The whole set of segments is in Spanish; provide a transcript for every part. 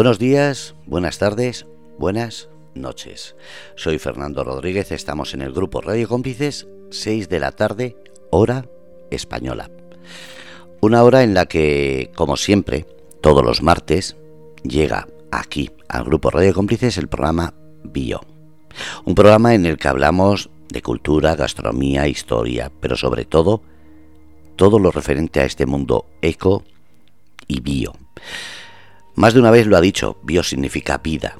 Buenos días, buenas tardes, buenas noches. Soy Fernando Rodríguez, estamos en el grupo Radio Cómplices, 6 de la tarde, hora española. Una hora en la que, como siempre, todos los martes, llega aquí al grupo Radio Cómplices el programa Bio. Un programa en el que hablamos de cultura, gastronomía, historia, pero sobre todo, todo lo referente a este mundo eco y bio. Más de una vez lo ha dicho, bio significa vida.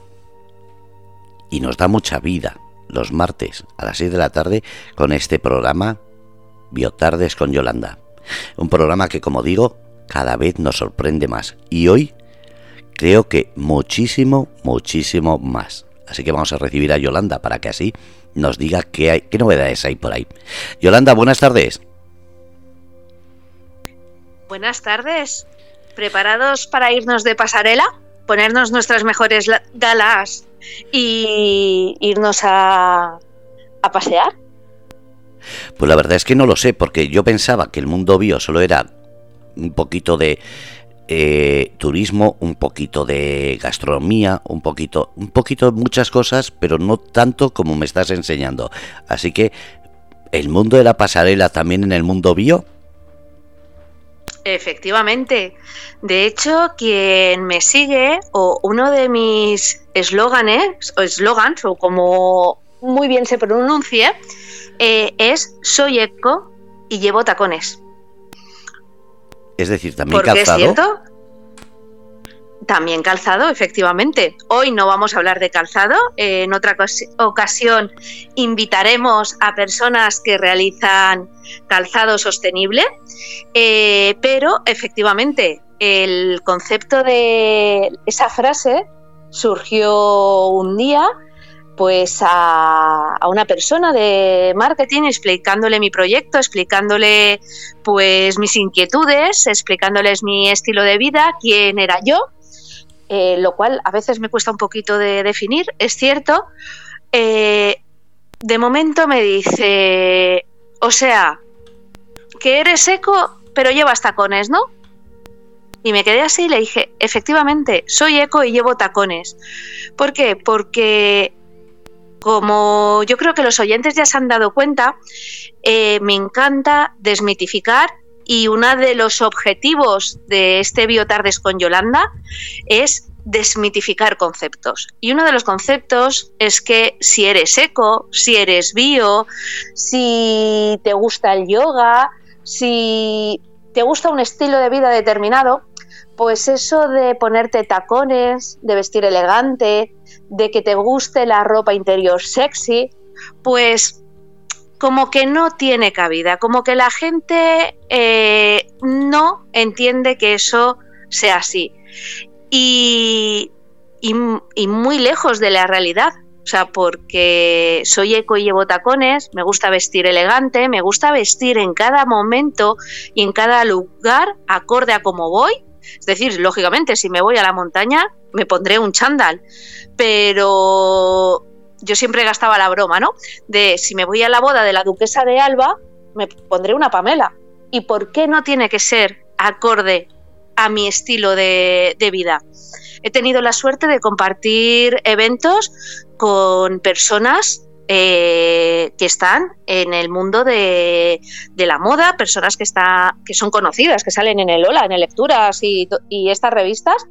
Y nos da mucha vida los martes a las 6 de la tarde con este programa Biotardes con Yolanda. Un programa que, como digo, cada vez nos sorprende más. Y hoy creo que muchísimo, muchísimo más. Así que vamos a recibir a Yolanda para que así nos diga qué, hay, qué novedades hay por ahí. Yolanda, buenas tardes. Buenas tardes. ¿Preparados para irnos de pasarela? Ponernos nuestras mejores galas y irnos a, a pasear. Pues la verdad es que no lo sé, porque yo pensaba que el mundo bio solo era un poquito de eh, turismo, un poquito de gastronomía, un poquito, un poquito muchas cosas, pero no tanto como me estás enseñando. Así que el mundo de la pasarela también en el mundo bio. Efectivamente. De hecho, quien me sigue, o uno de mis eslóganes, o eslogans, o como muy bien se pronuncie, eh, es soy eco y llevo tacones. Es decir, también calzado. Es cierto? También calzado, efectivamente. Hoy no vamos a hablar de calzado. en otra ocasión invitaremos a personas que realizan calzado sostenible. Eh, pero efectivamente, el concepto de esa frase surgió un día pues a, una persona de marketing explicándole mi proyecto, explicándole pues mis inquietudes, explicándoles mi estilo de vida, quién era yo, eh, lo cual a veces me cuesta un poquito de definir, es cierto. Eh, de momento me dice, o sea, que eres eco, pero llevas tacones, ¿no? Y me quedé así y le dije, efectivamente, soy eco y llevo tacones. ¿Por qué? Porque como yo creo que los oyentes ya se han dado cuenta, eh, me encanta desmitificar y uno de los objetivos de este Biotardes con Yolanda es desmitificar conceptos. Y uno de los conceptos es que si eres eco, si eres bio, si te gusta el yoga, si te gusta un estilo de vida determinado, pues eso de ponerte tacones, de vestir elegante, de que te guste la ropa interior sexy, pues como que no tiene cabida, como que la gente eh, no entiende que eso sea así. Y, y, muy lejos de la realidad. O sea, porque soy eco y llevo tacones, me gusta vestir elegante, me gusta vestir en cada momento y en cada lugar acorde a cómo voy. Es decir, lógicamente, si me voy a la montaña, me pondré un chándal pero yo siempre gastaba la broma, ¿no? De si me voy a la boda de la duquesa de Alba, me pondré una Pamela. ¿Y por qué no tiene que ser acorde a mi estilo de, vida? He tenido la suerte de compartir eventos con personas eh, que están en el mundo de, la moda, personas que, está, que son conocidas, que salen en el Ola, en el Lecturas y, y estas revistas.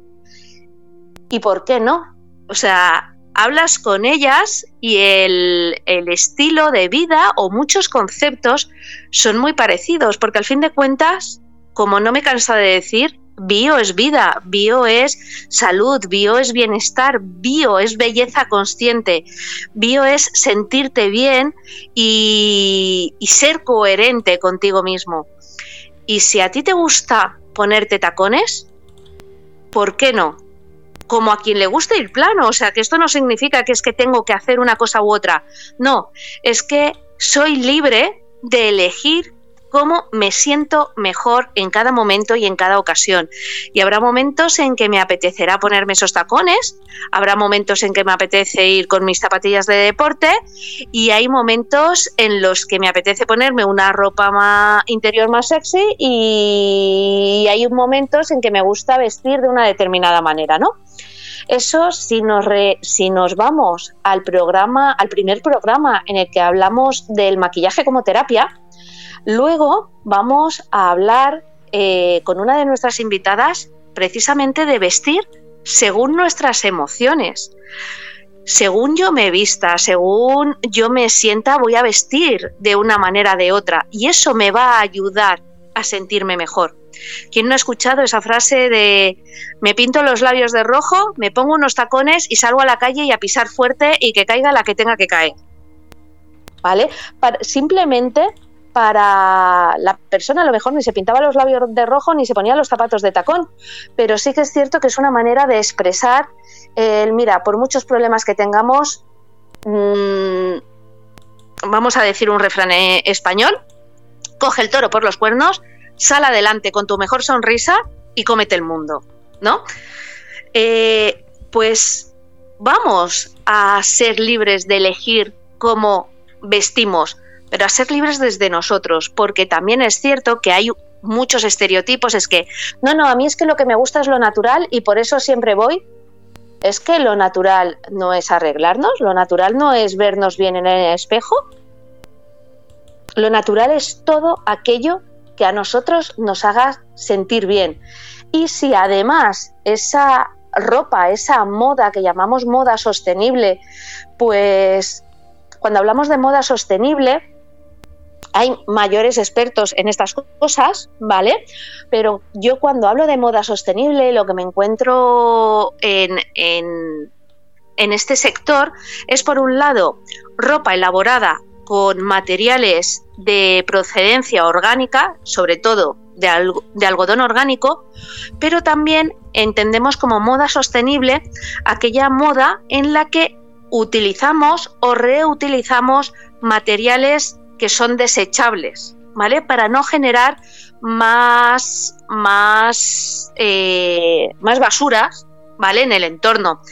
¿Y por qué no? O sea, hablas con ellas y el, estilo de vida o muchos conceptos son muy parecidos, porque al fin de cuentas, como no me cansa de decir, bio es vida, bio es salud, bio es bienestar, bio es belleza consciente, bio es sentirte bien y, y ser coherente contigo mismo. Y si a ti te gusta ponerte tacones, ¿por qué no? Como a quien le guste ir plano. O sea, que esto no significa que es que tengo que hacer una cosa u otra. No, es que soy libre de elegir cómo me siento mejor en cada momento y en cada ocasión. Y habrá momentos en que me apetecerá ponerme esos tacones, habrá momentos en que me apetece ir con mis zapatillas de deporte y hay momentos en los que me apetece ponerme una ropa interior más sexy y hay momentos en que me gusta vestir de una determinada manera, ¿no? Eso si nos, si nos vamos al programa, al primer programa en el que hablamos del maquillaje como terapia, luego vamos a hablar eh, con una de nuestras invitadas precisamente de vestir según nuestras emociones. Según yo me vista, según yo me sienta, voy a vestir de una manera o de otra. Y eso me va a ayudar a sentirme mejor. ¿Quién no ha escuchado esa frase de me pinto los labios de rojo, me pongo unos tacones y salgo a la calle y a pisar fuerte y que caiga la que tenga que caer? ¿Vale? simplemente para la persona a lo mejor ni se pintaba los labios de rojo ni se ponía los zapatos de tacón, pero sí que es cierto que es una manera de expresar el, mira, por muchos problemas que tengamos, mmm, vamos a decir un refrán eh, español, coge el toro por los cuernos, sal adelante con tu mejor sonrisa y cómete el mundo, ¿no? Eh, pues vamos a ser libres de elegir cómo vestimos, pero a ser libres desde nosotros, porque también es cierto que hay muchos estereotipos, es que, no, no, a mí es que lo que me gusta es lo natural y por eso siempre voy. Es que lo natural no es arreglarnos, lo natural no es vernos bien en el espejo, lo natural es todo aquello que a nosotros nos haga sentir bien. Y si además esa ropa, esa moda que llamamos moda sostenible, pues cuando hablamos de moda sostenible, hay mayores expertos en estas cosas, ¿vale? Pero yo cuando hablo de moda sostenible, lo que me encuentro en, este sector es, por un lado, ropa elaborada con materiales de procedencia orgánica, sobre todo de, algodón orgánico, pero también entendemos como moda sostenible aquella moda en la que utilizamos o reutilizamos materiales que son desechables, ¿vale? Para no generar más, más, eh, más basuras ¿vale? En el entorno.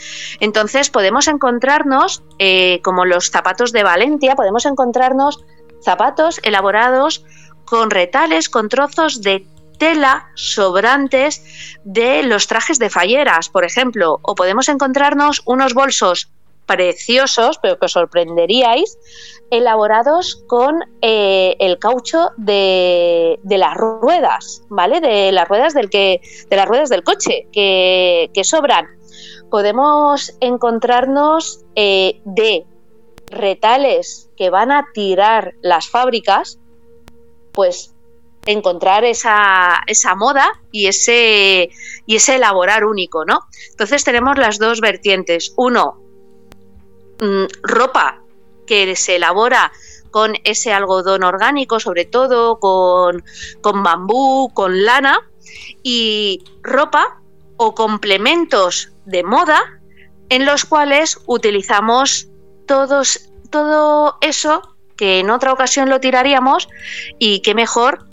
Entonces podemos encontrarnos, eh, como los zapatos de Valencia, podemos encontrarnos zapatos elaborados con retales, con trozos de tela sobrantes de los trajes de falleras, por ejemplo, o podemos encontrarnos unos bolsos preciosos, pero que os sorprenderíais, elaborados con eh, el caucho de, las ruedas, ¿vale? De las ruedas del que, de las ruedas del coche que, sobran. Podemos encontrarnos eh, de retales que van a tirar las fábricas, pues encontrar esa, esa moda y ese, y ese elaborar único, ¿no? Entonces tenemos las dos vertientes. Uno, Mm, ropa que se elabora con ese algodón orgánico, sobre todo con, con bambú, con lana, y ropa o complementos de moda en los cuales utilizamos todos, todo eso que en otra ocasión lo tiraríamos y qué mejor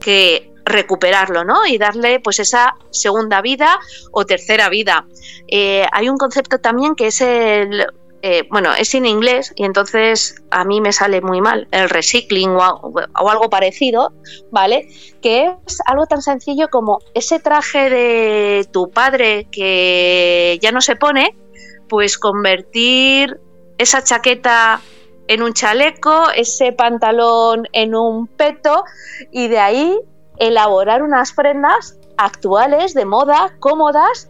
que recuperarlo, ¿no? Y darle pues esa segunda vida o tercera vida. Eh, hay un concepto también que es el eh, bueno, es en inglés y entonces a mí me sale muy mal el recycling o, algo parecido, ¿vale? Que es algo tan sencillo como ese traje de tu padre que ya no se pone, pues convertir esa chaqueta en un chaleco, ese pantalón en un peto y de ahí elaborar unas prendas actuales, de moda, cómodas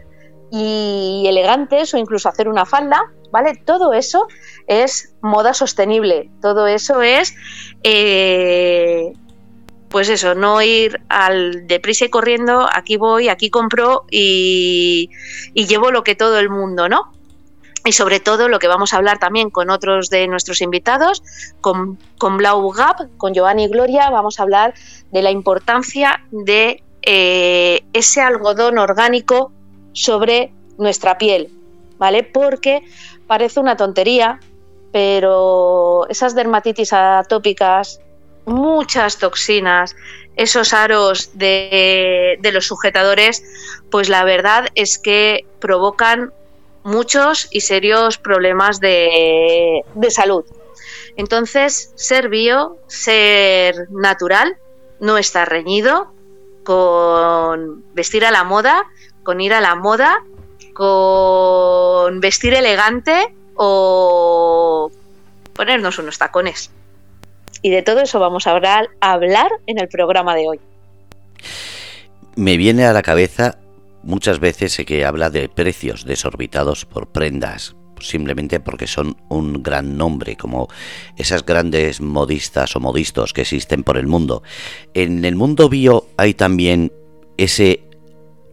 y elegantes o incluso hacer una falda ¿vale? Todo eso es moda sostenible, todo eso es, eh, pues eso, no ir al deprisa y corriendo, aquí voy, aquí compro y, llevo lo que todo el mundo, ¿no? y sobre todo lo que vamos a hablar también con otros de nuestros invitados, con, con Blau Gap, con Giovanni y Gloria, vamos a hablar de la importancia de eh, ese algodón orgánico sobre nuestra piel, ¿vale? Porque parece una tontería, pero esas dermatitis atópicas, muchas toxinas, esos aros de, los sujetadores, pues la verdad es que provocan muchos y serios problemas de, salud. Entonces, ser bio, ser natural, no está reñido con vestir a la moda, con ir a la moda con vestir elegante o ponernos unos tacones. Y de todo eso vamos a hablar, en el programa de hoy. Me viene a la cabeza muchas veces que habla de precios desorbitados por prendas, simplemente porque son un gran nombre, como esas grandes modistas o modistos que existen por el mundo. En el mundo bio hay también ese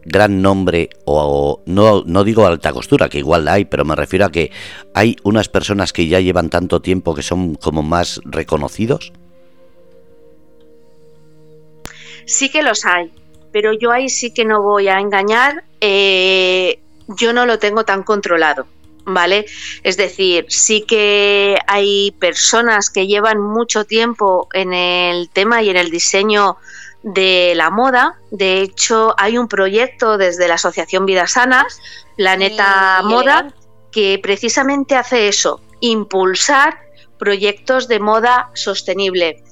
gran nombre o no, no digo alta costura, que igual la hay, pero me refiero a que hay unas personas que ya llevan tanto tiempo que son como más reconocidos. Sí que los hay, pero yo ahí sí que no voy a engañar, eh, yo no lo tengo tan controlado. ¿Vale? Es decir, sí que hay personas que llevan mucho tiempo en el tema y en el diseño de la moda. De hecho, hay un proyecto desde la Asociación Vida Sana, Planeta Moda, que precisamente hace eso, impulsar proyectos de moda sostenible.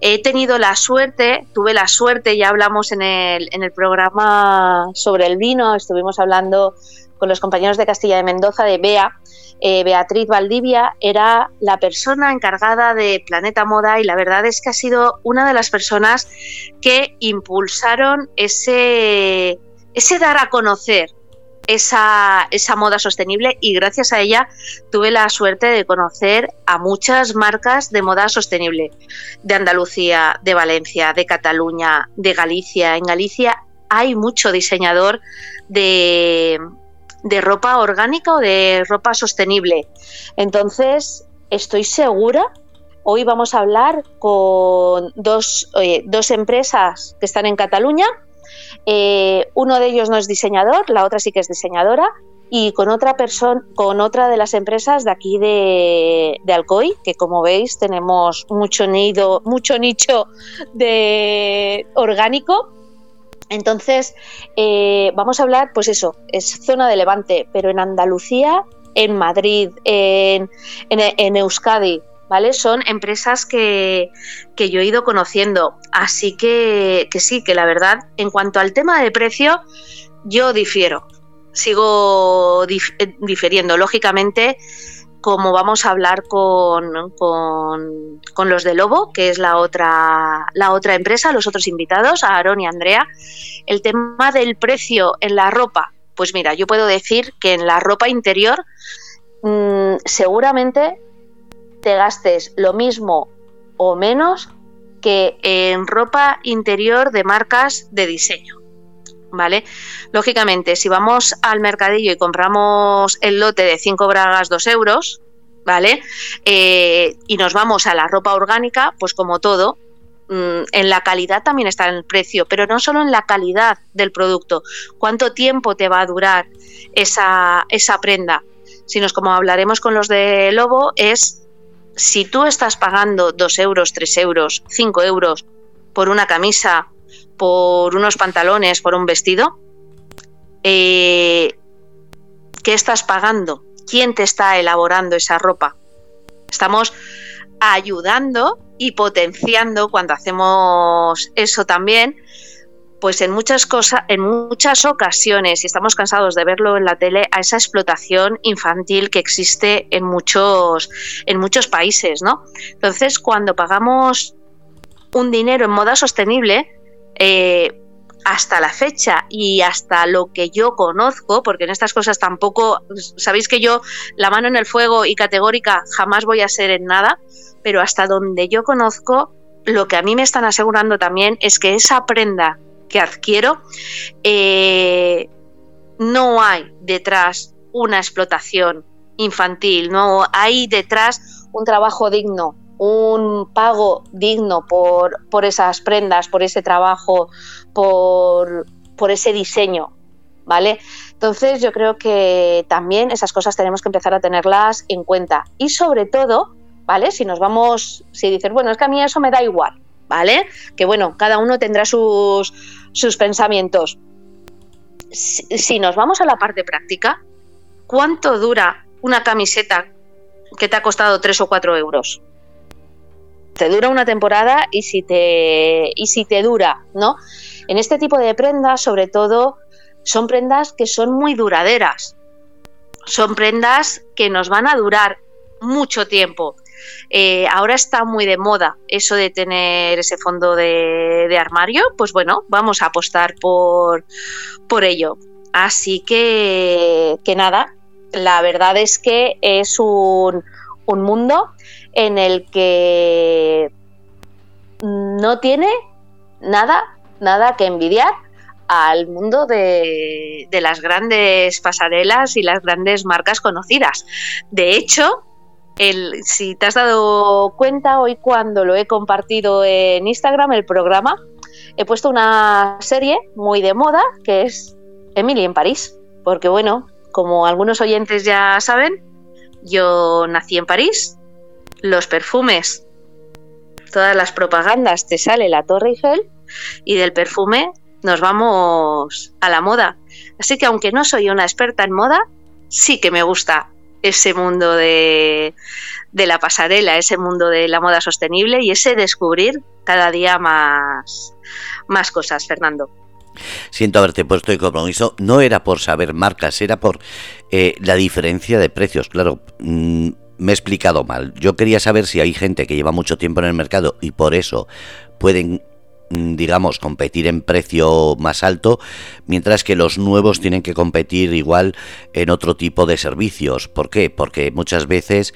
He tenido la suerte, tuve la suerte, ya hablamos en el, en el programa sobre el vino, estuvimos hablando con los compañeros de Castilla de Mendoza, de BEA, eh, Beatriz Valdivia era la persona encargada de Planeta Moda y la verdad es que ha sido una de las personas que impulsaron ese, ese dar a conocer esa, esa, moda sostenible y gracias a ella tuve la suerte de conocer a muchas marcas de moda sostenible de Andalucía, de Valencia, de Cataluña, de Galicia. En Galicia hay mucho diseñador de, de ropa orgánica o de ropa sostenible. Entonces, estoy segura, hoy vamos a hablar con dos, dos empresas que están en Cataluña. Eh, uno de ellos no es diseñador, la otra sí que es diseñadora, y con otra persona, con otra de las empresas de aquí de, de, Alcoy, que como veis tenemos mucho nido, mucho nicho de orgánico entonces, eh, vamos a hablar, pues eso, es zona de Levante, pero en Andalucía, en Madrid, en, Euskadi, ¿vale? Son empresas que, yo he ido conociendo. Así que, que sí, que la verdad, en cuanto al tema de precio, yo difiero. Sigo difiriendo. Lógicamente, como vamos a hablar con, con, los de Lobo, que es la otra, la otra empresa, los otros invitados, Aaron y Andrea, el tema del precio en la ropa. Pues mira, yo puedo decir que en la ropa interior mm, seguramente te gastes lo mismo o menos que en ropa interior de marcas de diseño. ¿Vale? Lógicamente, si vamos al mercadillo y compramos el lote de 5 bragas 2 euros, ¿vale? Eh, y nos vamos a la ropa orgánica, pues como todo, mm, en la calidad también está el precio, pero no solo en la calidad del producto, cuánto tiempo te va a durar esa, prenda, sino como hablaremos con los de Lobo, es si tú estás pagando 2 euros, 3 euros, 5 euros por una camisa por unos pantalones, por un vestido, eh, ¿qué estás pagando? ¿Quién te está elaborando esa ropa? Estamos ayudando y potenciando cuando hacemos eso también, pues en muchas cosas, en muchas ocasiones, y estamos cansados de verlo en la tele, a esa explotación infantil que existe en muchos, en muchos países, ¿no? Entonces, cuando pagamos un dinero en moda sostenible, eh, hasta la fecha y hasta lo que yo conozco, porque en estas cosas tampoco, sabéis que yo la mano en el fuego y categórica jamás voy a ser en nada, pero hasta donde yo conozco, lo que a mí me están asegurando también es que esa prenda que adquiero, eh, no hay detrás una explotación infantil, no hay detrás un trabajo digno, un pago digno por, por esas prendas, por ese trabajo, por, por ese diseño, ¿vale? Entonces yo creo que también esas cosas tenemos que empezar a tenerlas en cuenta. Y sobre todo, ¿vale? Si nos vamos, si dices, bueno, es que a mí eso me da igual, ¿vale? Que bueno, cada uno tendrá sus, sus pensamientos. Si, si nos vamos a la parte práctica, ¿cuánto dura una camiseta que te ha costado 3 o 4 euros? Te dura una temporada y si te, y si te dura, ¿no? En este tipo de prendas, sobre todo, son prendas que son muy duraderas, son prendas que nos van a durar mucho tiempo. Eh, ahora está muy de moda eso de tener ese fondo de, armario, pues bueno, vamos a apostar por, por ello. Así que, que nada, la verdad es que es un, un mundo en el que no tiene nada, nada que envidiar al mundo de, las grandes pasarelas y las grandes marcas conocidas. De hecho, si te has dado cuenta, hoy cuando lo he compartido en Instagram, el programa, he puesto una serie muy de moda que es Emily en París. Porque bueno, como algunos oyentes ya saben, yo nací en París, los perfumes, todas las propagandas te sale la Torre Eiffel y del perfume nos vamos a la moda. Así que aunque no soy una experta en moda, sí que me gusta ese mundo de, de la pasarela, ese mundo de la moda sostenible y ese descubrir cada día más, más cosas, Fernando. Siento haberte puesto en compromiso. No era por saber marcas, era por eh, la diferencia de precios. Claro, mm, me he explicado mal. Yo quería saber si hay gente que lleva mucho tiempo en el mercado y por eso pueden mm, digamos, competir en precio más alto, mientras que los nuevos tienen que competir igual en otro tipo de servicios. ¿Por qué? Porque muchas veces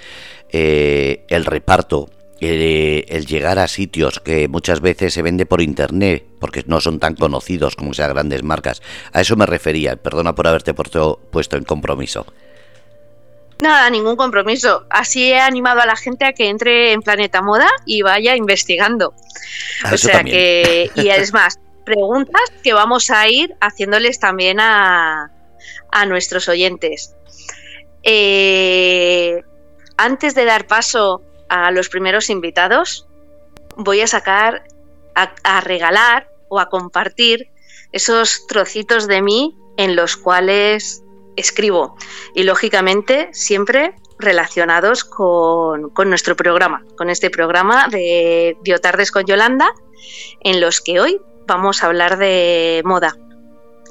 eh, el reparto el, llegar a sitios que muchas veces se vende por internet, porque no son tan conocidos como sean grandes marcas. A eso me refería. Perdona por haberte puesto en compromiso. Nada, ningún compromiso. Así he animado a la gente a que entre en Planeta Moda y vaya investigando. o sea que, y es más, preguntas que vamos a ir haciéndoles también a, a nuestros oyentes. Eh, antes de dar paso a los primeros invitados, voy a sacar, a, regalar o a compartir esos trocitos de mí en los cuales escribo y lógicamente siempre relacionados con, con, nuestro programa, con este programa de Biotardes con Yolanda, en los que hoy vamos a hablar de moda.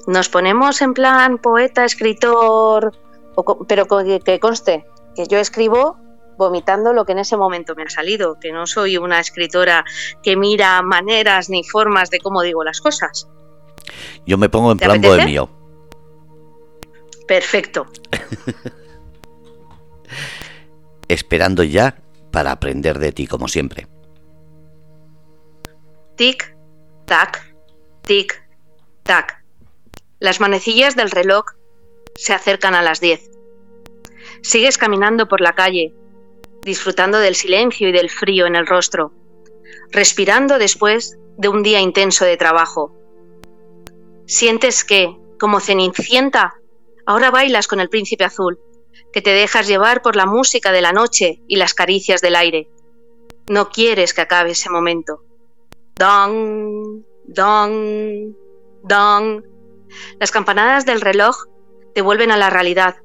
Nos ponemos en plan poeta, escritor, pero que conste que yo escribo vomitando lo que en ese momento me ha salido, que no soy una escritora que mira maneras ni formas de cómo digo las cosas. Yo me pongo en plan bohemio. Perfecto. Esperando ya para aprender de ti, como siempre. Tic, tac, tic, tac. Las manecillas del reloj se acercan a las 10. Sigues caminando por la calle, disfrutando del silencio y del frío en el rostro, respirando después de un día intenso de trabajo. Sientes que, como cenicienta, ahora bailas con el príncipe azul, que te dejas llevar por la música de la noche y las caricias del aire. No quieres que acabe ese momento. Dong, dong, dong. Las campanadas del reloj te vuelven a la realidad.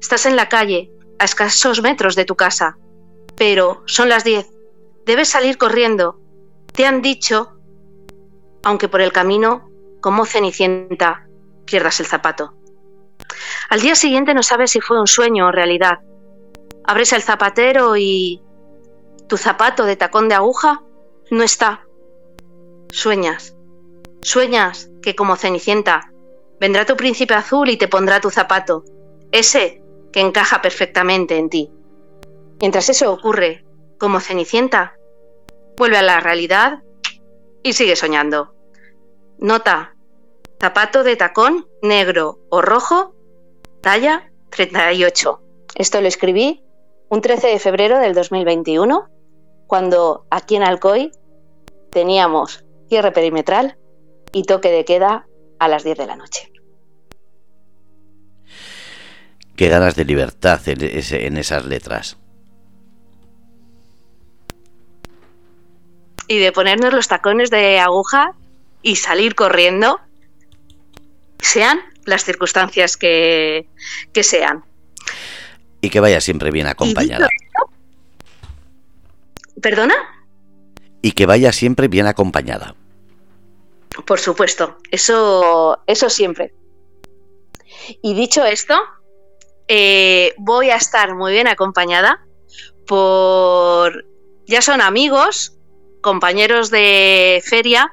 Estás en la calle, a escasos metros de tu casa. Pero son las diez. Debes salir corriendo. Te han dicho, aunque por el camino, como cenicienta, pierdas el zapato. Al día siguiente no sabes si fue un sueño o realidad. Abres el zapatero y... Tu zapato de tacón de aguja no está. Sueñas. Sueñas que como cenicienta vendrá tu príncipe azul y te pondrá tu zapato, ese que encaja perfectamente en ti. Mientras eso ocurre, como Cenicienta, vuelve a la realidad y sigue soñando. Nota, zapato de tacón negro o rojo, talla 38. Esto lo escribí un 13 de febrero del 2021, cuando aquí en Alcoy teníamos cierre perimetral y toque de queda a las 10 de la noche. Qué ganas de libertad en, esas letras. y de ponernos los tacones de aguja y salir corriendo, sean las circunstancias que, sean. Y que vaya siempre bien acompañada. ¿Perdona? Y que vaya siempre bien acompañada. Por supuesto, eso, eso siempre. Y dicho esto, eh, voy a estar muy bien acompañada por, ya son amigos, compañeros de feria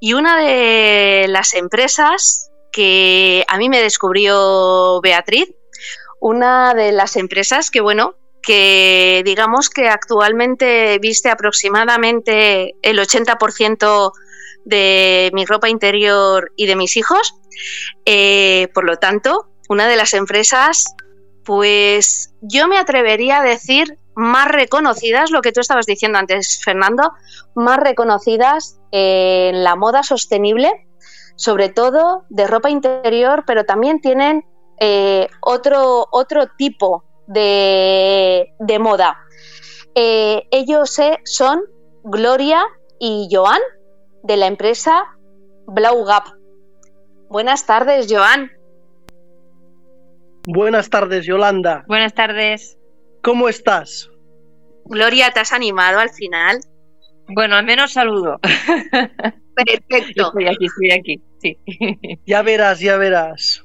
y una de las empresas que a mí me descubrió Beatriz, una de las empresas que, bueno, que digamos que actualmente viste aproximadamente el 80% de mi ropa interior y de mis hijos. Eh, por lo tanto, una de las empresas, pues yo me atrevería a decir más reconocidas, lo que tú estabas diciendo antes, Fernando, más reconocidas en la moda sostenible, sobre todo de ropa interior, pero también tienen eh, otro, otro tipo de, moda. Eh, ellos eh, son Gloria y Joan de la empresa Blau Gap. Buenas tardes, Joan. Buenas tardes, Yolanda. Buenas tardes. ¿Cómo estás? Gloria, ¿te has animado al final? Bueno, al menos saludo. Perfecto. Estoy aquí, estoy aquí, sí. Ya verás, ya verás.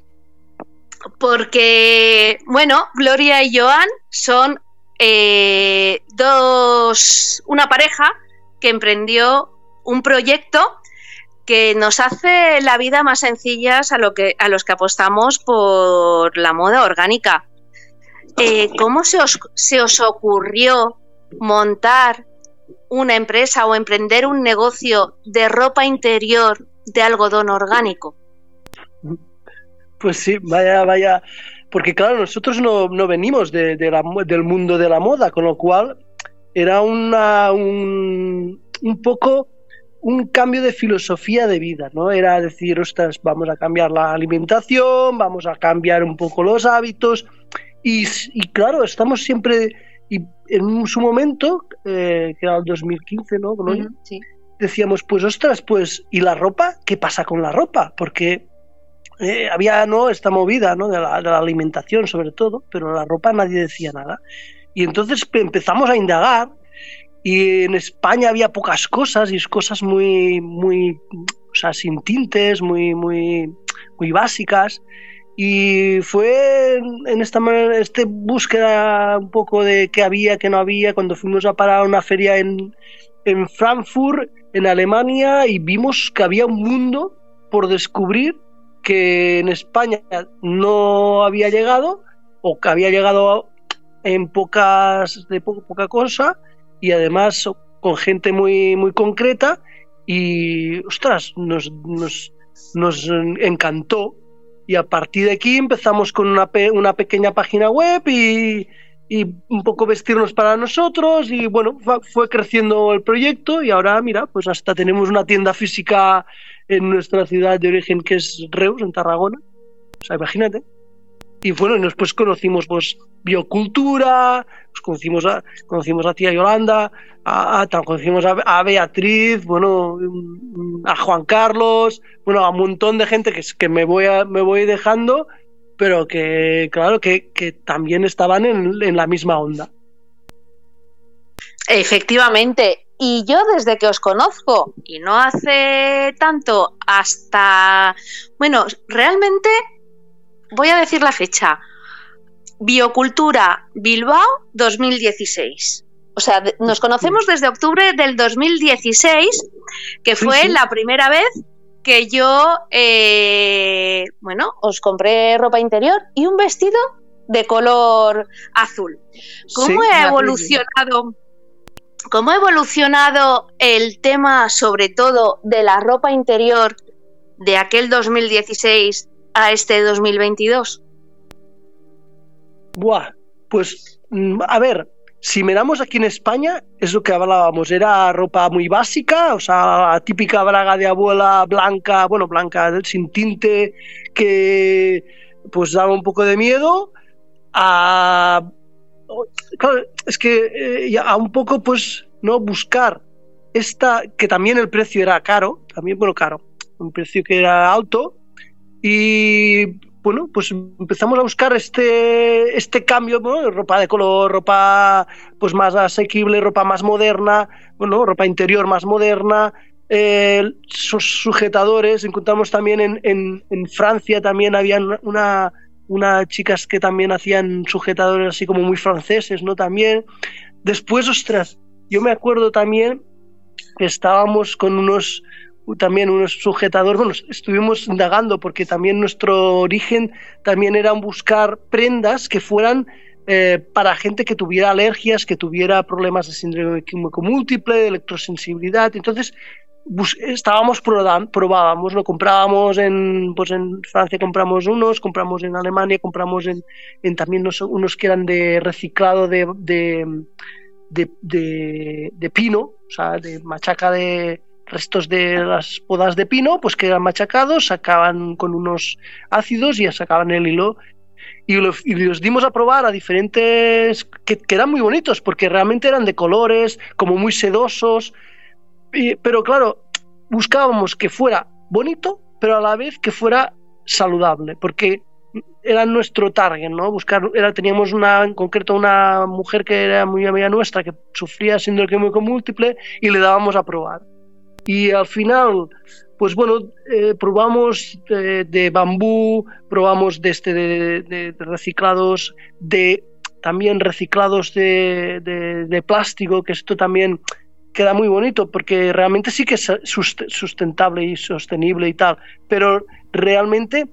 Porque, bueno, Gloria y Joan son eh, dos, una pareja que emprendió un proyecto que nos hace la vida más sencilla a, lo que, a los que apostamos por la moda orgánica. Eh, ¿Cómo se os, se os ocurrió montar una empresa o emprender un negocio de ropa interior de algodón orgánico? Pues sí, vaya, vaya, porque claro, nosotros no, venimos de, del mundo de la moda, con lo cual era una, un, un poco un cambio de filosofía de vida, ¿no? Era decir, ostras, vamos a cambiar la alimentación, vamos a cambiar un poco los hábitos, y, claro, estamos siempre, y en su momento, eh, que era el 2015, ¿no? Decíamos, pues ostras, pues, ¿y la ropa? ¿Qué pasa con la ropa? Porque eh, había ¿no? esta movida ¿no? de, la, de la alimentación sobre todo, pero la ropa nadie decía nada. Y entonces empezamos a indagar y en España había pocas cosas y cosas muy muy o sea sin tintes muy muy muy básicas y fue en esta este búsqueda un poco de qué había, qué no había, cuando fuimos a parar a una feria en, en Frankfurt, en Alemania, y vimos que había un mundo por descubrir que en España no había llegado, o que había llegado en pocas, de poca cosa, y además con gente muy, muy concreta, y ostras, nos, nos, nos encantó y a partir de aquí empezamos con una, una pequeña página web y, y, un poco vestirnos para nosotros y bueno, fue creciendo el proyecto y ahora mira, pues hasta tenemos una tienda física en nuestra ciudad de origen que es Reus, en Tarragona. O sea, imagínate. Y bueno, después conocimos pues biocultura, pues, conocimos a, conocimos a tía Yolanda, a, conocimos a, Beatriz, bueno, a Juan Carlos, bueno, a un montón de gente que, que me, voy a, me voy dejando, pero que, claro, que, que también estaban en, en la misma onda. Efectivamente, y yo desde que os conozco, y no hace tanto, hasta, bueno, realmente voy a decir la fecha, Biocultura Bilbao 2016. O sea, nos conocemos desde octubre del 2016, que fue la primera vez que yo, eh, bueno, os compré ropa interior y un vestido de color azul. ¿Cómo ha evolucionado? ¿Cómo ha evolucionado el tema, sobre todo, de la ropa interior de aquel 2016 a este 2022? Buah, pues mm, a ver, si miramos aquí en España, es lo que hablábamos, era ropa muy básica, o sea, típica braga de abuela blanca, bueno, blanca sin tinte, que pues daba un poco de miedo, a, claro, es que eh, a un poco pues, ¿no? Buscar esta, que también el precio era caro, también, bueno, caro, un precio que era alto, y bueno, pues empezamos a buscar este, este cambio, ropa de color, ropa pues más asequible, ropa más moderna, bueno, ropa interior más moderna, eh, sujetadores, encontramos también en, en, Francia también había una, unas chicas que también hacían sujetadores así como muy franceses, ¿no? También. Después, ostras, yo me acuerdo también que estábamos con unos también unos sujetadores, bueno, estuvimos indagando porque también nuestro origen también era buscar prendas que fueran eh, para gente que tuviera alergias, que tuviera problemas de síndrome químico múltiple, de electrosensibilidad. Entonces, estábamos probábamos, lo comprábamos en, pues en Francia compramos unos, compramos en Alemania, compramos en, también unos, que eran de reciclado de, de, de, de, pino, o sea, de machaca de restos de las podas de pino, pues que eran machacados, sacaban con unos ácidos y sacaban el hilo y, los dimos a probar a diferentes que, eran muy bonitos porque realmente eran de colores, como muy sedosos, pero claro, buscábamos que fuera bonito, pero a la vez que fuera saludable, porque era nuestro target, ¿no? Buscar, era, teníamos una, en concreto una mujer que era muy amiga nuestra que sufría síndrome múltiple y le dábamos a probar. Y al final pues bueno, eh, probamos de, bambú, probamos de, este, de, reciclados, de también reciclados de, plástico, que esto también queda muy bonito porque realmente sí que es sustentable y sostenible y tal, pero realmente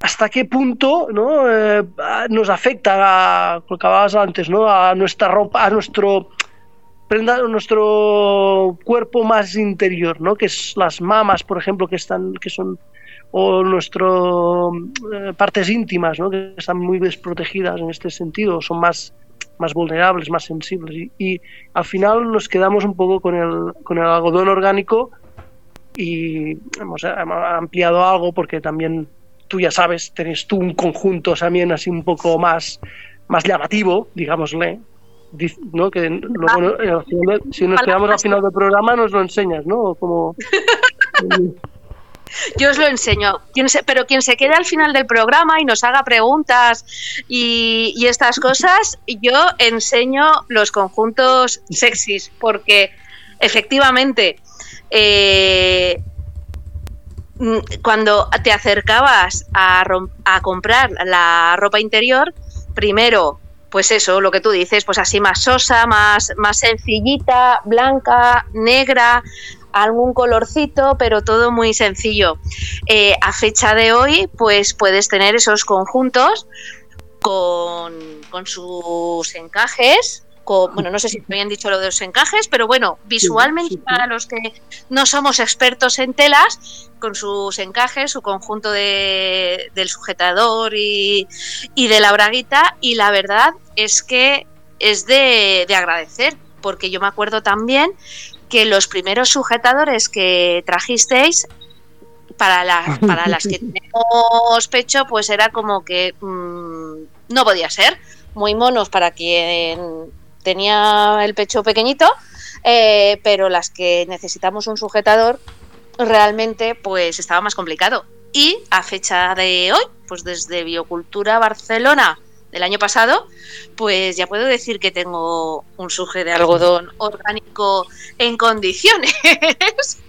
hasta qué punto ¿no? Eh, nos afecta, a, lo que hablabas antes, ¿no? a nuestra ropa, a nuestro prenda nuestro cuerpo más interior, ¿no? Que es las mamas, por ejemplo, que están, que son o nuestras eh, partes íntimas, ¿no? Que están muy desprotegidas en este sentido, son más más vulnerables, más sensibles y, al final nos quedamos un poco con el, con el algodón orgánico y hemos, ampliado algo porque también tú ya sabes, tenés tú un conjunto también así un poco más, más llamativo, digámosle, ¿no? Que eh, si nos quedamos al final del programa nos lo enseñas, ¿no? Como... Yo os lo enseño, pero quien se quede al final del programa y nos haga preguntas y, estas cosas, yo enseño los conjuntos sexys, porque efectivamente eh, cuando te acercabas a, a comprar la ropa interior, primero pues eso, lo que tú dices, pues así más sosa, más, más sencillita, blanca, negra, algún colorcito, pero todo muy sencillo. Eh, a fecha de hoy, pues puedes tener esos conjuntos con, con sus encajes, bueno, no sé si me han dicho lo de los encajes, pero bueno, visualmente para los que no somos expertos en telas, con sus encajes, su conjunto de, del sujetador y, de la braguita, y la verdad es que es de, agradecer, porque yo me acuerdo también que los primeros sujetadores que trajisteis para las, para las que tenemos pecho, pues era como que mm, no podía ser. Muy monos para quien tenía el pecho pequeñito, eh, pero las que necesitamos un sujetador realmente pues estaba más complicado. Y a fecha de hoy, pues desde Biocultura Barcelona del año pasado, pues ya puedo decir que tengo un suje de algodón orgánico en condiciones.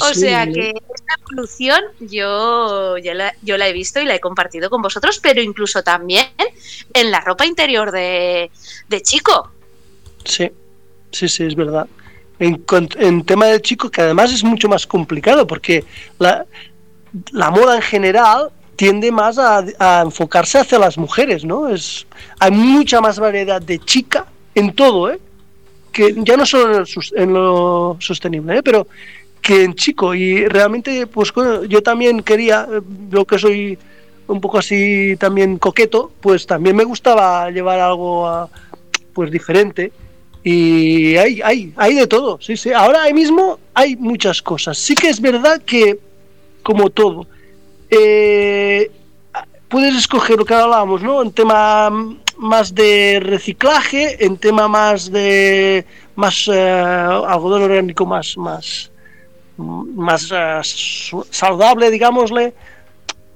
o sea que esta evolución yo, la, yo la he visto y la he compartido con vosotros, pero incluso también en la ropa interior de, chico. Sí, sí, sí, es verdad. En, tema de chico, que además es mucho más complicado, porque la, moda en general tiende más a, enfocarse hacia las mujeres, ¿no? Es, hay mucha más variedad de chica en todo, ¿eh? Que ya no solo en, lo sostenible, ¿eh? pero que en chico. Y realmente, pues yo también quería, lo que soy un poco así también coqueto, pues también me gustaba llevar algo ah, pues diferente. Y hay, hay, hay de todo, sí, sí. Ahora mismo hay muchas cosas. Sí que es verdad que, como todo, eh, puedes escoger lo que hablábamos, ¿no? En tema más de reciclaje, en tema más de más eh, algodón orgánico más, más, más eh, saludable, digámosle,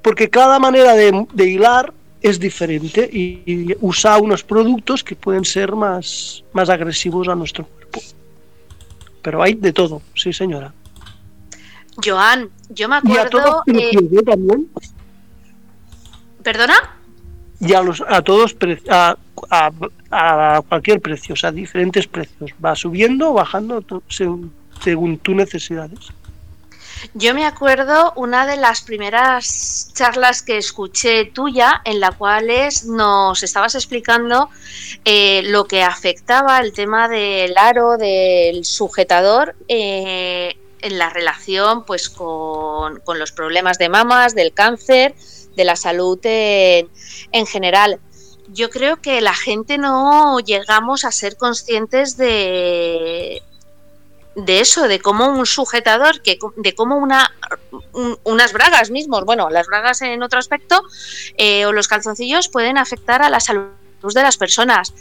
porque cada manera de, hilar es diferente y, usa unos productos que pueden ser más, más agresivos a nuestro cuerpo. Pero hay de todo, sí señora. Joan, yo me acuerdo... ¿Y a todos eh, también? ¿Perdona? Y a, los, a todos, a, a, a cualquier precio, o sea, diferentes precios. Va subiendo o bajando según, según tus necesidades. Yo me acuerdo una de las primeras charlas que escuché tuya en la cual nos estabas explicando eh, lo que afectaba el tema del aro, del sujetador eh, en la relación pues con, con, los problemas de mamas, del cáncer, de la salud en, en general yo creo que la gente no llegamos a ser conscientes de, de eso, de cómo un sujetador, que, de cómo una, un, unas bragas mismos, bueno, las bragas en otro aspecto, eh, o los calzoncillos pueden afectar a la salud de las personas.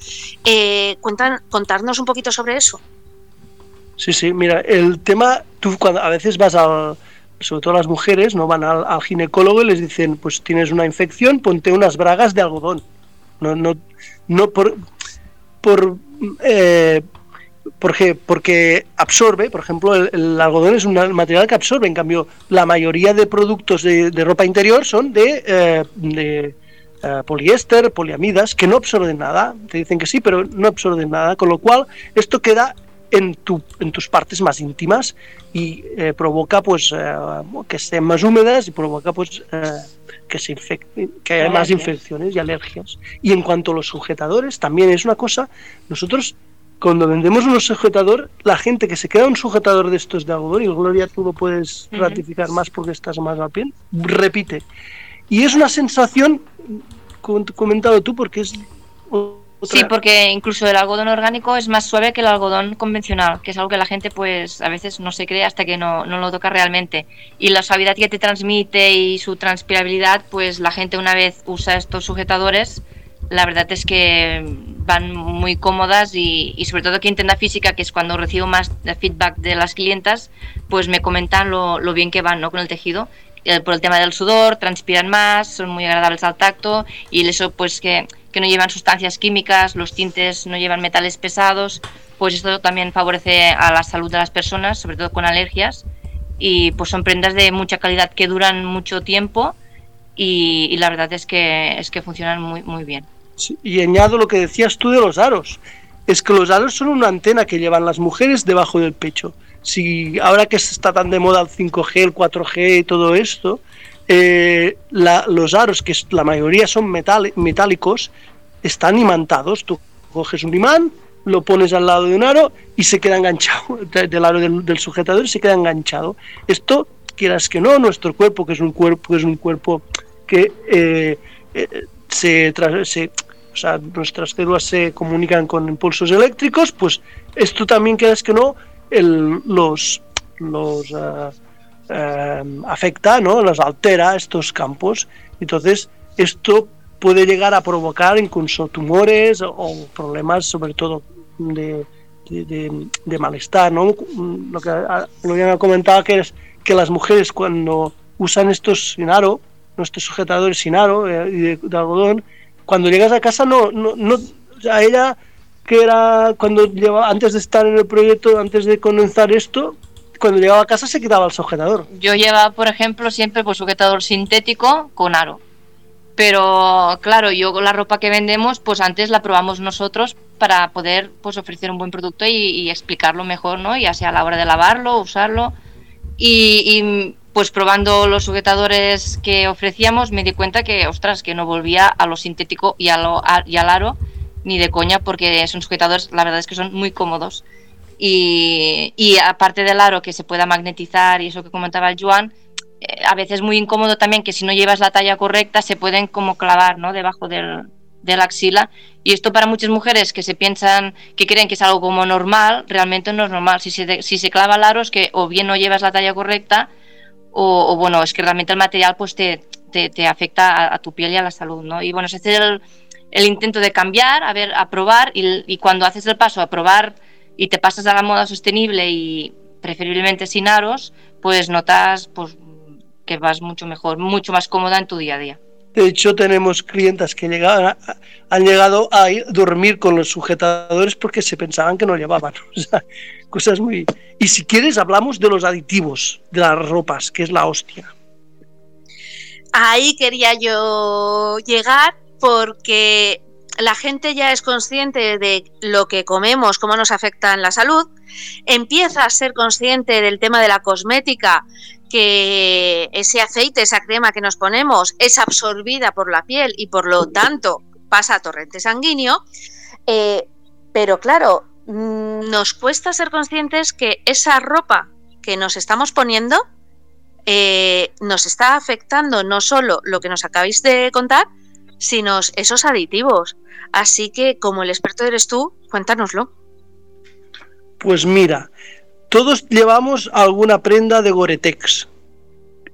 Eh, cuentan, contarnos un poquito sobre eso. Sí, sí, mira, el tema, tú cuando a veces vas al, sobre todo las mujeres, no van al, al ginecólogo y les dicen, pues tienes una infección, ponte unas bragas de algodón. No, no, no por, por eh, porque, porque absorbe, por ejemplo, el, el, algodón es un material que absorbe, en cambio, la mayoría de productos de, de ropa interior son de, eh, de eh, poliéster, poliamidas, que no absorben nada, te dicen que sí, pero no absorben nada, con lo cual esto queda en, tu, en tus partes más íntimas y eh, provoca pues que estén más húmedas y provoca pues que se infecten, que haya más infecciones y alergias. Y en cuanto a los sujetadores, también es una cosa, nosotros cuando vendemos un sujetador, la gente que se queda un sujetador de estos de algodón, y Gloria tú lo puedes uh -huh. ratificar más porque estás más al pie, repite. Y es una sensación, comentado tú, porque es... Otra... Sí, porque incluso el algodón orgánico es más suave que el algodón convencional, que es algo que la gente pues a veces no se cree hasta que no, no lo toca realmente. Y la suavidad que te transmite y su transpirabilidad, pues la gente una vez usa estos sujetadores, la verdad es que van muy cómodas y, sobre todo aquí en tienda física, que es cuando recibo más feedback de las clientas, pues me comentan lo, lo bien que van ¿no? con el tejido. Eh, por el tema del sudor, transpiran más, son muy agradables al tacto y eso pues que, que no llevan sustancias químicas, los tintes no llevan metales pesados, pues esto también favorece a la salud de las personas, sobre todo con alergias. Y pues son prendas de mucha calidad que duran mucho tiempo y, y la verdad es que, es que funcionan muy, muy bien. Y añado lo que decías tú de los aros. Es que los aros son una antena que llevan las mujeres debajo del pecho. Si ahora que está tan de moda el 5G, el 4G y todo esto, eh, los aros, que la mayoría son metálicos, están imantados. Tú coges un imán, lo pones al lado de un aro y se queda enganchado, del aro del, del sujetador y se queda enganchado. Esto, quieras que no, nuestro cuerpo, que es un cuerpo, que es un cuerpo que eh, eh, se, se, o sea, nuestras células se comunican con impulsos eléctricos, pues esto también quieras que no, los, uh, uh, afecta, ¿no? los altera estos campos. Entonces, esto puede llegar a provocar incluso tumores o problemas, sobre todo de, de, malestar. ¿no? Lo que lo que comentaba que es que las mujeres cuando usan estos sin aro, nuestros sujetadores sin aro eh, y de, de, algodón, cuando llegas a casa no, no, no a ella que era cuando llevaba, antes de estar en el proyecto, antes de comenzar esto, cuando llegaba a casa se quitaba el sujetador. Yo llevaba, por ejemplo, siempre pues sujetador sintético con aro. Pero claro, yo con la ropa que vendemos, pues antes la probamos nosotros para poder pues ofrecer un buen producto y, y explicarlo mejor, ¿no? Ya sea a la hora de lavarlo, usarlo. Y, y pues probando los sujetadores que ofrecíamos me di cuenta que, ostras, que no volvía a lo sintético y, a lo, y al aro ni de coña porque son sujetadores, la verdad es que son muy cómodos. Y, y aparte del aro que se pueda magnetizar y eso que comentaba el Joan, eh, a veces muy incómodo también que si no llevas la talla correcta se pueden como clavar ¿no? debajo del, de la axila y esto para muchas mujeres que se piensan que creen que es algo como normal realmente no es normal si se, si se clava el aro es que o bien no llevas la talla correcta o, bueno es que realmente el material pues te, te, afecta a, tu piel y a la salud ¿no? y bueno es el, el intento de cambiar a ver a probar y, y cuando haces el paso a probar y te pasas a la moda sostenible y preferiblemente sin aros pues notas pues que vas mucho mejor mucho más cómoda en tu día a día de hecho, tenemos clientas que han llegado a dormir con los sujetadores porque se pensaban que no llevaban. O sea, cosas muy. Y si quieres, hablamos de los aditivos de las ropas, que es la hostia. ahí quería yo llegar porque la gente ya es consciente de lo que comemos, cómo nos afecta en la salud, empieza a ser consciente del tema de la cosmética, que ese aceite, esa crema que nos ponemos es absorbida por la piel y por lo tanto pasa a torrente sanguíneo, eh, pero claro, mm, nos cuesta ser conscientes que esa ropa que nos estamos poniendo eh, nos está afectando no solo lo que nos acabáis de contar, sino esos aditivos. Así que, como el experto eres tú, cuéntanoslo. Pues mira, todos llevamos alguna prenda de Goretex,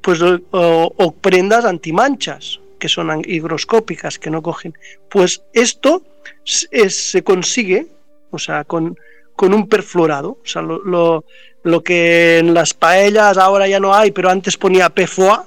pues o, prendas antimanchas, que son higroscópicas, que no cogen. Pues esto se consigue, o sea, con, con un perfluorado. O sea, lo, lo, que en las paellas ahora ya no hay, pero antes ponía PFOA,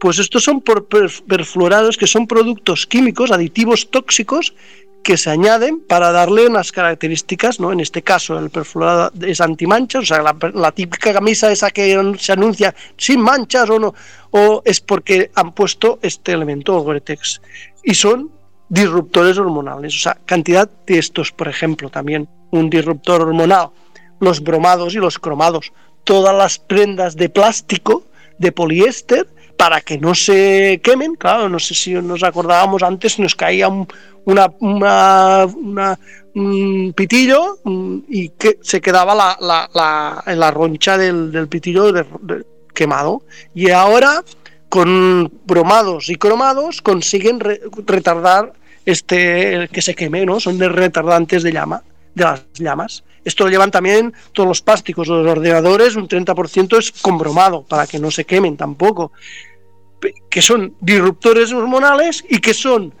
pues estos son perfluorados que son productos químicos, aditivos tóxicos que se añaden para darle unas características, ¿no? En este caso el perfluorado es antimanchas, o sea, la, típica camisa esa que se anuncia sin manchas o no, o es porque han puesto este elemento, Gore-Tex, y son disruptores hormonales, o sea, cantidad de estos, por ejemplo, también un disruptor hormonal, los bromados y los cromados, todas las prendas de plástico, de poliéster, para que no se quemen. Claro, no sé si nos acordábamos antes, nos caía un, una, pitillo mm, y que se quedaba la, la, la, roncha del, pitillo quemado. Y ahora, con bromados y cromados, consiguen retardar este que se queme, ¿no? Son de retardantes de llama, de las llamas. Esto lo llevan también todos los plásticos, los ordenadores, un 30% es con bromado, para que no se quemen tampoco que son disruptores hormonales y que son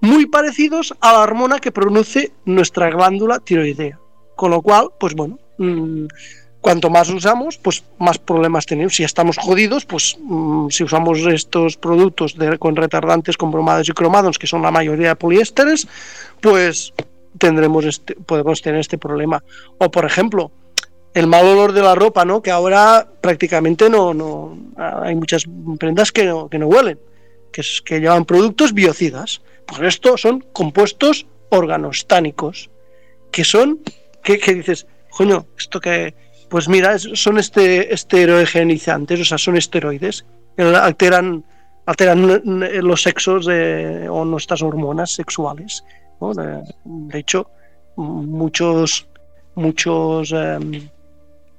muy parecidos a la hormona que produce nuestra glándula tiroidea. Con lo cual, pues bueno, mm, cuanto más usamos, pues más problemas tenemos. Si estamos jodidos, pues mm, si usamos estos productos con retardantes, con bromados y cromados, que son la mayoría de poliésteres, pues tendremos este, podemos tener este problema. O por ejemplo, el mal olor de la ropa, ¿no? Que ahora prácticamente no, no hay muchas prendas que no, que no huelen, que, es, que llevan productos biocidas. Pues esto son compuestos organostánicos, que son, que, dices, coño, esto que, pues mira, son este, esterogenizantes, o sea, son esteroides, que alteran, alteran los sexos o nuestras hormonas sexuales. De, hecho, muchos, muchos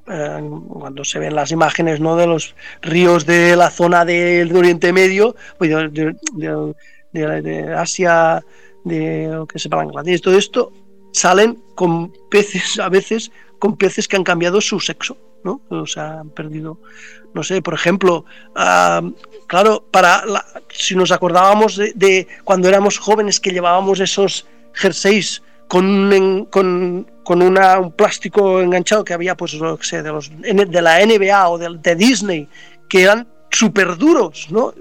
cuando se ven las imágenes ¿no? de los ríos de la zona del Oriente Medio, pues de, Asia, de lo que se Bangladesh, todo esto, salen con peces, a veces con peces que han cambiado su sexo, ¿no? O sea, han perdido, no sé, por ejemplo, claro, para si nos acordábamos de, cuando éramos jóvenes que llevábamos esos jerseys con, con, con una, un plástico enganchado que había, pues, no sé, de, los, de la NBA o de, Disney, que eran súper duros, ¿no?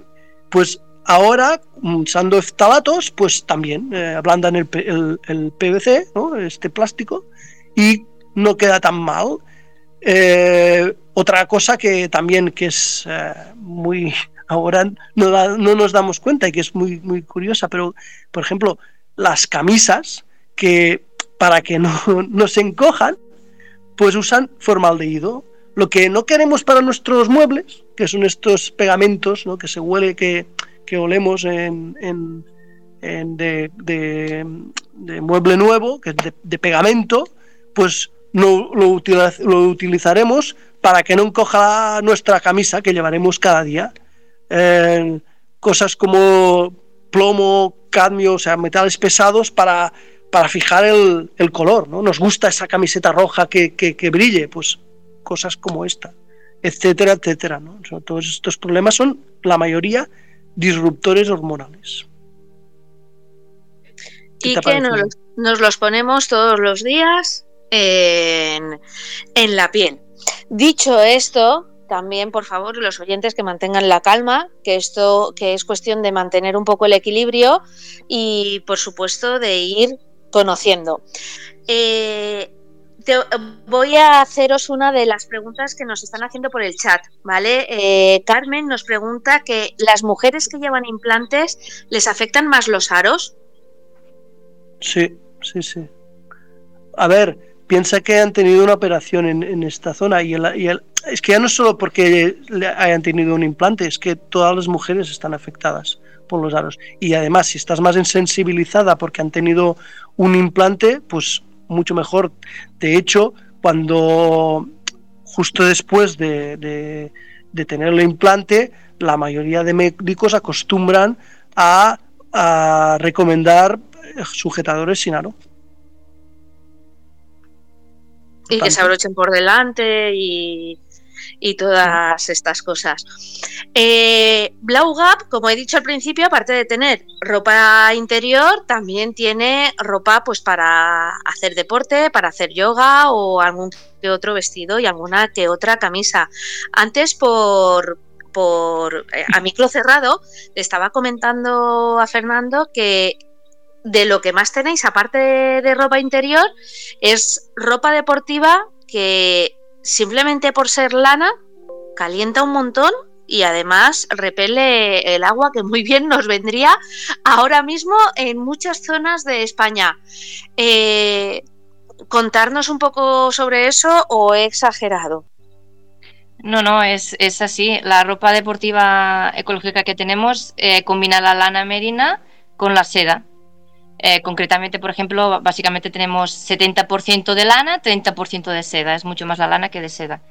Pues ahora, usando eftalatos, pues también eh, ablandan el, el, PVC, ¿no? Este plástico, y no queda tan mal. Eh, otra cosa que también que es eh, muy ahora no, no, nos damos cuenta y que es muy, muy curiosa, pero por ejemplo, las camisas que para que no, no se encojan, pues usan formaldehído. Lo que no queremos para nuestros muebles, que son estos pegamentos que se huele, que, olemos en, de, mueble nuevo, que es de, pegamento, pues no, lo, lo, utilizaremos para que no encoja nuestra camisa que llevaremos cada día. Eh, cosas como plomo, cadmio, o sea, metales pesados para para fijar el, color, ¿no? Nos gusta esa camiseta roja que, brille, pues cosas como esta, etcétera, etcétera, ¿no? todos estos problemas son, la mayoría, disruptores hormonales. Y que nos, los ponemos todos los días en, en la piel. Dicho esto, también, por favor, los oyentes que mantengan la calma, que esto que es cuestión de mantener un poco el equilibrio y, por supuesto, de ir conociendo. Eh, voy a haceros una de las preguntas que nos están haciendo por el chat, ¿vale? Eh, Carmen nos pregunta que las mujeres que llevan implantes, ¿les afectan más los aros? Sí, sí, sí. A ver, piensa que han tenido una operación en, esta zona y, es que ya no es solo porque hayan tenido un implante, es que todas las mujeres están afectadas por los aros. Y además, si estás más insensibilizada porque han tenido un implante, pues mucho mejor. De hecho, cuando justo después de, tener el implante, la mayoría de médicos acostumbran a, recomendar sujetadores sin aro. Y que se abrochen por delante y, y todas estas cosas. Eh, como he dicho al principio, aparte de tener ropa interior, también tiene ropa pues para hacer deporte, para hacer yoga o algún que otro vestido y alguna que otra camisa. Antes por por eh, a micro cerrado le estaba comentando a Fernando que de lo que más tenéis aparte de ropa interior es ropa deportiva que simplemente por ser lana, calienta un montón y además repele el agua que muy bien nos vendría ahora mismo en muchas zonas de España. Eh, ¿Contarnos un poco sobre eso o he exagerado? No, no, es, así. La ropa deportiva ecológica que tenemos eh, combina la lana merina con la seda. Eh, concretamente, por ejemplo, básicamente tenemos 70% de lana, 30% de seda. Es mucho más la lana que de seda.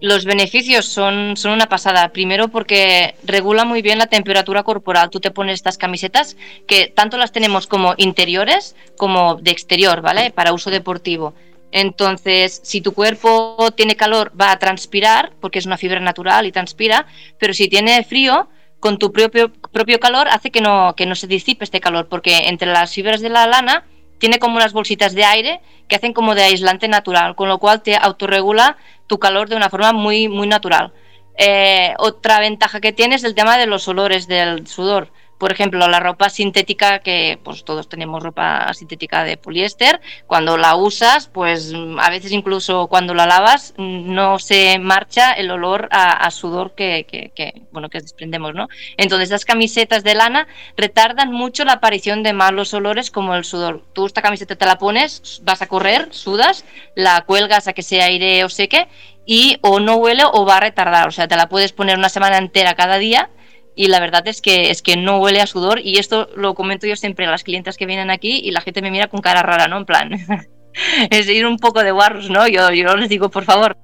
Los beneficios son, son una pasada. Primero porque regula muy bien la temperatura corporal. Tú te pones estas camisetas que tanto las tenemos como interiores como de exterior, ¿vale? Para uso deportivo. Entonces, si tu cuerpo tiene calor, va a transpirar, porque es una fibra natural y transpira, pero si tiene frío, con tu propio, propio calor hace que no, que no se disipe este calor, porque entre las fibras de la lana tiene como unas bolsitas de aire que hacen como de aislante natural, con lo cual te autorregula tu calor de una forma muy, muy natural. Eh, otra ventaja que tiene es el tema de los olores del sudor por ejemplo, la ropa sintética, que pues todos tenemos ropa sintética de poliéster, cuando la usas, pues a veces incluso cuando la lavas no se marcha el olor a, sudor que, bueno, que desprendemos, ¿no? Entonces, las camisetas de lana retardan mucho la aparición de malos olores como el sudor. Tú esta camiseta te la pones, vas a correr, sudas, la cuelgas a que se aire o seque y o no huele o va a retardar, o sea, te la puedes poner una semana entera cada día y la verdad es que es que no huele a sudor y esto lo comento yo siempre a las clientes que vienen aquí y la gente me mira con cara rara, ¿no? En plan, es ir un poco de guarros, ¿no? Yo, yo les digo, por favor,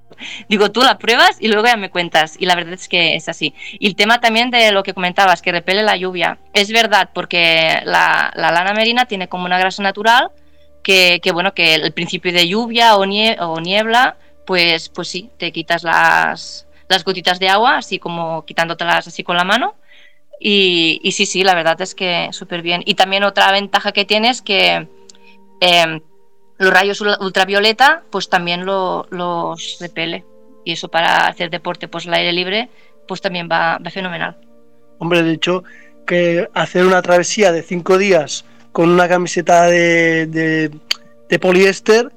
digo, tú la pruebas y luego ya me cuentas y la verdad es que es así. Y el tema también de lo que comentabas, que repele la lluvia, es verdad porque la, lana merina tiene como una grasa natural que, que bueno, que el principio de lluvia o, o niebla, pues, pues sí, te quitas las, las gotitas de agua, así como quitándotelas así con la mano. Y, sí, sí, la verdad es que súper bien. Y también otra ventaja que tiene es que em, los rayos ultravioleta, pues también lo, los repele. Y eso para hacer deporte pues al aire libre, pues también va, fenomenal. Hombre, de hecho, que hacer una travesía de cinco días con una camiseta de, de, poliéster,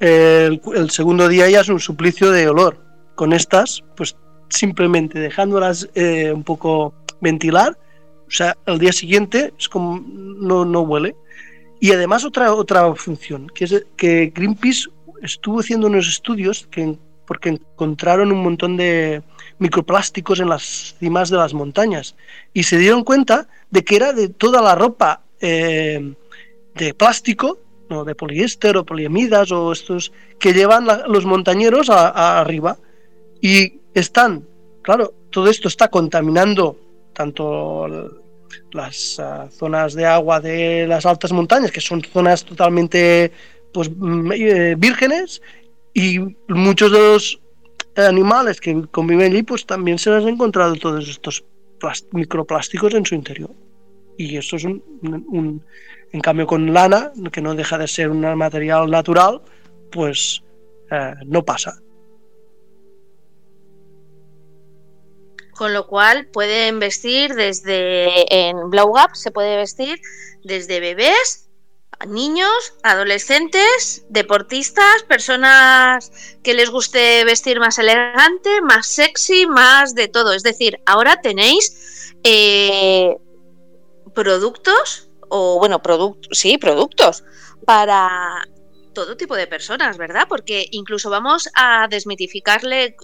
el, segundo día ya es un suplicio de olor con estas, pues simplemente dejándolas eh, un poco ventilar, o sea, al día siguiente es como no, no huele. Y además otra, otra función, que es que Greenpeace estuvo haciendo unos estudios que, porque encontraron un montón de microplásticos en las cimas de las montañas y se dieron cuenta de que era de toda la ropa eh, de plástico, no, de poliéster o poliamidas o estos que llevan los montañeros a, arriba y están, claro, todo esto está contaminando tanto las ah, zonas de agua de las altas montañas, que son zonas totalmente pues, mm, eh, vírgenes, y muchos de los animales que conviven allí, pues también se han encontrado todos estos microplásticos en su interior. Y esto es un, en cambio con lana, que no deja de ser un material natural, pues eh, no pasa. Con lo cual pueden vestir desde en Blow Up se puede vestir desde bebés niños, adolescentes, deportistas, personas que les guste vestir más elegante, más sexy, más de todo. Es decir, ahora tenéis eh, productos, o bueno, productos, sí, productos para todo tipo de personas, ¿verdad? Porque incluso vamos a desmitificarle.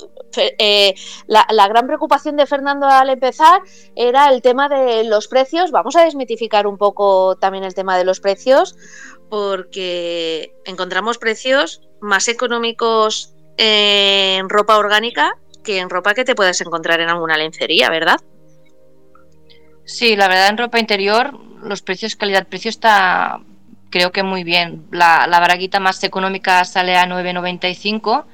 Eh, la, la, gran preocupación de Fernando al empezar era el tema de los precios. Vamos a desmitificar un poco también el tema de los precios, porque encontramos precios más económicos en ropa orgánica que en ropa que te puedes encontrar en alguna lencería, ¿verdad? Sí, la verdad en ropa interior los precios, calidad-precio está creo que muy bien. La, la braguita más económica sale a 9,95.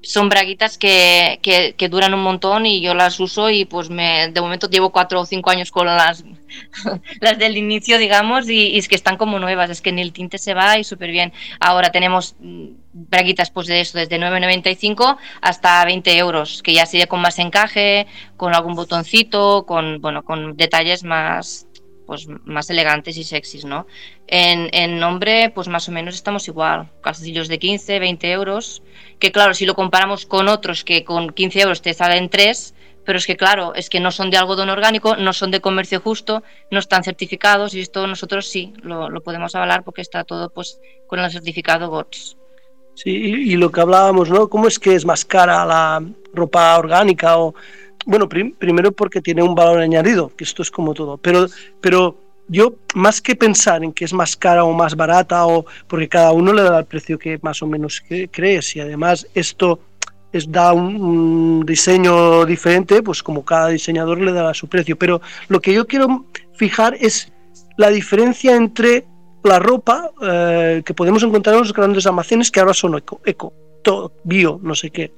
Son braguitas que, que, duran un montón y yo las uso y pues me, de momento llevo cuatro o cinco años con las, las del inicio, digamos, y, es que están como nuevas, es que ni el tinte se va y súper bien. Ahora tenemos mm, braguitas pues de eso, desde 9,95 hasta 20 euros, que ya sería con más encaje, con algún botoncito, con, bueno, con detalles más, pues más elegantes y sexys, ¿no? En, en, nombre, pues más o menos estamos igual, calzoncillos de 15, 20 euros, que claro, si lo comparamos con otros que con 15 euros te salen 3, pero es que claro, es que no son de algodón orgánico, no son de comercio justo, no están certificados y esto nosotros sí lo, podemos avalar porque está todo pues con el certificado GOTS. Sí, y lo que hablábamos, ¿no? ¿Cómo es que es más cara la ropa orgánica o bueno, primero porque tiene un valor añadido, que esto es como todo, pero, pero yo más que pensar en que es más cara o más barata, o porque cada uno le da el precio que más o menos crees, y además esto es, da un, diseño diferente, pues como cada diseñador le da su precio, pero lo que yo quiero fijar es la diferencia entre la ropa eh, que podemos encontrar en los grandes almacenes que ahora son eco, eco todo, bio, no sé qué.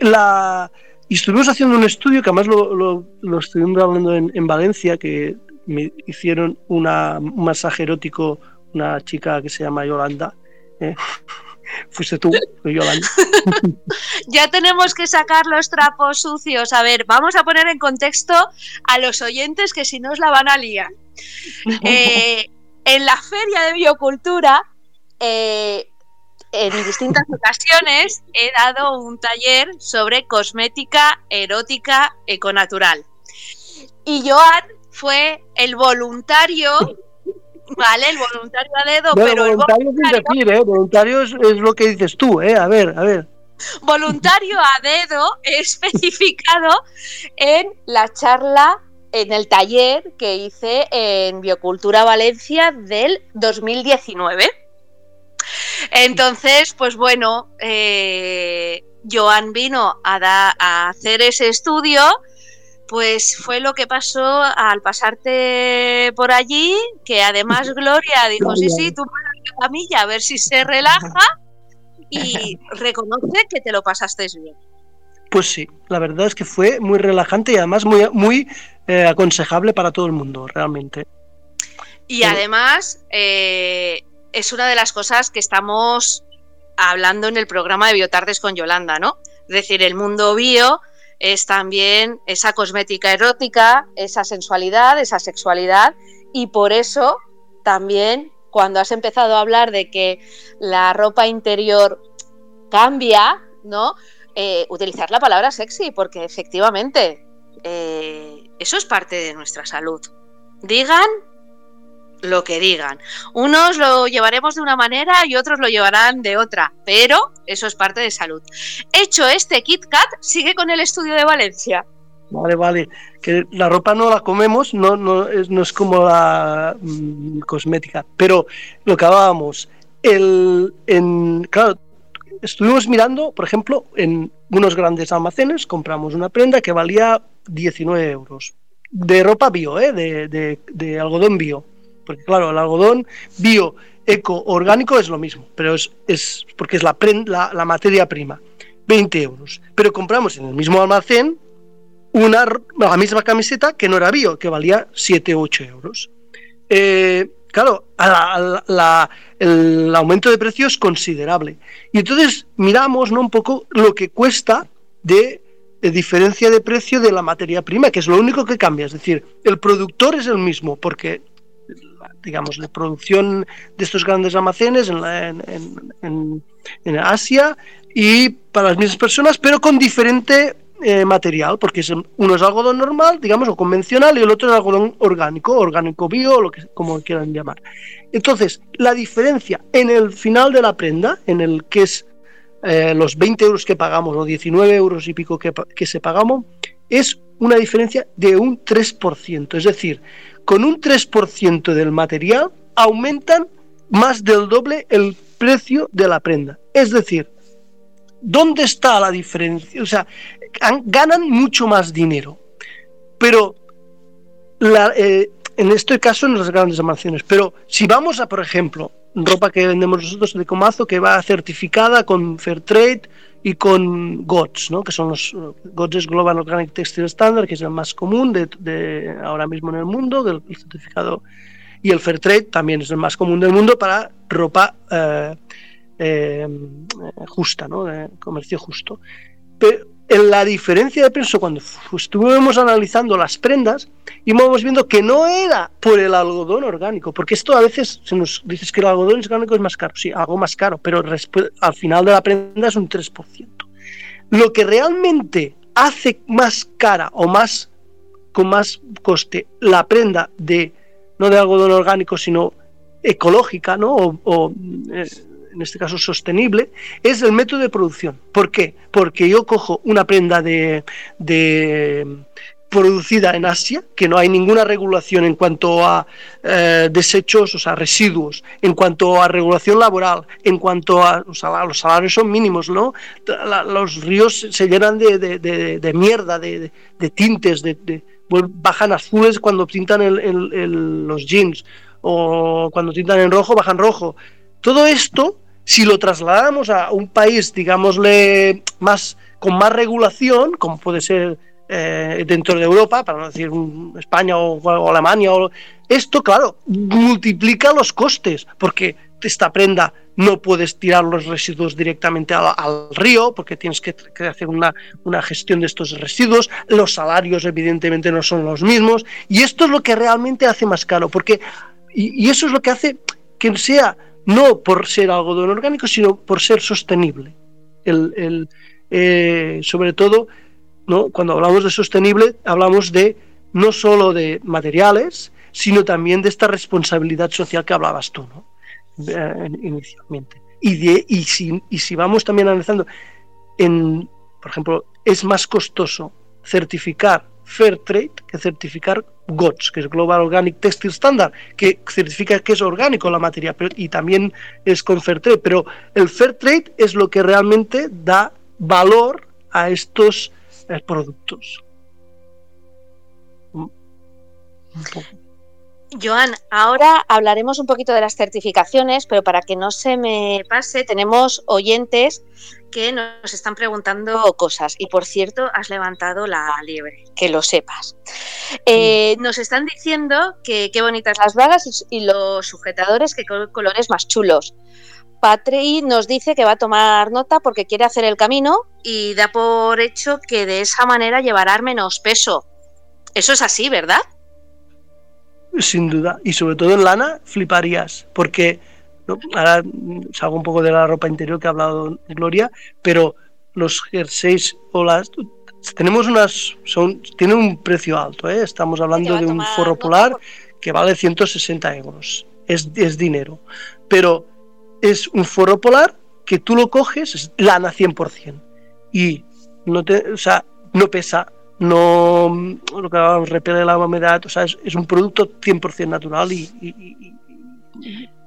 La, y estuvimos haciendo un estudio que además lo, lo, estuvimos hablando en, Valencia, que me hicieron una, un masaje erótico una chica que se llama Yolanda. ¿eh? Fuiste tú, Yolanda. ya tenemos que sacar los trapos sucios. A ver, vamos a poner en contexto a los oyentes que si no os la van a liar. Eh, en la feria de biocultura eh, en distintas ocasiones he dado un taller sobre cosmética erótica econatural. Y Joan fue el voluntario, ¿vale? El voluntario a dedo, pero. Voluntario, el voluntario, decir, ¿eh? voluntario es, lo que dices tú, ¿eh? A ver, a ver. Voluntario a dedo especificado en la charla en el taller que hice en Biocultura Valencia del 2019. Entonces, pues bueno, eh, Joan vino a, a hacer ese estudio pues fue lo que pasó al pasarte por allí, que además Gloria dijo, sí, sí, tú para la camilla a ver si se relaja y reconoce que te lo pasaste bien. Pues sí, la verdad es que fue muy relajante y además muy, muy eh, aconsejable para todo el mundo, realmente. Y además, eh, es una de las cosas que estamos hablando en el programa de Biotardes con Yolanda, ¿no? Es decir, el mundo bio es también esa cosmética erótica, esa sensualidad, esa sexualidad, y por eso también cuando has empezado a hablar de que la ropa interior cambia, ¿no? Eh, utilizar la palabra sexy, porque efectivamente eh, eso es parte de nuestra salud. Digan lo que digan. Unos lo llevaremos de una manera y otros lo llevarán de otra, pero eso es parte de salud. Hecho este Kit Kat, sigue con el estudio de Valencia. Vale, vale. Que la ropa no la comemos, no, es como la mm, cosmética. Pero lo que hablábamos, el, en, claro, estuvimos mirando, por ejemplo, en unos grandes almacenes, compramos una prenda que valía 19 euros. De ropa bio, ¿eh? de, de, de algodón bio porque claro, el algodón bio, eco, orgánico es lo mismo, pero es, es porque es la, la, materia prima, 20 euros. Pero compramos en el mismo almacén una, la misma camiseta que no era bio, que valía 7 o 8 euros. Eh, claro, el aumento de precio es considerable. Y entonces miramos ¿no? un poco lo que cuesta de, diferencia de precio de la materia prima, que es lo único que cambia. Es decir, el productor es el mismo, porque digamos, la producción de estos grandes almacenes en, en, Asia y para las mismas personas, pero con diferente eh, material, porque es, uno es algodón normal, digamos, o convencional, y el otro es algodón orgánico, orgánico bio, lo que como quieran llamar. Entonces, la diferencia en el final de la prenda, en el que es eh, los 20 euros que pagamos o 19 euros y pico que, que se pagamos, es una diferencia de un 3%. Es decir, con un 3% del material aumentan más del doble el precio de la prenda. Es decir, ¿dónde está la diferencia? O sea, ganan mucho más dinero. Pero eh, en este caso en las grandes almacenes. Pero si vamos a, por ejemplo, ropa que vendemos nosotros de Comazo que va certificada con Fairtrade y con GOTS, ¿no? que son los GOTS Global Organic Textile Standard, que es el más común de, ahora mismo en el mundo, del certificado, y el Fairtrade también es el más común del mundo para ropa eh, eh, justa, ¿no? de comercio justo. En la diferencia de precio cuando estuvimos analizando las prendas íbamos viendo que no era por el algodón orgánico, porque esto a veces se nos dice que el algodón orgánico es más caro, sí, algo más caro, pero al final de la prenda es un 3%. Lo que realmente hace más cara o más con más coste la prenda de no de algodón orgánico, sino ecológica, ¿no? Eh, en este caso sostenible, es el método de producción. ¿Por qué? Porque yo cojo una prenda de, producida en Asia, que no hay ninguna regulación en cuanto a eh, desechos, o sea, residuos, en cuanto a regulación laboral, en cuanto a los salarios son mínimos, ¿no? los ríos se llenan de, mierda, de, tintes, de, bajan azules cuando tintan los jeans, o cuando tintan en rojo, bajan rojo. Todo esto si lo trasladamos a un país, digámosle, más, con más regulación, como puede ser eh, dentro de Europa, para no decir España o, Alemania, esto, claro, multiplica los costes, porque esta prenda no puedes tirar los residuos directamente al, río, porque tienes que, hacer una, una, gestión de estos residuos, los salarios evidentemente no son los mismos, y esto es lo que realmente hace más caro, porque, y eso es lo que hace que sea no por ser algodón orgánico, sino por ser sostenible. El, eh, sobre todo, ¿no? cuando hablamos de sostenible, hablamos de no solo de materiales, sino también de esta responsabilidad social que hablabas tú ¿no? Eh, inicialmente. Y, de, y, si, y si vamos también analizando, en, por ejemplo, es más costoso certificar Fair Trade que certificar GOTS, que es Global Organic Textile Standard, que certifica que es orgánico la materia y también es con Fair Trade. Pero el Fair Trade es lo que realmente da valor a estos eh, productos. Joan, ahora hablaremos un poquito de las certificaciones, pero para que no se me pase, tenemos oyentes que nos están preguntando cosas. Y por cierto, has levantado la liebre, que lo sepas. Eh, nos están diciendo que qué bonitas las bragas y, los sujetadores, que colores más chulos. Patri nos dice que va a tomar nota porque quiere hacer el camino y da por hecho que de esa manera llevará menos peso. Eso es así, ¿verdad? Sin duda. Y sobre todo en lana fliparías, porque Ahora salgo un poco de la ropa interior que ha hablado Gloria, pero los jerseys o las tenemos unas son tienen un precio alto, ¿eh? estamos hablando de un forro polar que vale 160 euros, es, es dinero, pero es un forro polar que tú lo coges, es lana 100% y no te, o sea, no pesa, no lo que repele la humedad, o sea, es, un producto 100% natural y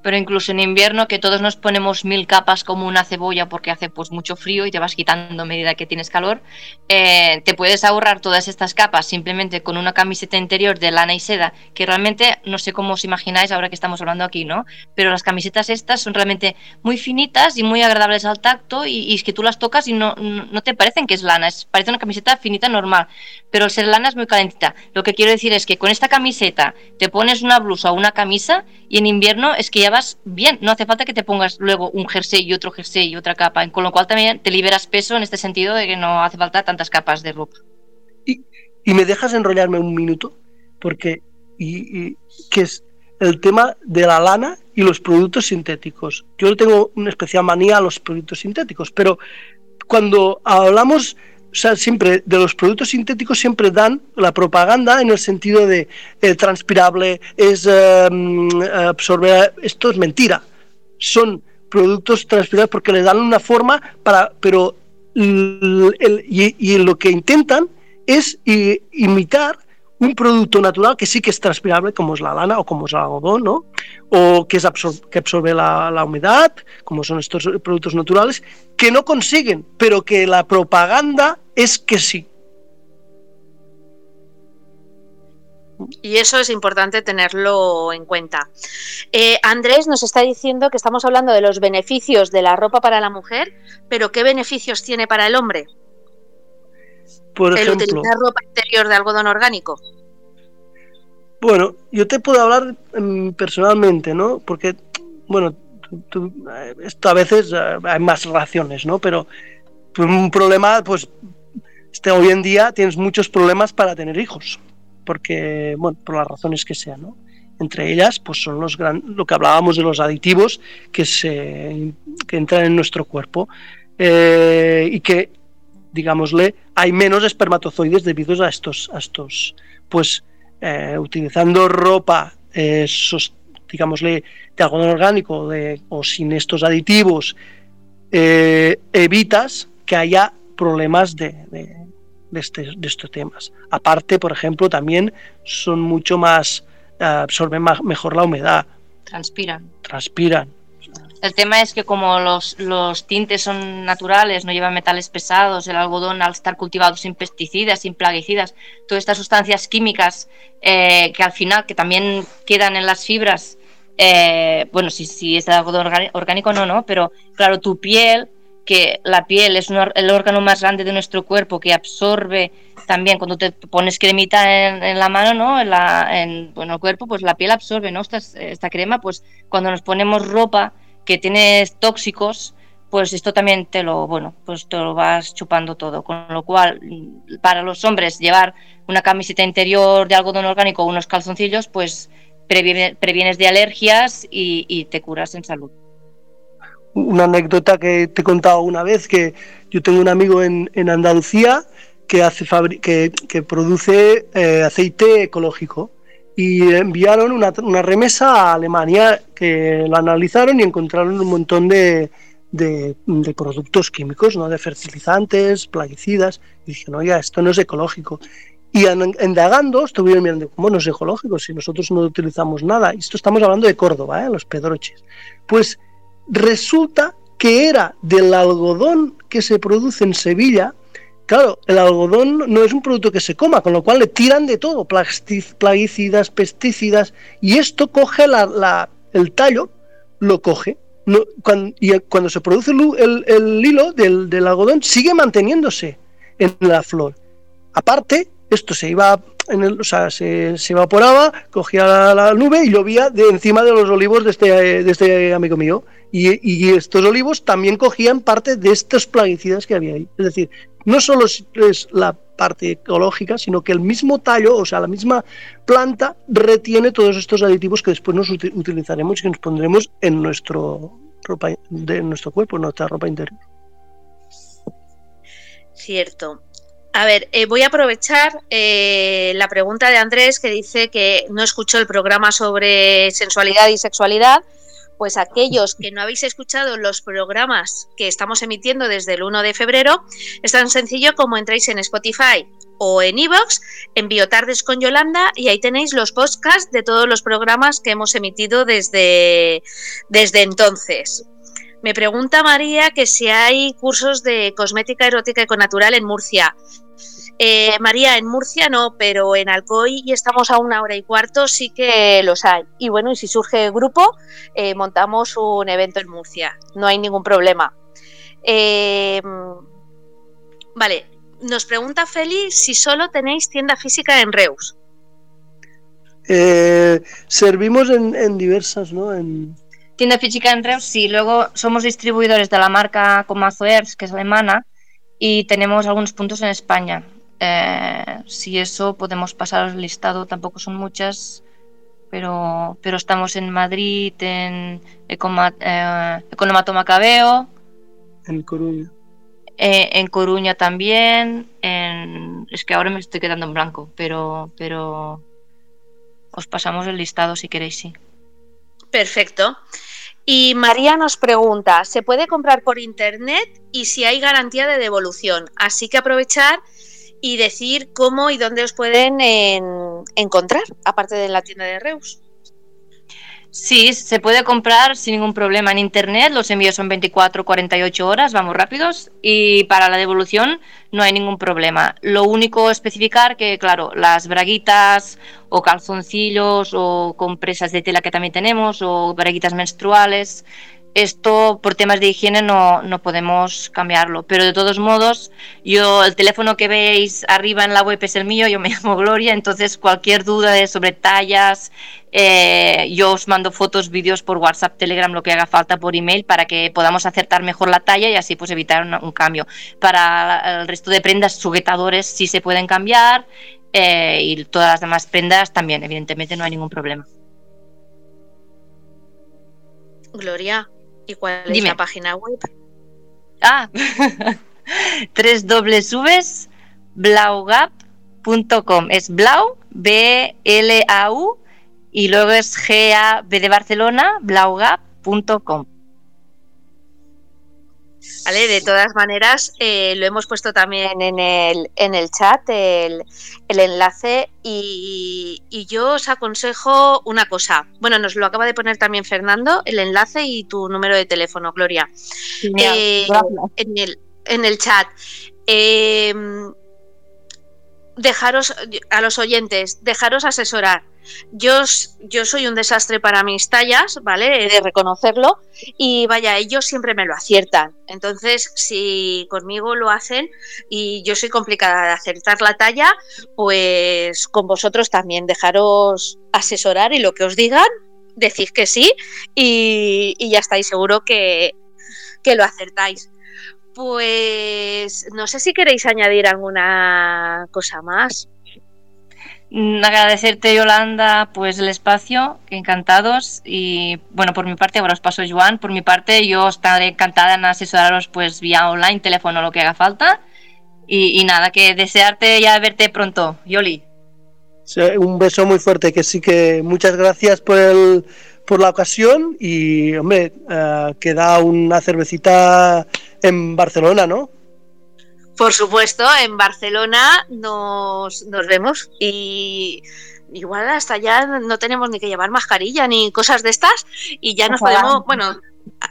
pero incluso en invierno que todos nos ponemos mil capas como una cebolla porque hace pues mucho frío y te vas quitando a medida que tienes calor, eh, te puedes ahorrar todas estas capas simplemente con una camiseta interior de lana y seda, que realmente no sé cómo os imagináis ahora que estamos hablando aquí, ¿no? Pero las camisetas estas son realmente muy finitas y muy agradables al tacto y, es que tú las tocas y no, no, te parecen que es lana, es, parece una camiseta finita normal, pero el ser lana es muy calentita. Lo que quiero decir es que con esta camiseta te pones una blusa o una camisa y en invierno es que ya bien, no hace falta que te pongas luego un jersey y otro jersey y otra capa, con lo cual también te liberas peso en este sentido de que no hace falta tantas capas de ropa. Y, me dejas enrollarme un minuto, porque y, que es el tema de la lana y los productos sintéticos. Yo tengo una especial manía a los productos sintéticos, pero cuando hablamos o sea, siempre de los productos sintéticos siempre dan la propaganda en el sentido de eh, transpirable, es eh, absorber, esto es mentira. Son productos transpirables porque le dan una forma para, pero y, lo que intentan es imitar un producto natural que sí que es transpirable, como es la lana o como es el algodón, ¿no? O que, es que absorbe la, humedad, como son estos productos naturales, que no consiguen, pero que la propaganda es que sí. Y eso es importante tenerlo en cuenta. Eh, Andrés nos está diciendo que estamos hablando de los beneficios de la ropa para la mujer, pero ¿qué beneficios tiene para el hombre? Por el utilizar ropa interior de algodón orgánico. Bueno, yo te puedo hablar mm, personalmente, ¿no? Porque, bueno, esto a veces eh, hay más relaciones, ¿no? Pero un problema, pues, este, hoy en día tienes muchos problemas para tener hijos porque, bueno, por las razones que sean, ¿no? Entre ellas, pues son los gran, lo que hablábamos de los aditivos que, se, que entran en nuestro cuerpo eh, y que, digámosle, hay menos espermatozoides debido a estos, a estos pues, eh, utilizando ropa, eh, digámosle, de algodón orgánico o sin estos aditivos, evitas que haya problemas de, de, este, de estos temas. Aparte, por ejemplo, también son mucho más, eh, absorben mejor la humedad. Transpiran. Transpiran. El tema es que como los, los, tintes son naturales, no llevan metales pesados, el algodón al estar cultivado sin pesticidas, sin plaguicidas, todas estas sustancias químicas eh, que al final, que también quedan en las fibras, eh, bueno, si, si es de algodón orgánico no, no, pero claro, tu piel que la piel es el órgano más grande de nuestro cuerpo que absorbe también cuando te pones cremita en, la mano, ¿no? En, la, en el cuerpo, pues la piel absorbe, ¿no? Esta, esta crema, pues cuando nos ponemos ropa que tiene tóxicos, pues esto también te lo, bueno, pues te lo vas chupando todo. Con lo cual, para los hombres, llevar una camiseta interior de algodón orgánico o unos calzoncillos, pues previenes de alergias y te curas en salud una anécdota que te he contado una vez, que yo tengo un amigo en, en Andalucía que, hace que, que produce eh, aceite ecológico y enviaron una, remesa a Alemania que lo analizaron y encontraron un montón de, productos químicos, ¿no? de fertilizantes, plaguicidas, y dijeron, oye, esto no es ecológico. Y indagando, estuvieron mirando, ¿cómo no es ecológico si nosotros no utilizamos nada? Y esto estamos hablando de Córdoba, ¿eh? los pedroches. Pues resulta que era del algodón que se produce en Sevilla. Claro, el algodón no es un producto que se coma, con lo cual le tiran de todo, plaguicidas, pesticidas, y esto coge el tallo, lo coge. y cuando se produce el, hilo del, algodón, sigue manteniéndose en la flor. Aparte, esto se iba en el, o sea, se, evaporaba, cogía la, nube y llovía de encima de los olivos de este, de este amigo mío. Y, estos olivos también cogían parte de estos plaguicidas que había ahí. Es decir, no solo es, la parte ecológica, sino que el mismo tallo, o sea, la misma planta, retiene todos estos aditivos que después nos utilizaremos y nos pondremos en nuestro, ropa, de nuestro cuerpo, en nuestra ropa interior. Cierto. A ver, eh, voy a aprovechar eh, la pregunta de Andrés que dice que no escuchó el programa sobre sensualidad y sexualidad pues aquellos que no habéis escuchado los programas que estamos emitiendo desde el 1 de febrero, es tan sencillo como entráis en Spotify o en Evox, en Biotardes con Yolanda, y ahí tenéis los podcasts de todos los programas que hemos emitido desde, desde entonces. Me pregunta María que si hay cursos de cosmética erótica econatural en Murcia. Eh, María, en Murcia no, pero en Alcoy y estamos a una hora y cuarto sí que los hay. Y bueno, y si surge el grupo, eh, montamos un evento en Murcia. No hay ningún problema. Eh, vale, nos pregunta Félix si solo tenéis tienda física en Reus. servimos en, diversas, ¿no? En... Tienda física en Reus, sí. Luego somos distribuidores de la marca Comazo Airs, que es alemana, y tenemos algunos puntos en España. Eh, si eso podemos pasar al listado, tampoco son muchas, pero, pero estamos en Madrid, en Ecoma, eh, Economato Macabeo. En Coruña. Eh, en Coruña también. En, es que ahora me estoy quedando en blanco, pero, pero os pasamos el listado si queréis, sí. Perfecto. Y María nos pregunta, ¿se puede comprar por internet y si hay garantía de devolución? Así que aprovechar y decir cómo y dónde os pueden en- encontrar, aparte de la tienda de Reus. Sí, se puede comprar sin ningún problema en internet. Los envíos son 24, 48 horas, vamos rápidos. Y para la devolución no hay ningún problema. Lo único especificar que, claro, las braguitas o calzoncillos o compresas de tela que también tenemos o braguitas menstruales, esto por temas de higiene no, no podemos cambiarlo. Pero de todos modos, yo el teléfono que veis arriba en la web es el mío, yo me llamo Gloria, entonces cualquier duda sobre tallas, eh, yo os mando fotos, vídeos por WhatsApp, Telegram, lo que haga falta por email para que podamos acertar mejor la talla y así pues evitar un cambio. Para el resto de prendas, sujetadores sí se pueden cambiar eh, y todas las demás prendas también, evidentemente no hay ningún problema. Gloria, ¿y cuál es la página web? Ah, tres dobles blaugap.com. Es blau, B-L-A-U, y luego es G-A-B de Barcelona, blaugap.com. Vale, de todas maneras, eh, lo hemos puesto también en el, en el chat, el, el enlace, y, y yo os aconsejo una cosa. Bueno, nos lo acaba de poner también Fernando, el enlace y tu número de teléfono, Gloria. Eh, en, el, en el chat. Eh, dejaros a los oyentes, dejaros asesorar. Yo, yo soy un desastre para mis tallas, ¿vale? He de reconocerlo. Y vaya, ellos siempre me lo aciertan. Entonces, si conmigo lo hacen y yo soy complicada de acertar la talla, pues con vosotros también dejaros asesorar y lo que os digan, decid que sí y, y ya estáis seguro que, que lo acertáis. Pues no sé si queréis añadir alguna cosa más. Mm, Agradecerte, Yolanda, pues el espacio, que encantados. Y bueno, por mi parte, ahora os paso Joan. Por mi parte, yo estaré encantada en asesoraros pues vía online, teléfono, lo que haga falta. Y, y nada, que desearte ya verte pronto, Yoli. Sí, Un beso muy fuerte, que sí que muchas gracias por el, por la ocasión y, hombre, eh, queda una cervecita en Barcelona, ¿no? Por supuesto, en Barcelona nos, nos vemos y igual hasta ya no tenemos ni que llevar mascarilla ni cosas de estas y ya nos Ojalá. podemos, bueno,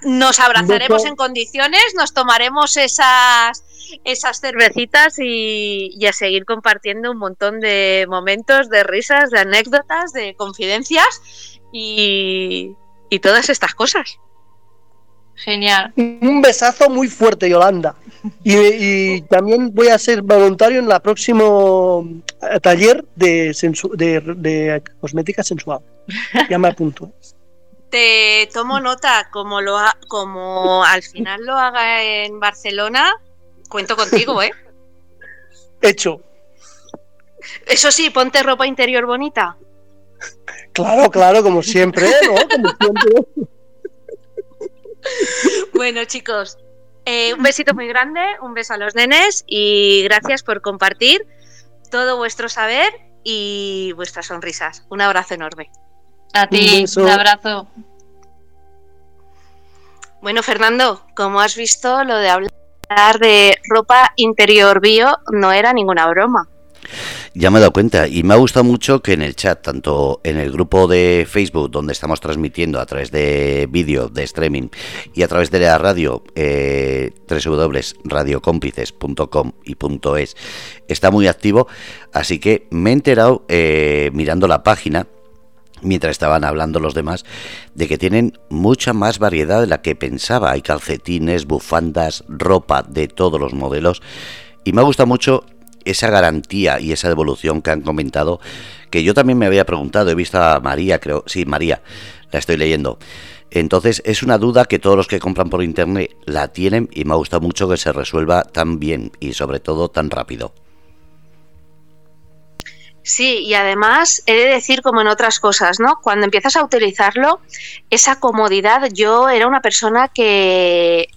nos abrazaremos en condiciones, nos tomaremos esas esas cervecitas y, y a seguir compartiendo un montón de momentos, de risas, de anécdotas, de confidencias y, y todas estas cosas. Genial. Un besazo muy fuerte, Yolanda. Y, y también voy a ser voluntario en el próximo eh, taller de, sensu- de, de cosmética sensual. Ya me apunto. Te tomo nota, como lo ha- como al final lo haga en Barcelona, cuento contigo, ¿eh? Hecho. Eso sí, ponte ropa interior bonita. Claro, claro, como siempre, ¿no? Como siempre. Bueno, chicos, eh, un besito muy grande, un beso a los nenes y gracias por compartir todo vuestro saber y vuestras sonrisas. Un abrazo enorme. A Un ti, beso. un abrazo. Bueno, Fernando, como has visto, lo de hablar de ropa interior bio no era ninguna broma. Ya me he dado cuenta y me ha gustado mucho que en el chat, tanto en el grupo de Facebook donde estamos transmitiendo a través de vídeo, de streaming y a través de la radio, eh, www.radiocómplices.com y .es, está muy activo, así que me he enterado eh, mirando la página mientras estaban hablando los demás, de que tienen mucha más variedad de la que pensaba. Hay calcetines, bufandas, ropa de todos los modelos. Y me ha gustado mucho esa garantía y esa devolución que han comentado, que yo también me había preguntado, he visto a María, creo, sí, María, la estoy leyendo. Entonces es una duda que todos los que compran por internet la tienen y me ha gustado mucho que se resuelva tan bien y sobre todo tan rápido. Sí, y además he de decir como en otras cosas, ¿no? Cuando empiezas a utilizarlo, esa comodidad, yo era una persona que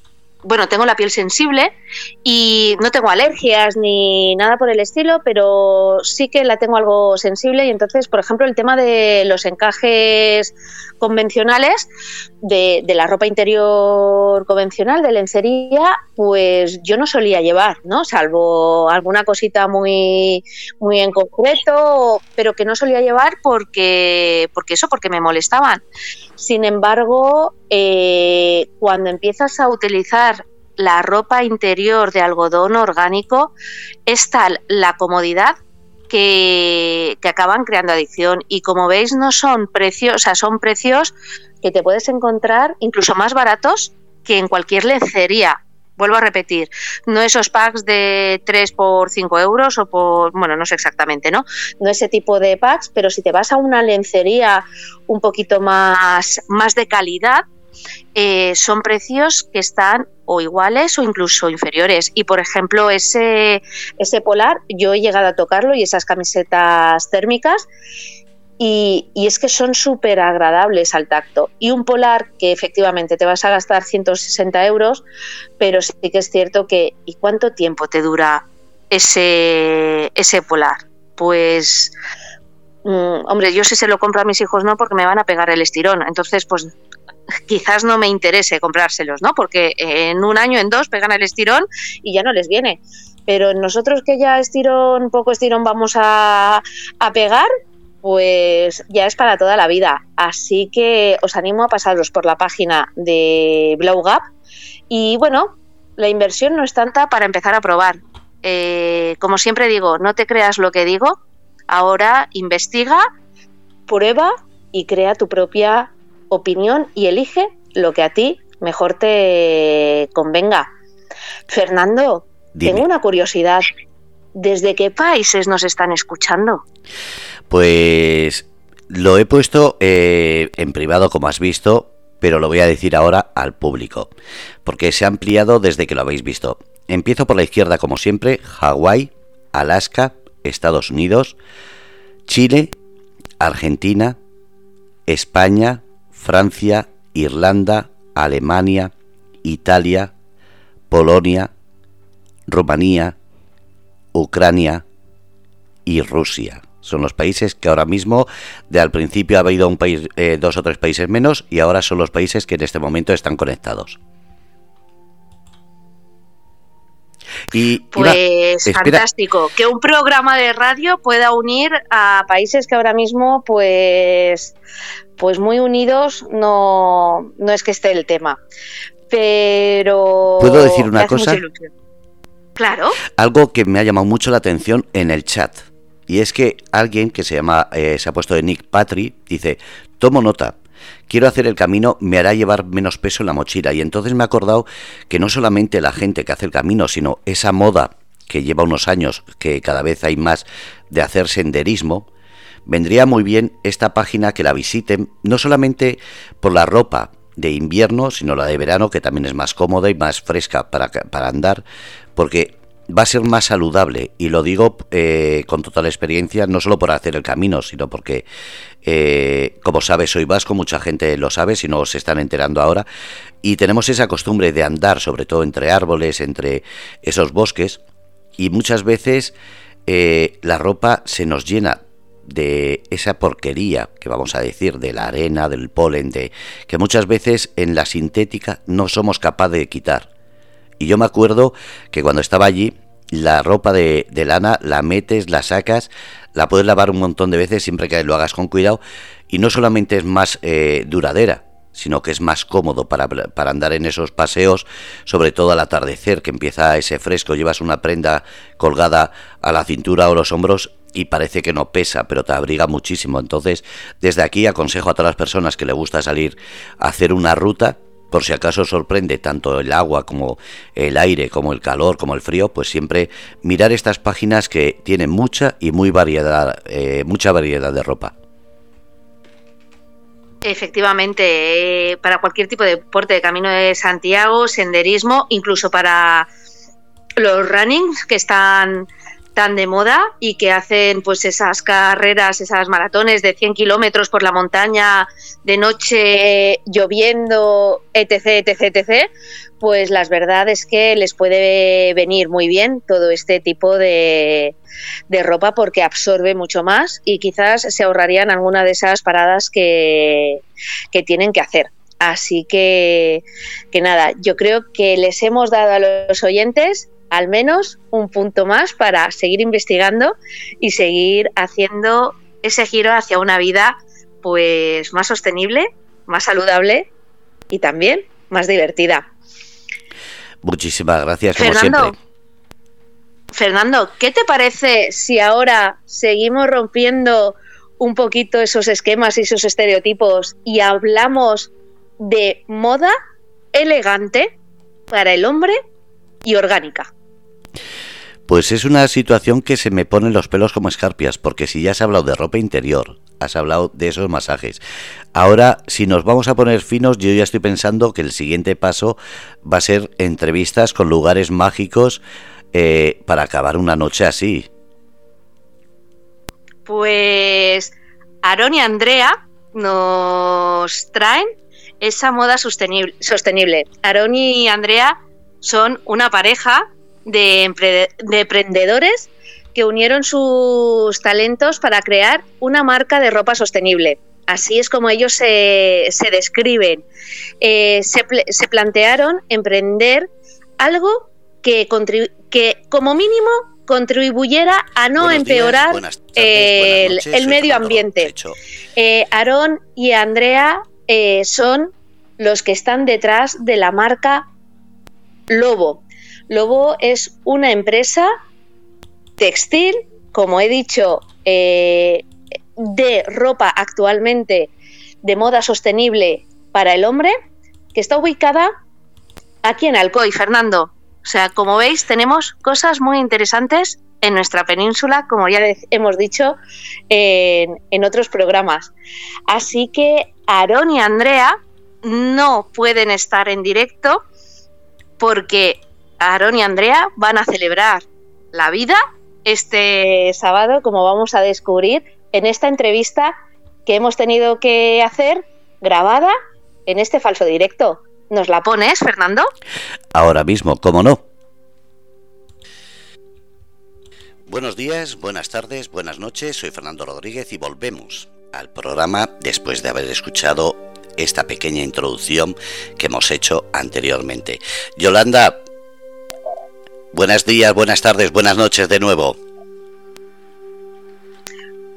bueno, tengo la piel sensible y no tengo alergias ni nada por el estilo, pero sí que la tengo algo sensible y entonces, por ejemplo, el tema de los encajes convencionales de, la ropa interior convencional, de lencería, pues yo no solía llevar, ¿no? Salvo alguna cosita muy, muy en concreto, pero que no solía llevar porque, porque eso, porque me molestaban. Sin embargo, eh, cuando empiezas a utilizar la ropa interior de algodón orgánico, es tal la comodidad que, acaban creando adicción. Y como veis, no son precios, o sea, son precios que te puedes encontrar incluso más baratos que en cualquier lencería. Vuelvo a repetir, no esos packs de 3 por 5 euros o por, bueno, no sé exactamente, ¿no? No ese tipo de packs, pero si te vas a una lencería un poquito más, más de calidad, eh, son precios que están o iguales o incluso inferiores. Y por ejemplo, ese, ese polar, yo he llegado a tocarlo y esas camisetas térmicas y, es que son súper agradables al tacto. Y un polar que efectivamente te vas a gastar 160 euros, pero sí que es cierto que ¿y cuánto tiempo te dura ese, ese polar? Pues, mm, hombre, yo si se lo compro a mis hijos no, porque me van a pegar el estirón. Entonces, pues quizás no me interese comprárselos, ¿no? Porque en un año, en dos, pegan el estirón y ya no les viene. Pero nosotros que ya estirón, poco estirón vamos a, a pegar, pues ya es para toda la vida. Así que os animo a pasaros por la página de Blow Gap. Y bueno, la inversión no es tanta para empezar a probar. Eh, como siempre digo, no te creas lo que digo. Ahora investiga, prueba y crea tu propia opinión y elige lo que a ti mejor te convenga. Fernando, tengo una curiosidad. ¿Desde qué países nos están escuchando? Pues lo he puesto eh, en privado, como has visto, pero lo voy a decir ahora al público, porque se ha ampliado desde que lo habéis visto. Empiezo por la izquierda, como siempre, Hawái, Alaska, Estados Unidos, Chile, Argentina, España, Francia, Irlanda, Alemania, Italia, Polonia, Rumanía, Ucrania y Rusia. Son los países que ahora mismo, de al principio ha habido un país, eh, dos o tres países menos, y ahora son los países que en este momento están conectados. Y, pues fantástico, que un programa de radio pueda unir a países que ahora mismo, pues, pues muy unidos, no, no es que esté el tema. Pero. ¿Puedo decir una cosa? Claro. Algo que me ha llamado mucho la atención en el chat. Y es que alguien que se llama, eh, se ha puesto de Nick Patry, dice, tomo nota, quiero hacer el camino, me hará llevar menos peso en la mochila. Y entonces me he acordado que no solamente la gente que hace el camino, sino esa moda que lleva unos años, que cada vez hay más de hacer senderismo, vendría muy bien esta página que la visiten, no solamente por la ropa de invierno, sino la de verano, que también es más cómoda y más fresca para, para andar, porque va a ser más saludable y lo digo eh, con total experiencia, no solo por hacer el camino, sino porque, eh, como sabes, soy vasco, mucha gente lo sabe, si no se están enterando ahora, y tenemos esa costumbre de andar, sobre todo entre árboles, entre esos bosques, y muchas veces eh, la ropa se nos llena de esa porquería que vamos a decir de la arena, del polen, de que muchas veces en la sintética no somos capaces de quitar. Y yo me acuerdo que cuando estaba allí, la ropa de, lana la metes, la sacas, la puedes lavar un montón de veces siempre que lo hagas con cuidado. Y no solamente es más eh, duradera, sino que es más cómodo para, para, andar en esos paseos, sobre todo al atardecer, que empieza ese fresco, llevas una prenda colgada a la cintura o los hombros y parece que no pesa, pero te abriga muchísimo. Entonces, desde aquí aconsejo a todas las personas que le gusta salir a hacer una ruta, por si acaso sorprende tanto el agua como el aire, como el calor, como el frío, pues siempre mirar estas páginas que tienen mucha y muy variedad, eh, mucha variedad de ropa. Efectivamente, eh, para cualquier tipo de deporte de camino de Santiago, senderismo, incluso para los runnings que están tan de moda y que hacen pues esas carreras, esas maratones de 100 kilómetros por la montaña de noche lloviendo, etc, etc, etc, pues las verdad es que les puede venir muy bien todo este tipo de, de ropa porque absorbe mucho más y quizás se ahorrarían alguna de esas paradas que, que tienen que hacer. Así que, que nada, yo creo que les hemos dado a los oyentes al menos un punto más para seguir investigando y seguir haciendo ese giro hacia una vida pues más sostenible, más saludable y también más divertida. Muchísimas gracias, como siempre. Fernando, ¿qué te parece si ahora seguimos rompiendo un poquito esos esquemas y esos estereotipos y hablamos de moda elegante para el hombre y orgánica? Pues es una situación que se me ponen los pelos como escarpias, porque si ya has hablado de ropa interior, has hablado de esos masajes. Ahora, si nos vamos a poner finos, yo ya estoy pensando que el siguiente paso va a ser entrevistas con lugares mágicos eh, para acabar una noche así. Pues Aaron y Andrea nos traen esa moda sostenible. sostenible. Aaron y Andrea son una pareja de, emprendedores que unieron sus talentos para crear una marca de ropa sostenible. Así es como ellos se, describen. Eh, se, plantearon emprender algo que, que como mínimo contribuyera a no empeorar el, medio ambiente. Eh, Aarón y Andrea eh, son los que están detrás de la marca Lobo. Lobo es una empresa textil, como he dicho, eh, de ropa actualmente de moda sostenible para el hombre, que está ubicada aquí en Alcoy, Fernando. O sea, como veis, tenemos cosas muy interesantes en nuestra península, como ya hemos dicho en, otros programas. Así que Aarón y Andrea no pueden estar en directo porque Aarón y Andrea van a celebrar la vida este sábado, como vamos a descubrir en esta entrevista que hemos tenido que hacer grabada en este falso directo. ¿Nos la pones, Fernando? Ahora mismo, ¿cómo no? Buenos días, buenas tardes, buenas noches, soy Fernando Rodríguez y volvemos al programa después de haber escuchado esta pequeña introducción que hemos hecho anteriormente. Yolanda, Buenos días, buenas tardes, buenas noches de nuevo.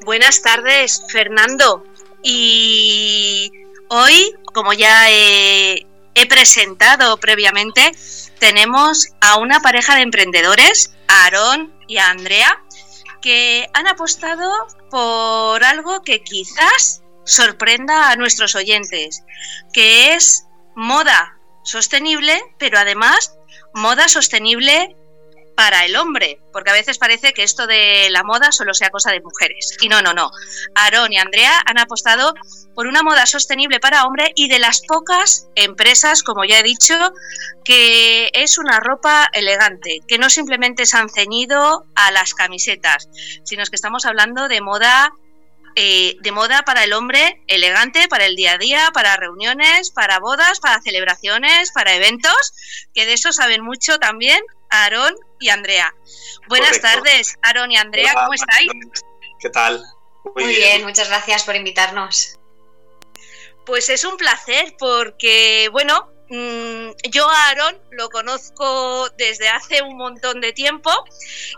Buenas tardes, Fernando. Y hoy, como ya he, presentado previamente, tenemos a una pareja de emprendedores, a Aarón y a Andrea, que han apostado por algo que quizás sorprenda a nuestros oyentes, que es moda sostenible, pero además moda sostenible para el hombre, porque a veces parece que esto de la moda solo sea cosa de mujeres. Y no, no, no. Aarón y Andrea han apostado por una moda sostenible para hombre y de las pocas empresas, como ya he dicho, que es una ropa elegante, que no simplemente se han ceñido a las camisetas, sino que estamos hablando de moda eh, de moda para el hombre elegante, para el día a día, para reuniones, para bodas, para celebraciones, para eventos, que de eso saben mucho también Aarón y Andrea. Buenas tardes, Aarón y Andrea, ¿cómo estáis? ¿Qué tal? Muy, bien. muchas gracias por invitarnos. Pues es un placer porque, bueno, yo a Aarón lo conozco desde hace un montón de tiempo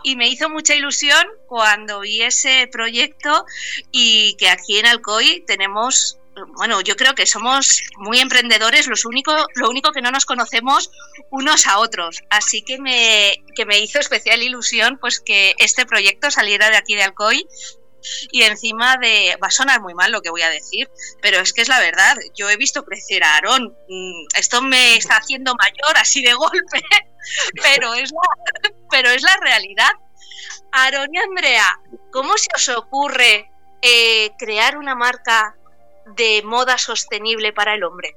y me hizo mucha ilusión cuando vi ese proyecto y que aquí en Alcoy tenemos bueno, yo creo que somos muy emprendedores, los único, lo único que no nos conocemos unos a otros. Así que me, que me hizo especial ilusión pues que este proyecto saliera de aquí de Alcoy y encima de va a sonar muy mal lo que voy a decir, pero es que es la verdad. Yo he visto crecer a Aarón. Mm, esto me está haciendo mayor así de golpe, pero es la, pero es la realidad. Aarón y Andrea, ¿cómo se os ocurre eh, crear una marca de moda sostenible para el hombre?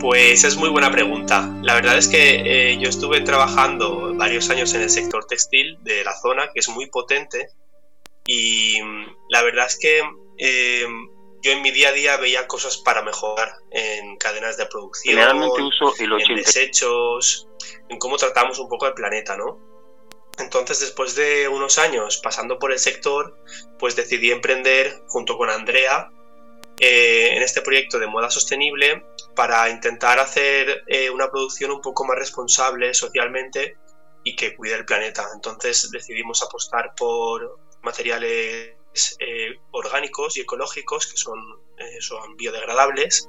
Pues es muy buena pregunta. La verdad es que eh, yo estuve trabajando varios años en el sector textil de la zona, que es muy potente, y la verdad es que eh, yo en mi día a día veía cosas para mejorar en cadenas de producción, uso en desechos, en cómo tratamos un poco el planeta, ¿no? Entonces, después de unos años pasando por el sector, pues decidí emprender junto con Andrea eh, en este proyecto de moda sostenible para intentar hacer eh, una producción un poco más responsable socialmente y que cuide el planeta. Entonces decidimos apostar por materiales eh, orgánicos y ecológicos que son, son biodegradables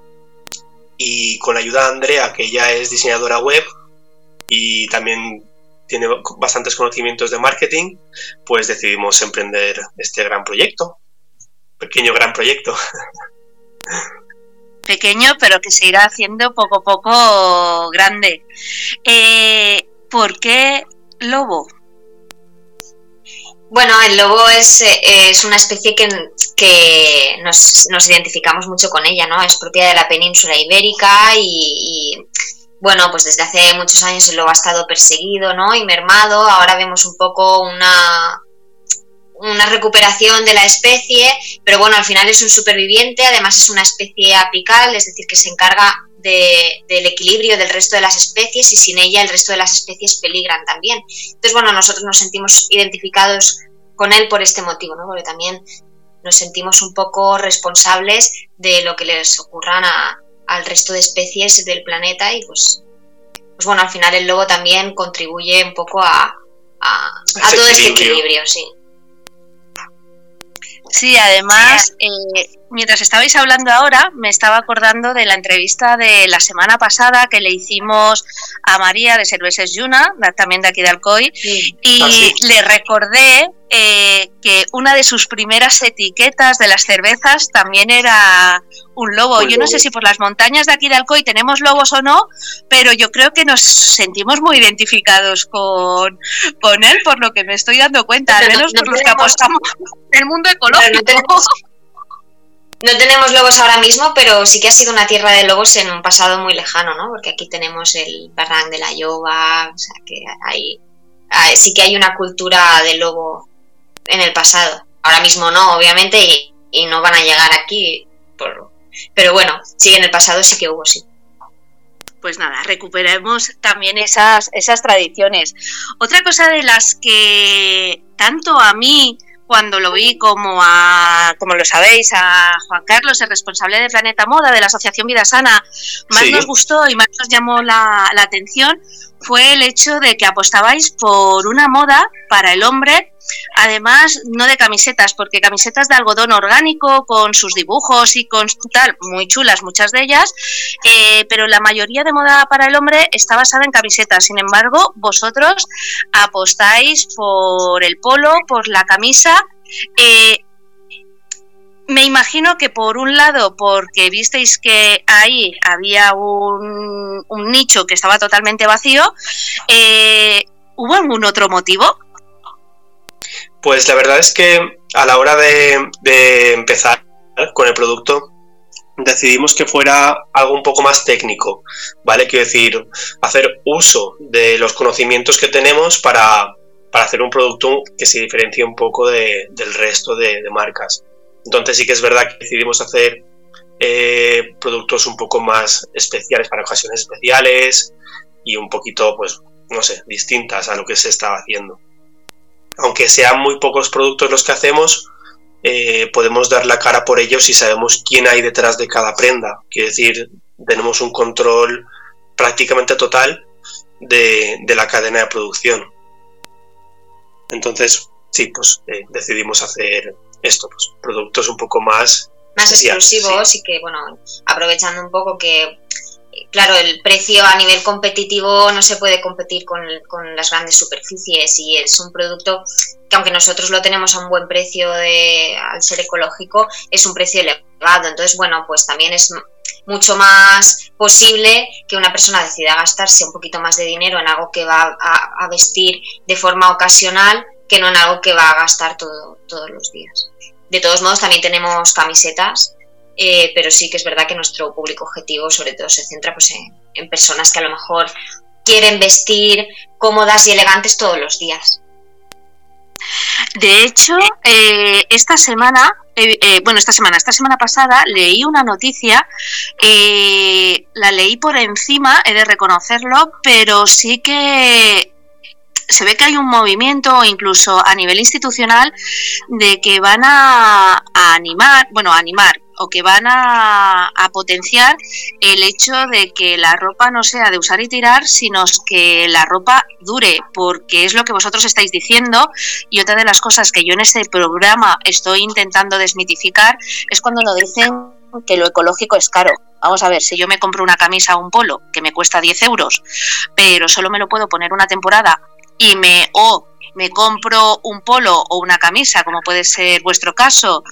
y con la ayuda de Andrea, que ella es diseñadora web y también tiene bastantes conocimientos de marketing, pues decidimos emprender este gran proyecto. Pequeño gran proyecto. Pequeño, pero que se irá haciendo poco a poco grande. Eh, ¿Por qué lobo? Bueno, el lobo es, eh, es una especie que, que nos, nos, identificamos mucho con ella, ¿no? Es propia de la península ibérica y, y bueno, pues desde hace muchos años el lobo ha estado perseguido ¿no? y mermado. Ahora vemos un poco una, una recuperación de la especie, pero bueno, al final es un superviviente, además es una especie apical, es decir, que se encarga del equilibrio del resto de las especies y sin ella el resto de las especies peligran también. Entonces, bueno, nosotros nos sentimos identificados con él por este motivo, ¿no? porque también nos sentimos un poco responsables de lo que les ocurran a, al resto de especies del planeta y pues, pues bueno, al final el lobo también contribuye un poco a, a, todo este equilibrio, sí. Sí, además, eh, mientras estabais hablando ahora, me estaba acordando de la entrevista de la semana pasada que le hicimos a María de Cervezas Yuna, también de aquí de Alcoy, y ah, le recordé eh, que una de sus primeras etiquetas de las cervezas también era un lobo. Yo no sé si por las montañas de aquí de Alcoy tenemos lobos o no, pero yo creo que nos sentimos muy identificados con, con él, por lo que me estoy dando cuenta, al menos por los que apostamos en el mundo ecológico. No tenemos lobos ahora mismo, pero sí que ha sido una tierra de lobos en un pasado muy lejano, ¿no? Porque aquí tenemos el Barranc de la Lloba, o sea que hay, sí que hay una cultura de lobo en el pasado. Ahora mismo no, obviamente, y, no van a llegar aquí. pero bueno, sí, en el pasado sí que hubo, sí. Pues nada, recuperemos también esas, esas tradiciones. Otra cosa de las que tanto a mí cuando lo vi como a, como lo sabéis, a Juan Carlos, el responsable de Planeta Moda de la Asociación Vida Sana, más nos gustó y más nos llamó la, la atención fue el hecho de que apostabais por una moda para el hombre Además, no de camisetas, porque camisetas de algodón orgánico con sus dibujos y con tal, muy chulas muchas de ellas, eh, pero la mayoría de moda para el hombre está basada en camisetas. Sin embargo, vosotros apostáis por el polo, por la camisa. Eh, me imagino que por un lado, porque visteis que ahí había un, nicho que estaba totalmente vacío, eh, ¿hubo algún otro motivo? Pues la verdad es que a la hora de, empezar con el producto, decidimos que fuera algo un poco más técnico, ¿vale? Quiero decir, hacer uso de los conocimientos que tenemos para, hacer un producto que se diferencie un poco del resto de, marcas. Entonces sí que es verdad que decidimos hacer eh, productos un poco más especiales para ocasiones especiales y un poquito, pues, no sé, distintas a lo que se estaba haciendo aunque sean muy pocos productos los que hacemos, eh, podemos dar la cara por ellos si sabemos quién hay detrás de cada prenda. Quiere decir, tenemos un control prácticamente total de, la cadena de producción. Entonces, sí, pues eh, decidimos hacer esto, pues, productos un poco más... Más exclusivos y que, bueno, aprovechando un poco que claro, el precio a nivel competitivo no se puede competir con, las grandes superficies y es un producto que aunque nosotros lo tenemos a un buen precio de, al ser ecológico, es un precio elevado. Entonces, bueno, pues también es mucho más posible que una persona decida gastarse un poquito más de dinero en algo que va a, vestir de forma ocasional que no en algo que va a gastar todo, todos los días. De todos modos, también tenemos camisetas eh, pero sí que es verdad que nuestro público objetivo sobre todo se centra pues, en personas que a lo mejor quieren vestir cómodas y elegantes todos los días. De hecho, eh, esta semana, eh, bueno, esta semana, esta semana pasada leí una noticia, la leí por encima, he de reconocerlo, pero sí que se ve que hay un movimiento, incluso a nivel institucional, de que van a, animar, bueno, a animar, o que van a, potenciar el hecho de que la ropa no sea de usar y tirar, sino que la ropa dure, porque es lo que vosotros estáis diciendo. Y otra de las cosas que yo en este programa estoy intentando desmitificar es cuando lo dicen que lo ecológico es caro. Vamos a ver, si yo me compro una camisa o un polo que me cuesta 10 euros, pero solo me lo puedo poner una temporada y me o me compro un polo o una camisa, como puede ser vuestro caso,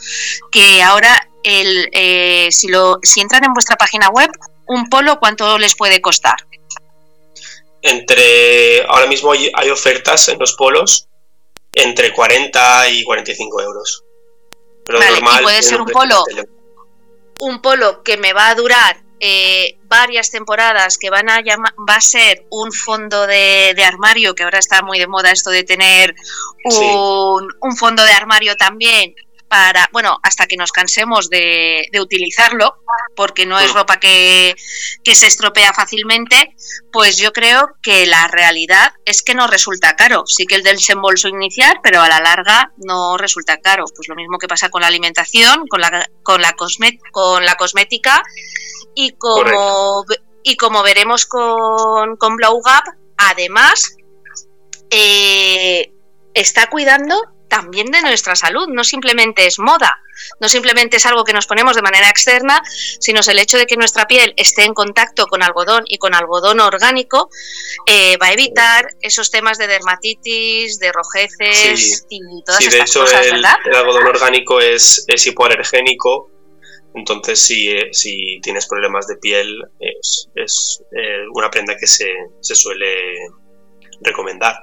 que ahora el, eh, si, lo, si entran en vuestra página web, un polo, ¿cuánto les puede costar? Entre, ahora mismo hay, ofertas en los polos entre 40 y 45 euros. Pero normal, puede ser un polo, un polo que me va a durar eh, varias temporadas que van a va a ser un fondo de, armario, que ahora está muy de moda esto de tener un, un, fondo de armario también para, bueno, hasta que nos cansemos de, utilizarlo, porque no es ropa que, se estropea fácilmente, pues yo creo que la realidad es que no resulta caro. Sí que el desembolso inicial, pero a la larga no resulta caro. Pues lo mismo que pasa con la alimentación, con la, con la, con la cosmética y como, y como veremos con, con Blow además, eh, está cuidando también de nuestra salud. No simplemente es moda, no simplemente es algo que nos ponemos de manera externa, sino el hecho de que nuestra piel esté en contacto con algodón y con algodón orgánico eh, va a evitar esos temas de dermatitis, de rojeces y todas sí, de hecho el, algodón orgánico es, es hipoalergénico. Entonces, si, eh, si tienes problemas de piel, es, es eh, una prenda que se, se suele recomendar.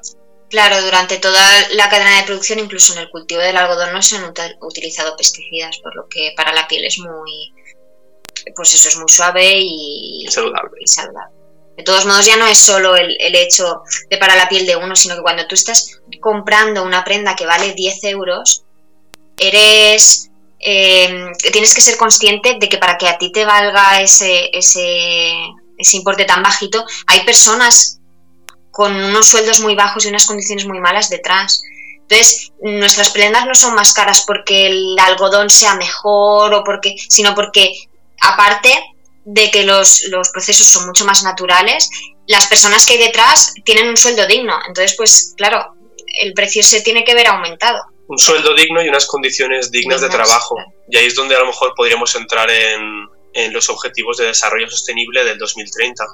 Claro, durante toda la cadena de producción, incluso en el cultivo del algodón, no se han utilizado pesticidas, por lo que para la piel es muy, pues eso es muy suave y saludable. De todos modos, ya no es solo el, hecho de para la piel de uno, sino que cuando tú estás comprando una prenda que vale 10 euros, eres em, tienes que ser consciente de que para que a ti te valga ese, ese, ese importe tan bajito, hay personas con unos sueldos muy bajos y unas condiciones muy malas detrás. Entonces, nuestras prendas no son más caras porque el algodón sea mejor o porque, sino porque, aparte de que los, los procesos son mucho más naturales, las personas que hay detrás tienen un sueldo digno. Entonces, pues claro, el precio se tiene que ver aumentado. Un sueldo digno y unas condiciones dignas, de trabajo. Y ahí es donde a lo mejor podríamos entrar en, en los objetivos de desarrollo sostenible del 2030.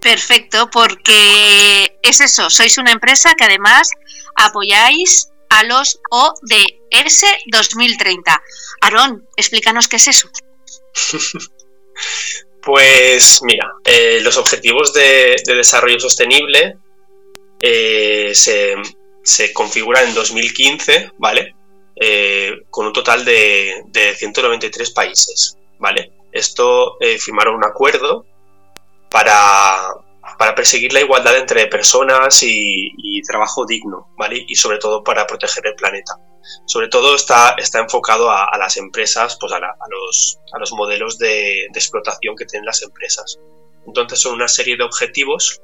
Perfecto, porque es eso, sois una empresa que además apoyáis a los ODS 2030. Aarón, explícanos qué es eso. pues mira, eh, los objetivos de, desarrollo sostenible eh, se, configuran en 2015, ¿vale? Eh, con un total de, de 193 países, ¿vale? Esto firmaron un acuerdo para, perseguir la igualdad entre personas y, trabajo digno, ¿vale? Y sobre todo para proteger el planeta. Sobre todo está, está enfocado a, las empresas, pues a, los, a los modelos de, explotación que tienen las empresas. Entonces son una serie de objetivos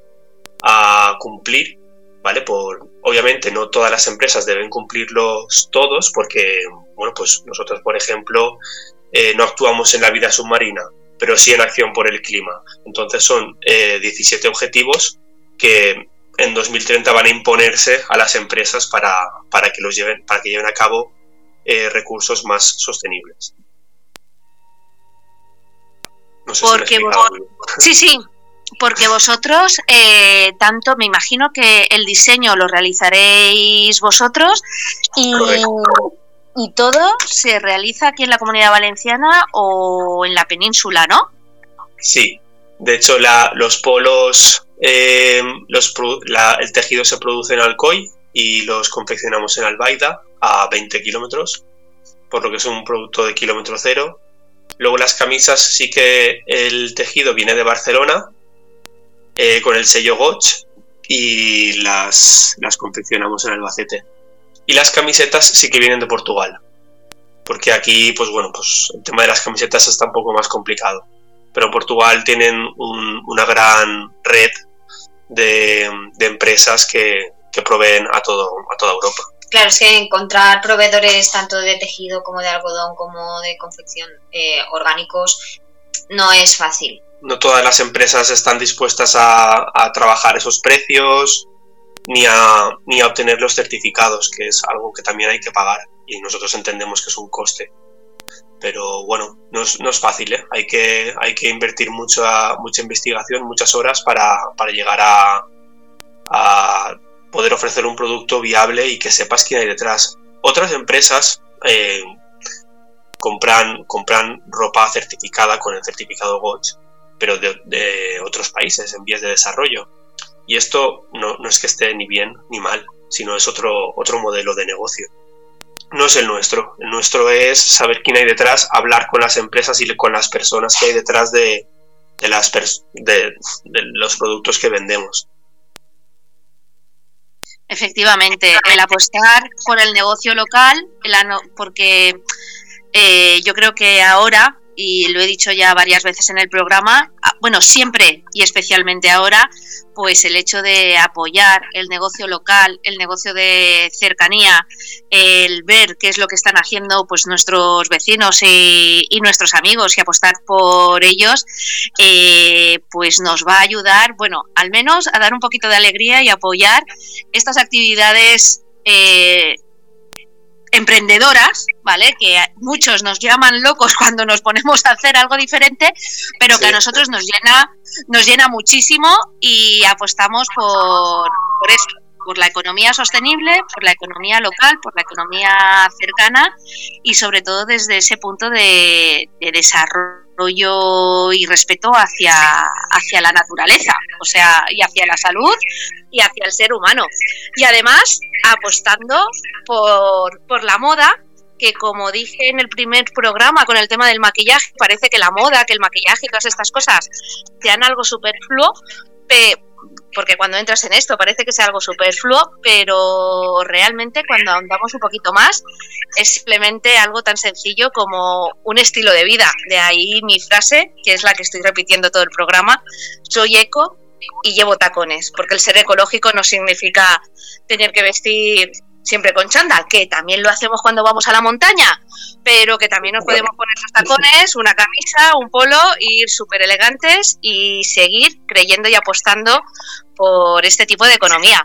a cumplir, ¿vale? Por, obviamente no todas las empresas deben cumplirlos todos porque, bueno, pues nosotros, por ejemplo, eh, no actuamos en la vida submarina, pero sí en acción por el clima. Entonces son 17 eh, objetivos que en 2030 van a imponerse a las empresas para, para que los lleven, para que lleven a cabo eh, recursos más sostenibles. No sé porque si sí, sí, porque vosotros, eh, tanto me imagino que el diseño lo realizaréis vosotros y, y todo se realiza aquí en la comunidad valenciana o en la península, ¿no? Sí, de hecho los polos, eh, el tejido se produce en Alcoy y los confeccionamos en Albaida a 20 kilómetros, por lo que es un producto de kilómetro cero. Luego las camisas sí que el tejido viene de Barcelona eh, con el sello Gotch y las, las confeccionamos en Albacete. Y las camisetas sí que vienen de Portugal. Porque aquí, pues bueno, pues el tema de las camisetas está un poco más complicado. Pero Portugal tienen una gran red de, empresas que, proveen a, todo, a toda Europa. Claro, es que encontrar proveedores tanto de tejido como de algodón como de confección eh, orgánicos no es fácil. No todas las empresas están dispuestas a, trabajar esos precios ni a, ni a obtener los certificados, que es algo que también hay que pagar y nosotros entendemos que es un coste. Pero bueno, no es, fácil, ¿eh? hay, que, invertir mucha, investigación, muchas horas para, llegar a, a poder ofrecer un producto viable y que sepas quién hay detrás. Otras empresas eh, compran, compran ropa certificada con el certificado GOTS, pero de, otros países en vías de desarrollo. Y esto no, no, es que esté ni bien ni mal, sino es otro, otro modelo de negocio. No es el nuestro. El nuestro es saber quién hay detrás, hablar con las empresas y con las personas que hay detrás de, de las de los productos que vendemos. Efectivamente, el apostar por el negocio local, porque eh, yo creo que ahora, y lo he dicho ya varias veces en el programa, ah, bueno, siempre y especialmente ahora, pues el hecho de apoyar el negocio local, el negocio de cercanía, el ver qué es lo que están haciendo pues nuestros vecinos y, nuestros amigos y apostar por ellos, eh, pues nos va a ayudar, bueno, al menos a dar un poquito de alegría y apoyar estas actividades eh, emprendedoras, ¿vale? Que muchos nos llaman locos cuando nos ponemos a hacer algo diferente, pero que a nosotros nos llena, nos llena muchísimo y apostamos por, por eso, por la economía sostenible, por la economía local, por la economía cercana y sobre todo desde ese punto de, de desarrollo y respeto hacia, hacia la naturaleza, o sea, y hacia la salud y hacia el ser humano. Y además apostando por, por la moda, que como dije en el primer programa con el tema del maquillaje, parece que la moda, que el maquillaje y todas estas cosas sean algo superfluo, porque cuando entras en esto parece que sea algo superfluo, pero realmente cuando andamos un poquito más es simplemente algo tan sencillo como un estilo de vida. De ahí mi frase, que es la que estoy repitiendo todo el programa, soy eco y llevo tacones, porque el ser ecológico no significa tener que vestir siempre con chándal, que también lo hacemos cuando vamos a la montaña, pero que también nos podemos poner los tacones, una camisa, un polo, ir súper elegantes y seguir creyendo y apostando por este tipo de economía.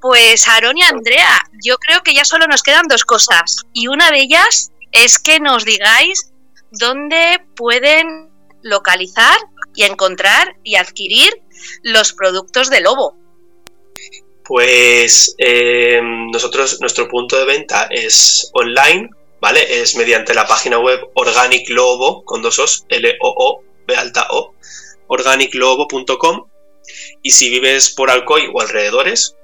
Pues Aaron y Andrea, yo creo que ya solo nos quedan dos cosas y una de ellas es que nos digáis dónde pueden localizar y encontrar y adquirir los productos de Lobo. Pues eh, nosotros, nuestro punto de venta es online, ¿vale? Es mediante la página web Organic Lobo, con dos os, L-O-O, B alta O, organiclobo.com. Y si vives por Alcoy o alrededores,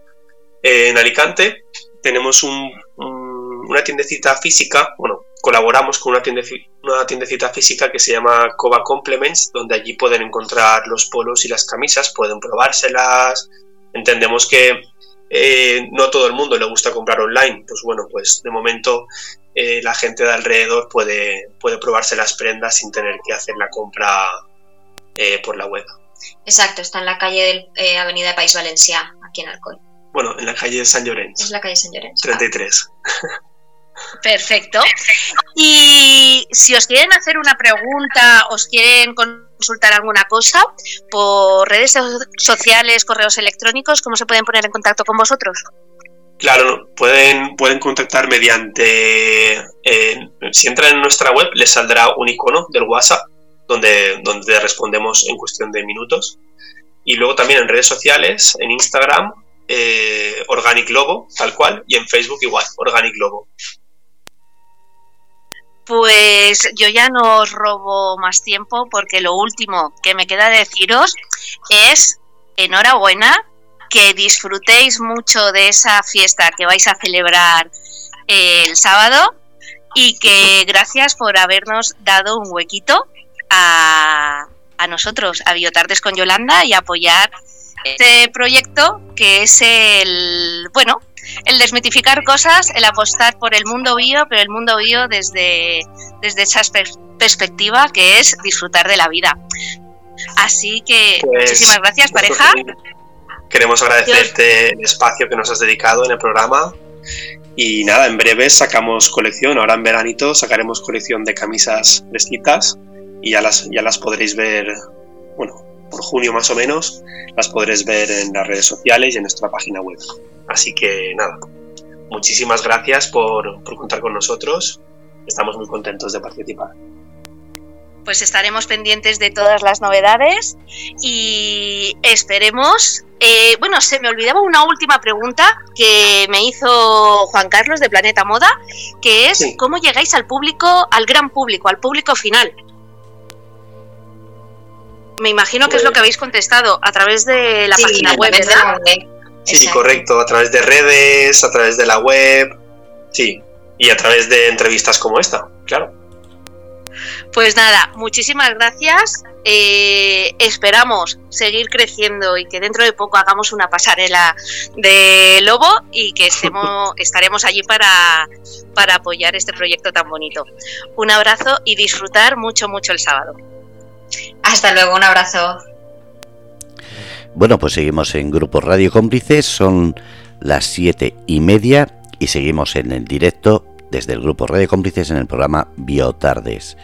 en Alicante, tenemos una tiendecita física, bueno, colaboramos con una, una tiendecita física que se llama Cova Complements, donde allí pueden encontrar los polos y las camisas, pueden probárselas, entendemos que eh, no todo el mundo le gusta comprar online, pues bueno, pues de momento eh, la gente de alrededor puede, puede probarse las prendas sin tener que hacer la compra eh, por la web. Exacto, está en la calle de Avenida País Valencia, aquí en Alcoy. Bueno, en la calle de San Llorenç. Es la calle San Llorenç. 33. Perfecto. Y si os quieren hacer una pregunta, os quieren consultar alguna cosa, por redes sociales, correos electrónicos, ¿cómo se pueden poner en contacto con vosotros? Claro, pueden, pueden contactar mediante... Eh, si entran en nuestra web, les saldrá un icono del WhatsApp donde, donde respondemos en cuestión de minutos. Y luego también en redes sociales, en Instagram, eh, Organic Logo, tal cual, y en Facebook igual, Organic Logo. Pues yo ya no os robo más tiempo porque lo último que me queda deciros es enhorabuena, que disfrutéis mucho de esa fiesta que vais a celebrar el sábado y que gracias por habernos dado un huequito a, a nosotros, a Biotardes con Yolanda y apoyar este proyecto que es el, bueno, el desmitificar cosas, el apostar por el mundo bio, pero el mundo bio desde, desde esa perspectiva que es disfrutar de la vida. Así que Pues, muchísimas gracias, pareja. Queremos agradecerte el espacio que nos has dedicado en el programa. Y nada, en breve sacamos colección. Ahora en veranito sacaremos colección de camisas fresquitas y ya las, ya las podréis ver, bueno, por junio más o menos, las podréis ver en las redes sociales y en nuestra página web. Así que nada, muchísimas gracias por, por contar con nosotros. Estamos muy contentos de participar. Pues estaremos pendientes de todas las novedades y esperemos. eh, bueno, se me olvidaba una última pregunta que me hizo Juan Carlos de Planeta Moda, que es Sí. cómo llegáis al público, al gran público, al público final. Me imagino que es lo que habéis contestado a través de la Sí, página web, de ¿verdad? la web. Sí, Exacto. correcto, a través de redes, a través de la web, sí, y a través de entrevistas como esta, claro. Pues nada, muchísimas gracias. Eh, esperamos seguir creciendo y que dentro de poco hagamos una pasarela de lobo y que estemos, estaremos allí para, para apoyar este proyecto tan bonito. Un abrazo y disfrutar mucho, mucho el sábado. Hasta luego, un abrazo. Bueno, pues seguimos en Grupo Radio Cómplices, son las siete y media y seguimos en el directo desde el Grupo Radio Cómplices en el programa Biotardes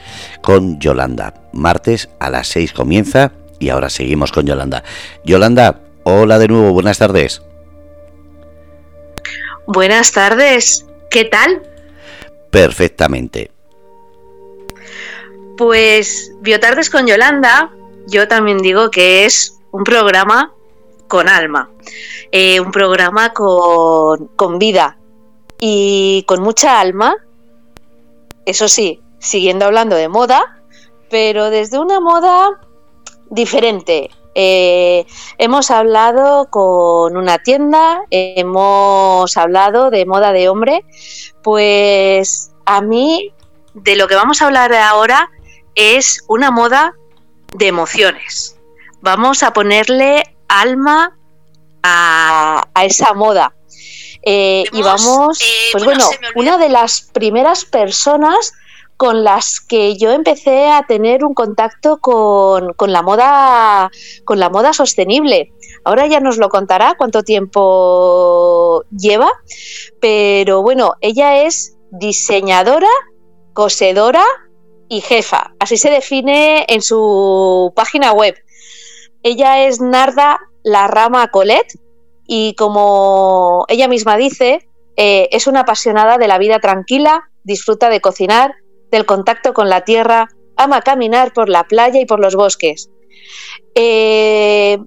con Yolanda. Martes a las 6 comienza y ahora seguimos con Yolanda. Yolanda, hola de nuevo, buenas tardes. Buenas tardes, ¿qué tal? Perfectamente. Pues Biotardes con Yolanda, yo también digo que es un programa con alma, eh, un programa con, con vida y con mucha alma, eso sí, siguiendo hablando de moda, pero desde una moda diferente. Eh, hemos hablado con una tienda, hemos hablado de moda de hombre, pues a mí de lo que vamos a hablar ahora es una moda de emociones. Vamos a ponerle alma a, a esa moda. Eh, y vamos, eh, pues bueno, una de las primeras personas con las que yo empecé a tener un contacto con, con la moda con la moda sostenible. Ahora ya nos lo contará cuánto tiempo lleva, pero bueno, ella es diseñadora, cosedora y jefa. Así se define en su página web. Ella es Narda La Rama Colet y como ella misma dice, eh, es una apasionada de la vida tranquila, disfruta de cocinar, del contacto con la tierra, ama caminar por la playa y por los bosques. Eh,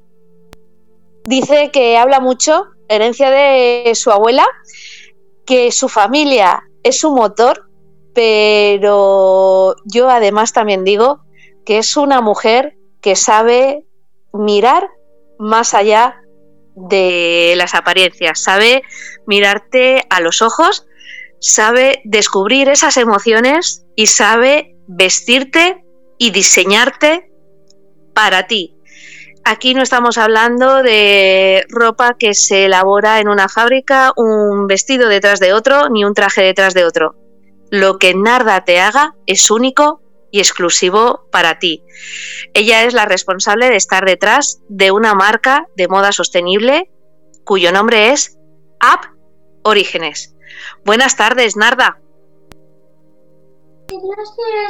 dice que habla mucho, herencia de su abuela, que su familia es su motor, pero yo además también digo que es una mujer que sabe mirar más allá de las apariencias, sabe mirarte a los ojos, sabe descubrir esas emociones y sabe vestirte y diseñarte para ti. Aquí no estamos hablando de ropa que se elabora en una fábrica, un vestido detrás de otro, ni un traje detrás de otro. Lo que Narda te haga es único y exclusivo para ti. Ella es la responsable de estar detrás de una marca de moda sostenible cuyo nombre es App Orígenes. Buenas tardes, Narda.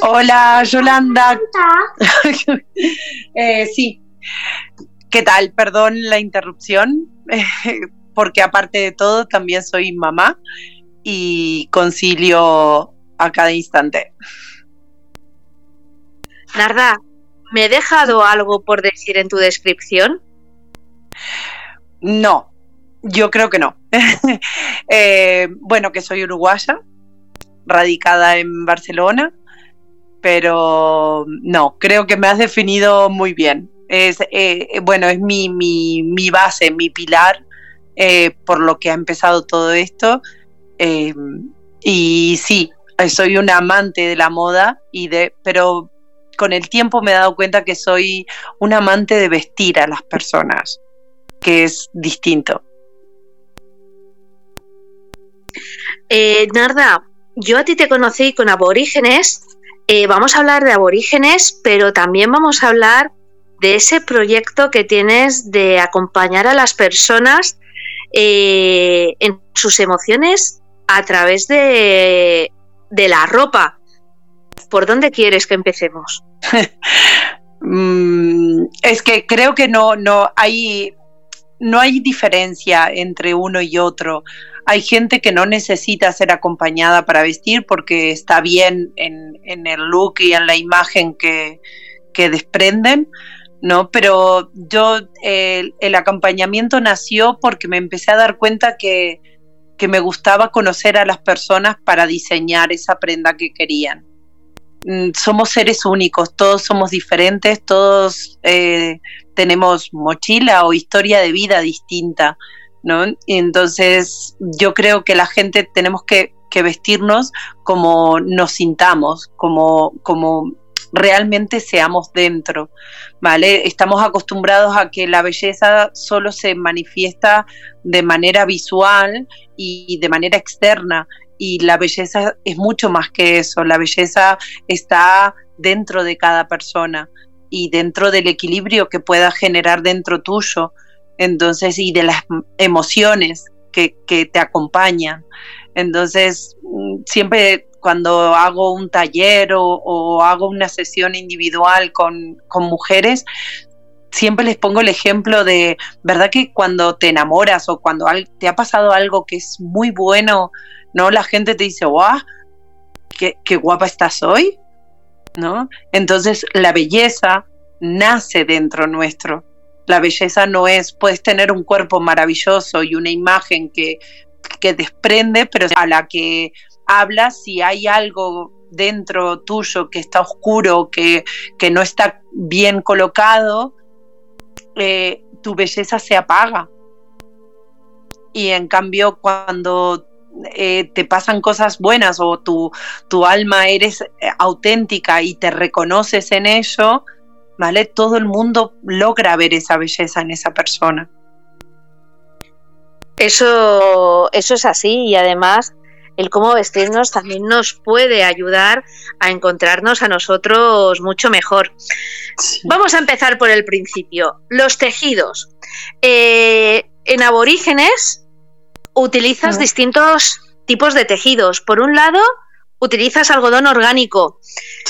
Hola, Yolanda. Eh, sí. ¿Qué tal? Perdón la interrupción, porque aparte de todo también soy mamá y concilio a cada instante. Narda, ¿me he dejado algo por decir en tu descripción? No, yo creo que no. Eh, bueno, que soy uruguaya, radicada en Barcelona, pero no, creo que me has definido muy bien. Es, eh, bueno, es mi, mi, mi base, mi pilar, eh, por lo que ha empezado todo esto. Y sí, soy una amante de la moda y de, pero con el tiempo me he dado cuenta que soy un amante de vestir a las personas, que es distinto. Eh, Narda, yo a ti te conocí con aborígenes. Eh, vamos a hablar de aborígenes, pero también vamos a hablar de ese proyecto que tienes de acompañar a las personas eh, en sus emociones a través de, de la ropa. ¿Por dónde quieres que empecemos? Mm, es que creo que no, no hay no hay diferencia entre uno y otro. Hay gente que no necesita ser acompañada para vestir porque está bien en, el look y en la imagen que, desprenden, ¿no? Pero yo, el, acompañamiento nació porque me empecé a dar cuenta que, que me gustaba conocer a las personas para diseñar esa prenda que querían. Mm, somos seres únicos, todos somos diferentes, todos eh, tenemos mochila o historia de vida distinta, ¿no? entonces yo creo que la gente tenemos que, vestirnos como nos sintamos, como, como realmente seamos dentro, ¿vale? Estamos acostumbrados a que la belleza solo se manifiesta de manera visual y de manera externa y la belleza es mucho más que eso, la belleza está dentro de cada persona y dentro del equilibrio que pueda generar dentro tuyo, entonces, y de las emociones que, te acompañan. Entonces, mm, siempre cuando hago un taller o, hago una sesión individual con, con mujeres, siempre les pongo el ejemplo de, ¿verdad que cuando te enamoras o cuando te ha pasado algo que es muy bueno, ¿no? La gente te dice, ¡guau! Qué, qué guapa estás hoy! ¿No? Entonces la belleza nace dentro nuestro. La belleza no es, puedes tener un cuerpo maravilloso y una imagen que, que desprende, pero a la que hablas, si hay algo dentro tuyo que está oscuro, que, que no está bien colocado, eh, tu belleza se apaga. Y en cambio, cuando eh, te pasan cosas buenas o tu, tu alma eres eh, auténtica y te reconoces en ello, ¿vale? Todo el mundo logra ver esa belleza en esa persona. Eso, eso es así y además el cómo vestirnos también nos puede ayudar a encontrarnos a nosotros mucho mejor. Vamos a empezar por el principio. Los tejidos. Eh, en aborígenes utilizas distintos tipos de tejidos. Por un lado, utilizas algodón orgánico.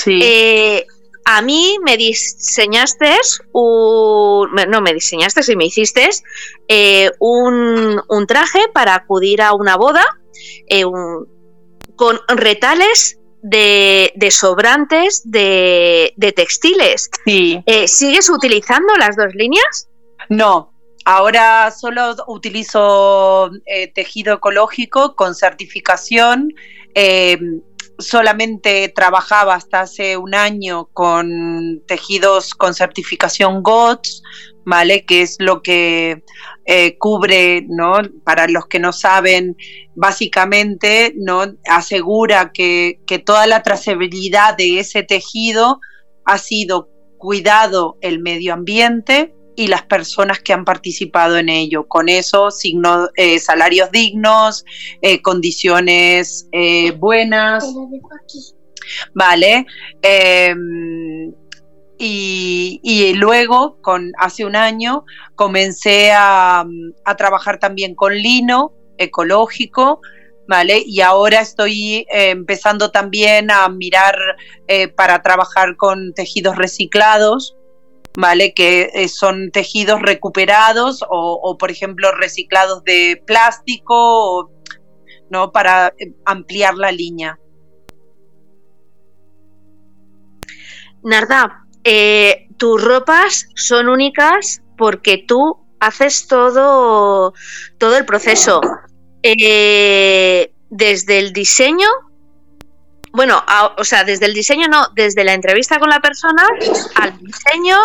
Eh, a mí me diseñaste un, no me diseñaste y me hiciste eh, un, traje para acudir a una boda eh, con retales de, sobrantes de, textiles. ¿Sigues utilizando las dos líneas? No, Ahora solo utilizo eh, tejido ecológico con certificación. Eh, solamente trabajaba hasta hace un año con tejidos con certificación GOTS, ¿vale? Que es lo que eh, cubre, ¿no? Para los que no saben, básicamente, ¿no? Asegura que, que toda la trazabilidad de ese tejido ha sido cuidado el medio ambiente, y las personas que han participado en ello. Con eso, signo, eh, salarios dignos, eh, condiciones eh, buenas. Vale. Em, y, luego, con, hace un año, comencé a, a trabajar también con lino ecológico, ¿vale? Y ahora estoy empezando también a mirar para trabajar con tejidos reciclados, ¿vale? Que eh, son tejidos recuperados o, por ejemplo, reciclados de plástico, ¿no? Para eh, ampliar la línea. Narda, eh, tus ropas son únicas porque tú haces todo, todo el proceso. desde el diseño bueno, o sea, desde el diseño no, desde la entrevista con la persona al diseño,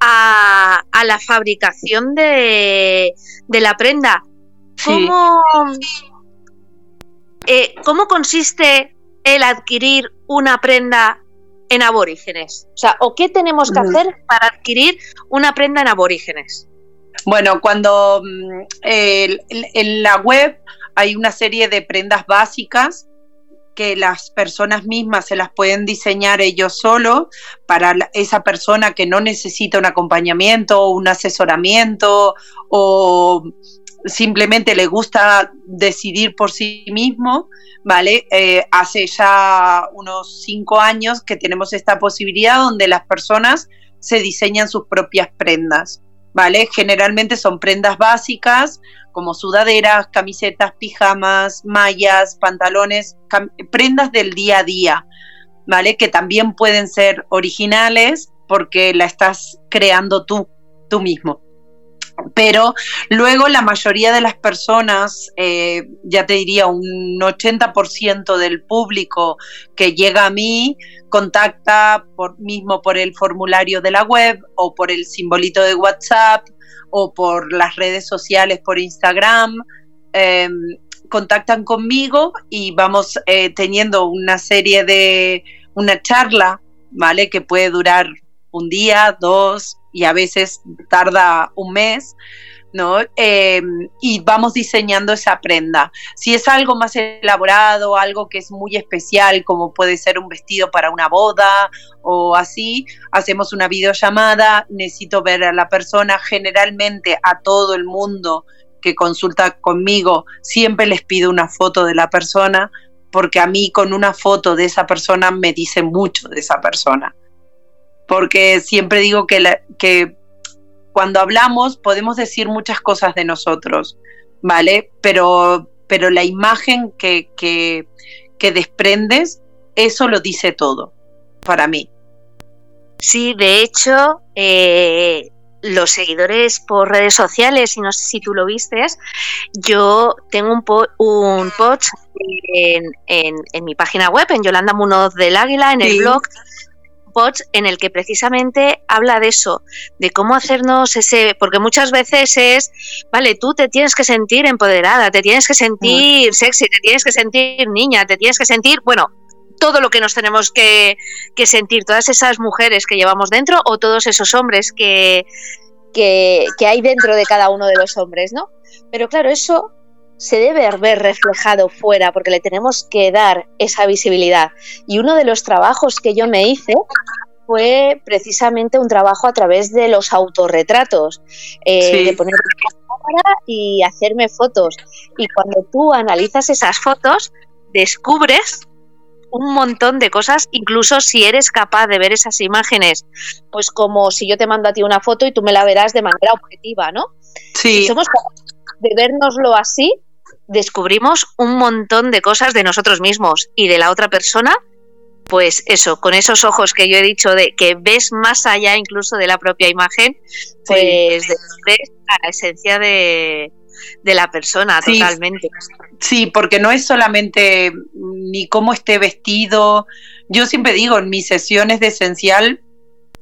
a, la fabricación de, la prenda. ¿Cómo, eh, ¿Cómo consiste el adquirir una prenda en aborígenes? O sea, ¿o qué tenemos que hacer para adquirir una prenda en aborígenes? Bueno, cuando mm, en la web hay una serie de prendas básicas que las personas mismas se las pueden diseñar ellos solos para esa persona que no necesita un acompañamiento o un asesoramiento o simplemente le gusta decidir por sí mismo, ¿vale? Eh, hace ya unos cinco años que tenemos esta posibilidad donde las personas se diseñan sus propias prendas, ¿vale? Generalmente son prendas básicas como sudaderas, camisetas, pijamas, mallas, pantalones, prendas del día a día, ¿vale? Que también pueden ser originales porque la estás creando tú, tú mismo pero luego la mayoría de las personas, eh, ya te diría un 80% del público que llega a mí, contacta por, mismo por el formulario de la web o por el simbolito de WhatsApp o por las redes sociales, por Instagram. Em, contactan conmigo y vamos eh, teniendo una serie de, una charla, ¿vale? Que puede durar un día, dos, y a veces tarda un mes, ¿no? Em, y vamos diseñando esa prenda. Si es algo más elaborado, algo que es muy especial, como puede ser un vestido para una boda o así, hacemos una videollamada, necesito ver a la persona, generalmente a todo el mundo que consulta conmigo, siempre les pido una foto de la persona, porque a mí con una foto de esa persona me dice mucho de esa persona porque siempre digo que, que cuando hablamos podemos decir muchas cosas de nosotros, ¿vale? Pero, pero la imagen que, que, desprendes, eso lo dice todo para mí. Sí, de hecho, eh, los seguidores por redes sociales, y no sé si tú lo vistes, yo tengo un, un post en, en, mi página web, en Yolanda Munoz del Águila, en el blog, en el que precisamente habla de eso, de cómo hacernos ese, porque muchas veces es, vale, tú te tienes que sentir empoderada, te tienes que sentir sexy, te tienes que sentir niña, te tienes que sentir, bueno, todo lo que nos tenemos que, sentir, todas esas mujeres que llevamos dentro o todos esos hombres que, que, que hay dentro de cada uno de los hombres, ¿no? Pero claro, eso se debe ver reflejado fuera porque le tenemos que dar esa visibilidad. Y uno de los trabajos que yo me hice fue precisamente un trabajo a través de los autorretratos, eh, de poner cámara y hacerme fotos. Y cuando tú analizas esas fotos, descubres un montón de cosas, incluso si eres capaz de ver esas imágenes, pues como si yo te mando a ti una foto y tú me la verás de manera objetiva, ¿no? Sí. Si somos capaces de vernoslo así, descubrimos un montón de cosas de nosotros mismos y de la otra persona, pues eso, con esos ojos que yo he dicho de que ves más allá incluso de la propia imagen, pues ves a la esencia de, la persona totalmente. Sí, porque no es solamente ni cómo esté vestido. Yo siempre digo, en mis sesiones de esencial,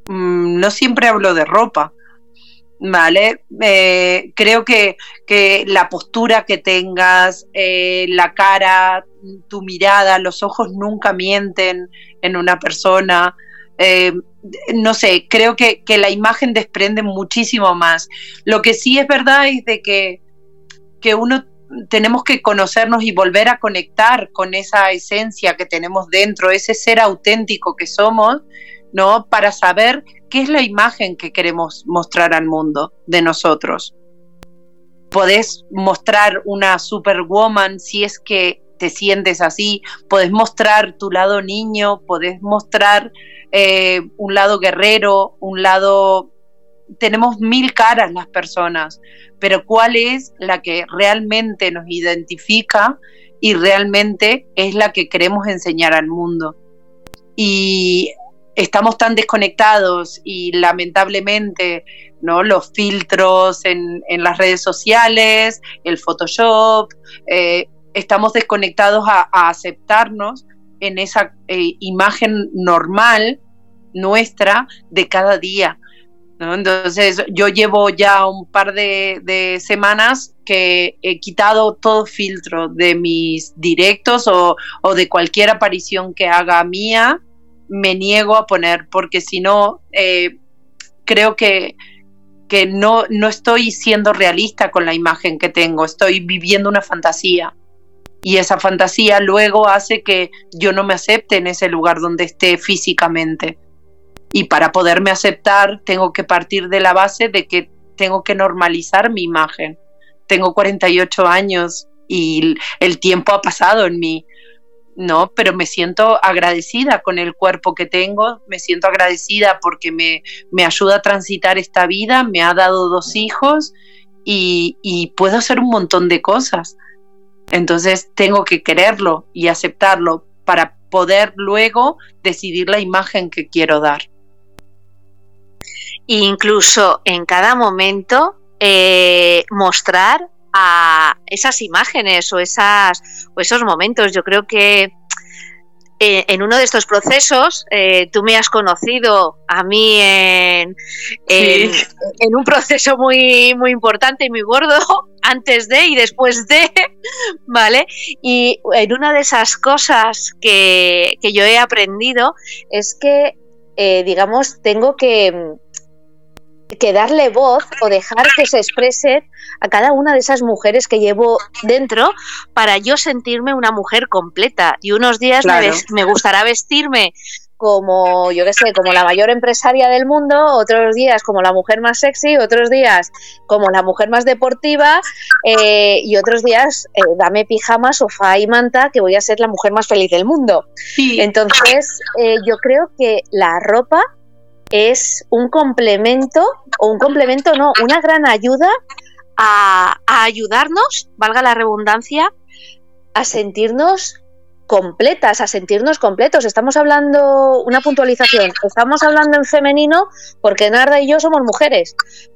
mm, no siempre hablo de ropa. ¿Vale? Eh, creo que, la postura que tengas, eh, la cara, tu mirada, los ojos nunca mienten en una persona. Eh, no sé, creo que, la imagen desprende muchísimo más. Lo que sí es verdad es de que, que uno tenemos que conocernos y volver a conectar con esa esencia que tenemos dentro, ese ser auténtico que somos, ¿no? Para saber qué es la imagen que queremos mostrar al mundo de nosotros. Podés mostrar una superwoman si es que te sientes así, podés mostrar tu lado niño, podés mostrar eh, un lado guerrero, un lado... Tenemos mil caras las personas, pero ¿cuál es la que realmente nos identifica y realmente es la que queremos enseñar al mundo? Y estamos tan desconectados y lamentablemente ¿no? los filtros en, las redes sociales, el Photoshop, eh, estamos desconectados a, aceptarnos en esa eh, imagen normal nuestra de cada día. Entonces, yo llevo ya un par de, semanas que he quitado todo filtro de mis directos o, de cualquier aparición que haga mía, me niego a poner, porque si no, eh, creo que, que no, no estoy siendo realista con la imagen que tengo, estoy viviendo una fantasía. Y esa fantasía luego hace que yo no me acepte en ese lugar donde esté físicamente. Y para poderme aceptar tengo que partir de la base de que tengo que normalizar mi imagen. Tengo 48 años y el tiempo ha pasado en mí, ¿no? Pero me siento agradecida con el cuerpo que tengo, me siento agradecida porque me, me ayuda a transitar esta vida, me ha dado dos hijos y, y puedo hacer un montón de cosas. Entonces tengo que quererlo y aceptarlo para poder luego decidir la imagen que quiero dar incluso en cada momento eh, mostrar a esas imágenes o, esas, o esos momentos. Yo creo que eh, en uno de estos procesos eh, tú me has conocido a mí en, en, un proceso muy, muy importante y muy gordo, antes de y después de, ¿vale? Y en una de esas cosas que, que yo he aprendido es que, digamos, tengo que que darle voz o dejar que se exprese a cada una de esas mujeres que llevo dentro para yo sentirme una mujer completa. Y unos días me, gustará vestirme como, yo qué sé, como la mayor empresaria del mundo, otros días como la mujer más sexy, otros días como la mujer más deportiva eh, y otros días eh, dame pijama, sofá y manta que voy a ser la mujer más feliz del mundo. Entonces, eh, yo creo que la ropa es un complemento, o un complemento no, una gran ayuda a, ayudarnos, valga la redundancia, a sentirnos completas, a sentirnos completos. Estamos hablando, una puntualización, estamos hablando en femenino porque Narda y yo somos mujeres,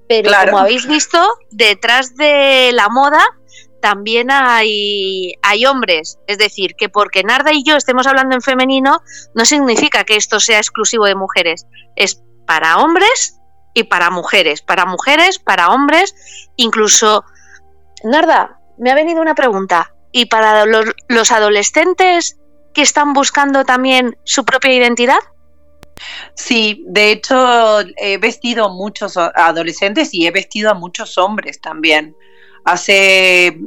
pero como habéis visto, detrás de la moda también hay, hay hombres. Es decir, que porque Narda y yo estemos hablando en femenino no significa que esto sea exclusivo de mujeres. Es para hombres y para mujeres. Para mujeres, para hombres, incluso... Narda, me ha venido una pregunta. ¿Y para los, los adolescentes que están buscando también su propia identidad? Sí, de hecho he vestido a muchos adolescentes y he vestido a muchos hombres también hace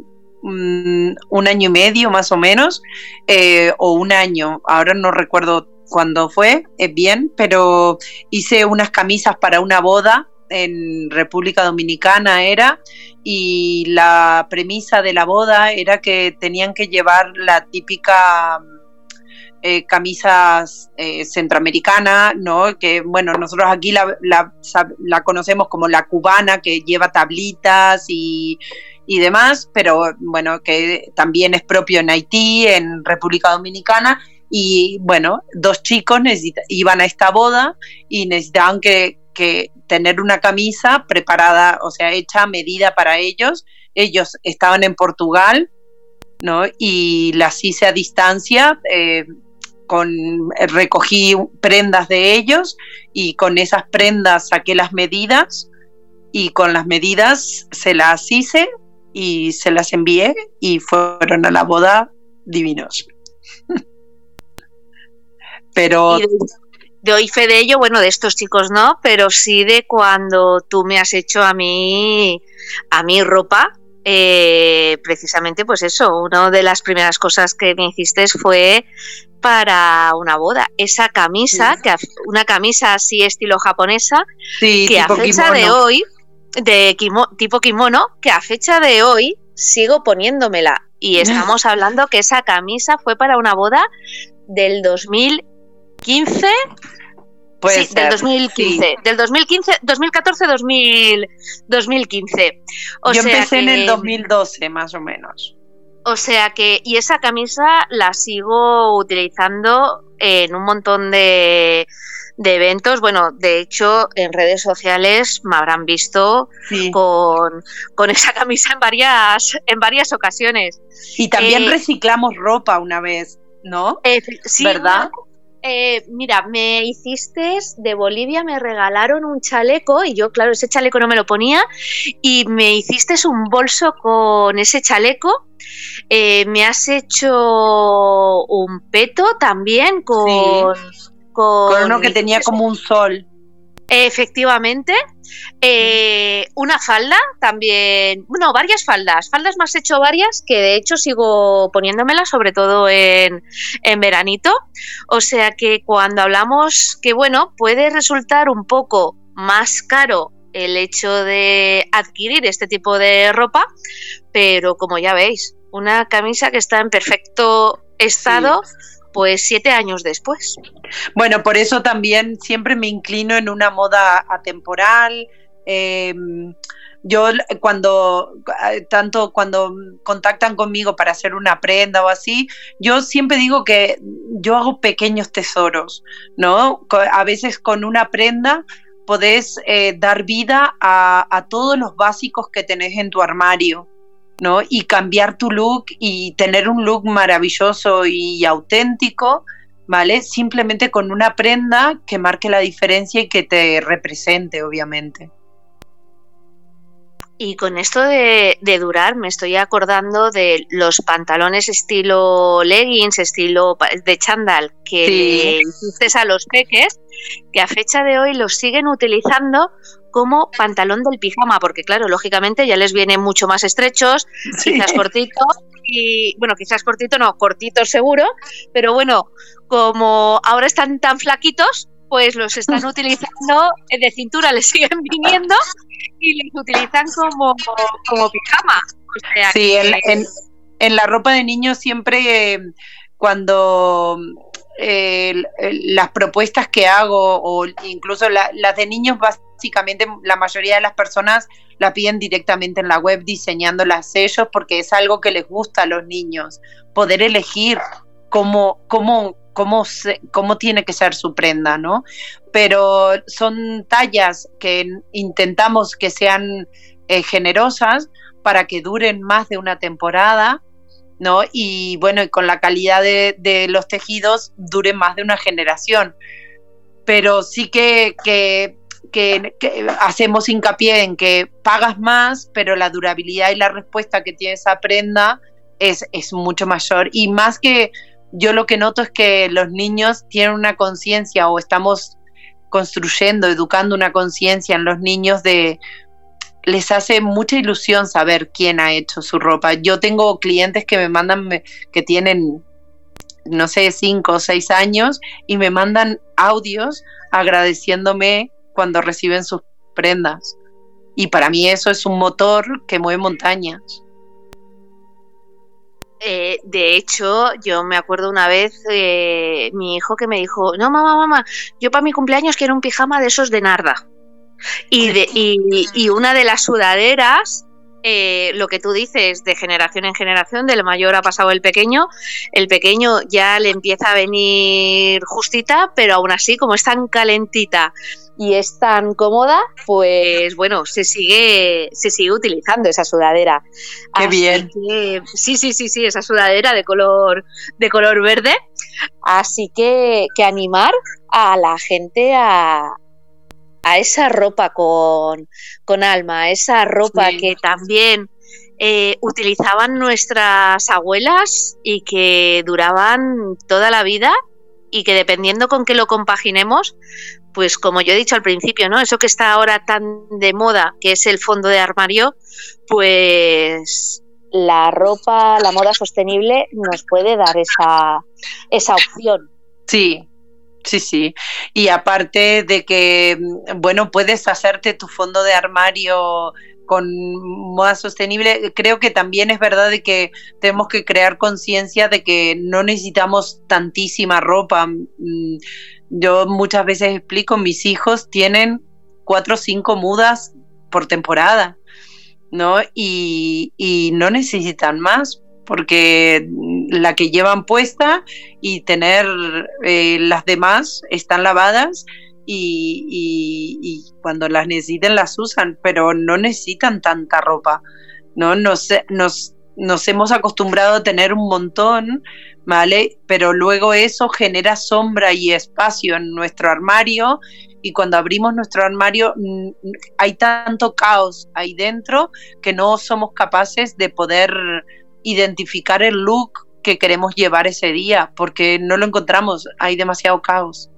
mm, un año y medio más o menos, eh, o un año, ahora no recuerdo cuándo fue, es bien, pero hice unas camisas para una boda en República Dominicana era y la premisa de la boda era que tenían que llevar la típica eh, camisas eh, centroamericana, ¿no? Que bueno, nosotros aquí la, la, conocemos como la cubana, que lleva tablitas y, y, demás, pero bueno, que también es propio en Haití, en República Dominicana. Y bueno, dos chicos iban a esta boda y necesitaban que, que tener una camisa preparada, o sea, hecha a medida para ellos. Ellos estaban en Portugal, ¿no? Y las hice a distancia, eh, con eh, recogí prendas de ellos y con esas prendas saqué las medidas y con las medidas se las hice y se las envié y fueron a la boda divinos. pero de, hoy fe de ello, bueno, de estos chicos no, pero sí de cuando tú me has hecho a mí a mi ropa eh, precisamente pues eso, una de las primeras cosas que me hiciste fue para una boda. Esa camisa, que una camisa así estilo japonesa, que a fecha de hoy, de tipo kimono, que a fecha de hoy sigo poniéndomela. Y estamos hablando que esa camisa fue para una boda del 2015 sí, del 2015. Del 2015, 2014, 2015. Yo empecé en el 2012, más o menos. O sea que, y esa camisa la sigo utilizando en un montón de, eventos. Bueno, de hecho, en redes sociales me habrán visto con, esa camisa en varias, en varias ocasiones. Y también eh, reciclamos ropa una vez, ¿no? sí, ¿verdad? Eh, mira, me hiciste de Bolivia, me regalaron un chaleco y yo, claro, ese chaleco no me lo ponía y me hiciste un bolso con ese chaleco. Eh, me has hecho un peto también con, con, uno que tenía como un sol. Efectivamente. Eh, una falda también, bueno, varias faldas. Faldas más hecho varias que de hecho sigo poniéndomelas, sobre todo en, en veranito. O sea que cuando hablamos que, bueno, puede resultar un poco más caro el hecho de adquirir este tipo de ropa, pero como ya veis, una camisa que está en perfecto estado pues siete años después. Bueno, por eso también siempre me inclino en una moda atemporal. Em, yo cuando, tanto cuando contactan conmigo para hacer una prenda o así, yo siempre digo que yo hago pequeños tesoros, ¿no? A veces con una prenda podés eh, dar vida a, a todos los básicos que tenés en tu armario. ¿No? Y cambiar tu look y tener un look maravilloso y auténtico, ¿vale? Simplemente con una prenda que marque la diferencia y que te represente, obviamente. Y con esto de, durar, me estoy acordando de los pantalones estilo leggings, estilo de chandal, que le hiciste a los peques, que a fecha de hoy los siguen utilizando como pantalón del pijama, porque claro, lógicamente ya les vienen mucho más estrechos, quizás cortitos, y bueno, quizás cortito, no, cortito seguro, pero bueno, como ahora están tan flaquitos, pues los están utilizando de cintura, les siguen viniendo y les utilizan como, como pijama. sí, en, la ropa de niños siempre eh, cuando las propuestas que hago o incluso las de niños básicamente la mayoría de las personas la piden directamente en la web diseñándolas ellos porque es algo que les gusta a los niños poder elegir cómo cómo cómo, cómo tiene que ser su prenda no pero son tallas que intentamos que sean eh, generosas para que duren más de una temporada ¿no? Y bueno, y con la calidad de, los tejidos dure más de una generación. Pero sí que, hacemos hincapié en que pagas más, pero la durabilidad y la respuesta que tiene esa prenda es mucho mayor. Y más que yo lo que noto es que los niños tienen una conciencia o estamos construyendo, educando una conciencia en los niños de, les hace mucha ilusión saber quién ha hecho su ropa. Yo tengo clientes que me mandan, que tienen, no sé, cinco o seis años y me mandan audios agradeciéndome cuando reciben sus prendas. Y para mí eso es un motor que mueve montañas. Eh, de hecho, yo me acuerdo una vez eh, mi hijo que me dijo, no, mamá, mamá, yo para mi cumpleaños quiero un pijama de esos de narda. Y, de, y, una de las sudaderas, eh, lo que tú dices, de generación en generación, del mayor ha pasado el pequeño, el pequeño ya le empieza a venir justita, pero aún así, como es tan calentita y es tan cómoda, pues bueno, se sigue, se sigue utilizando esa sudadera. Qué bien. sí, sí, sí, sí, esa sudadera de color, de color verde. Así que, que animar a la gente a, a esa ropa con, alma, a esa ropa que también eh, utilizaban nuestras abuelas y que duraban toda la vida y que dependiendo con qué lo compaginemos, pues como yo he dicho al principio, ¿no? Eso que está ahora tan de moda, que es el fondo de armario, pues la ropa, la moda sostenible nos puede dar esa, esa opción. Sí, Sí, sí. Y aparte de que, mm, bueno, puedes hacerte tu fondo de armario con moda sostenible, creo que también es verdad de que tenemos que crear conciencia de que no necesitamos tantísima ropa. Mm, yo muchas veces explico, mis hijos tienen cuatro o cinco mudas por temporada, ¿no? Y, y no necesitan más porque la que llevan puesta y tener eh, las demás están lavadas y, cuando las necesiten las usan, pero no necesitan tanta ropa. ¿no? Nos, nos nos hemos acostumbrado a tener un montón, ¿vale? Pero luego eso genera sombra y espacio en nuestro armario y cuando abrimos nuestro armario hay tanto caos ahí dentro que no somos capaces de poder identificar el look que queremos llevar ese día porque no lo encontramos, hay demasiado caos.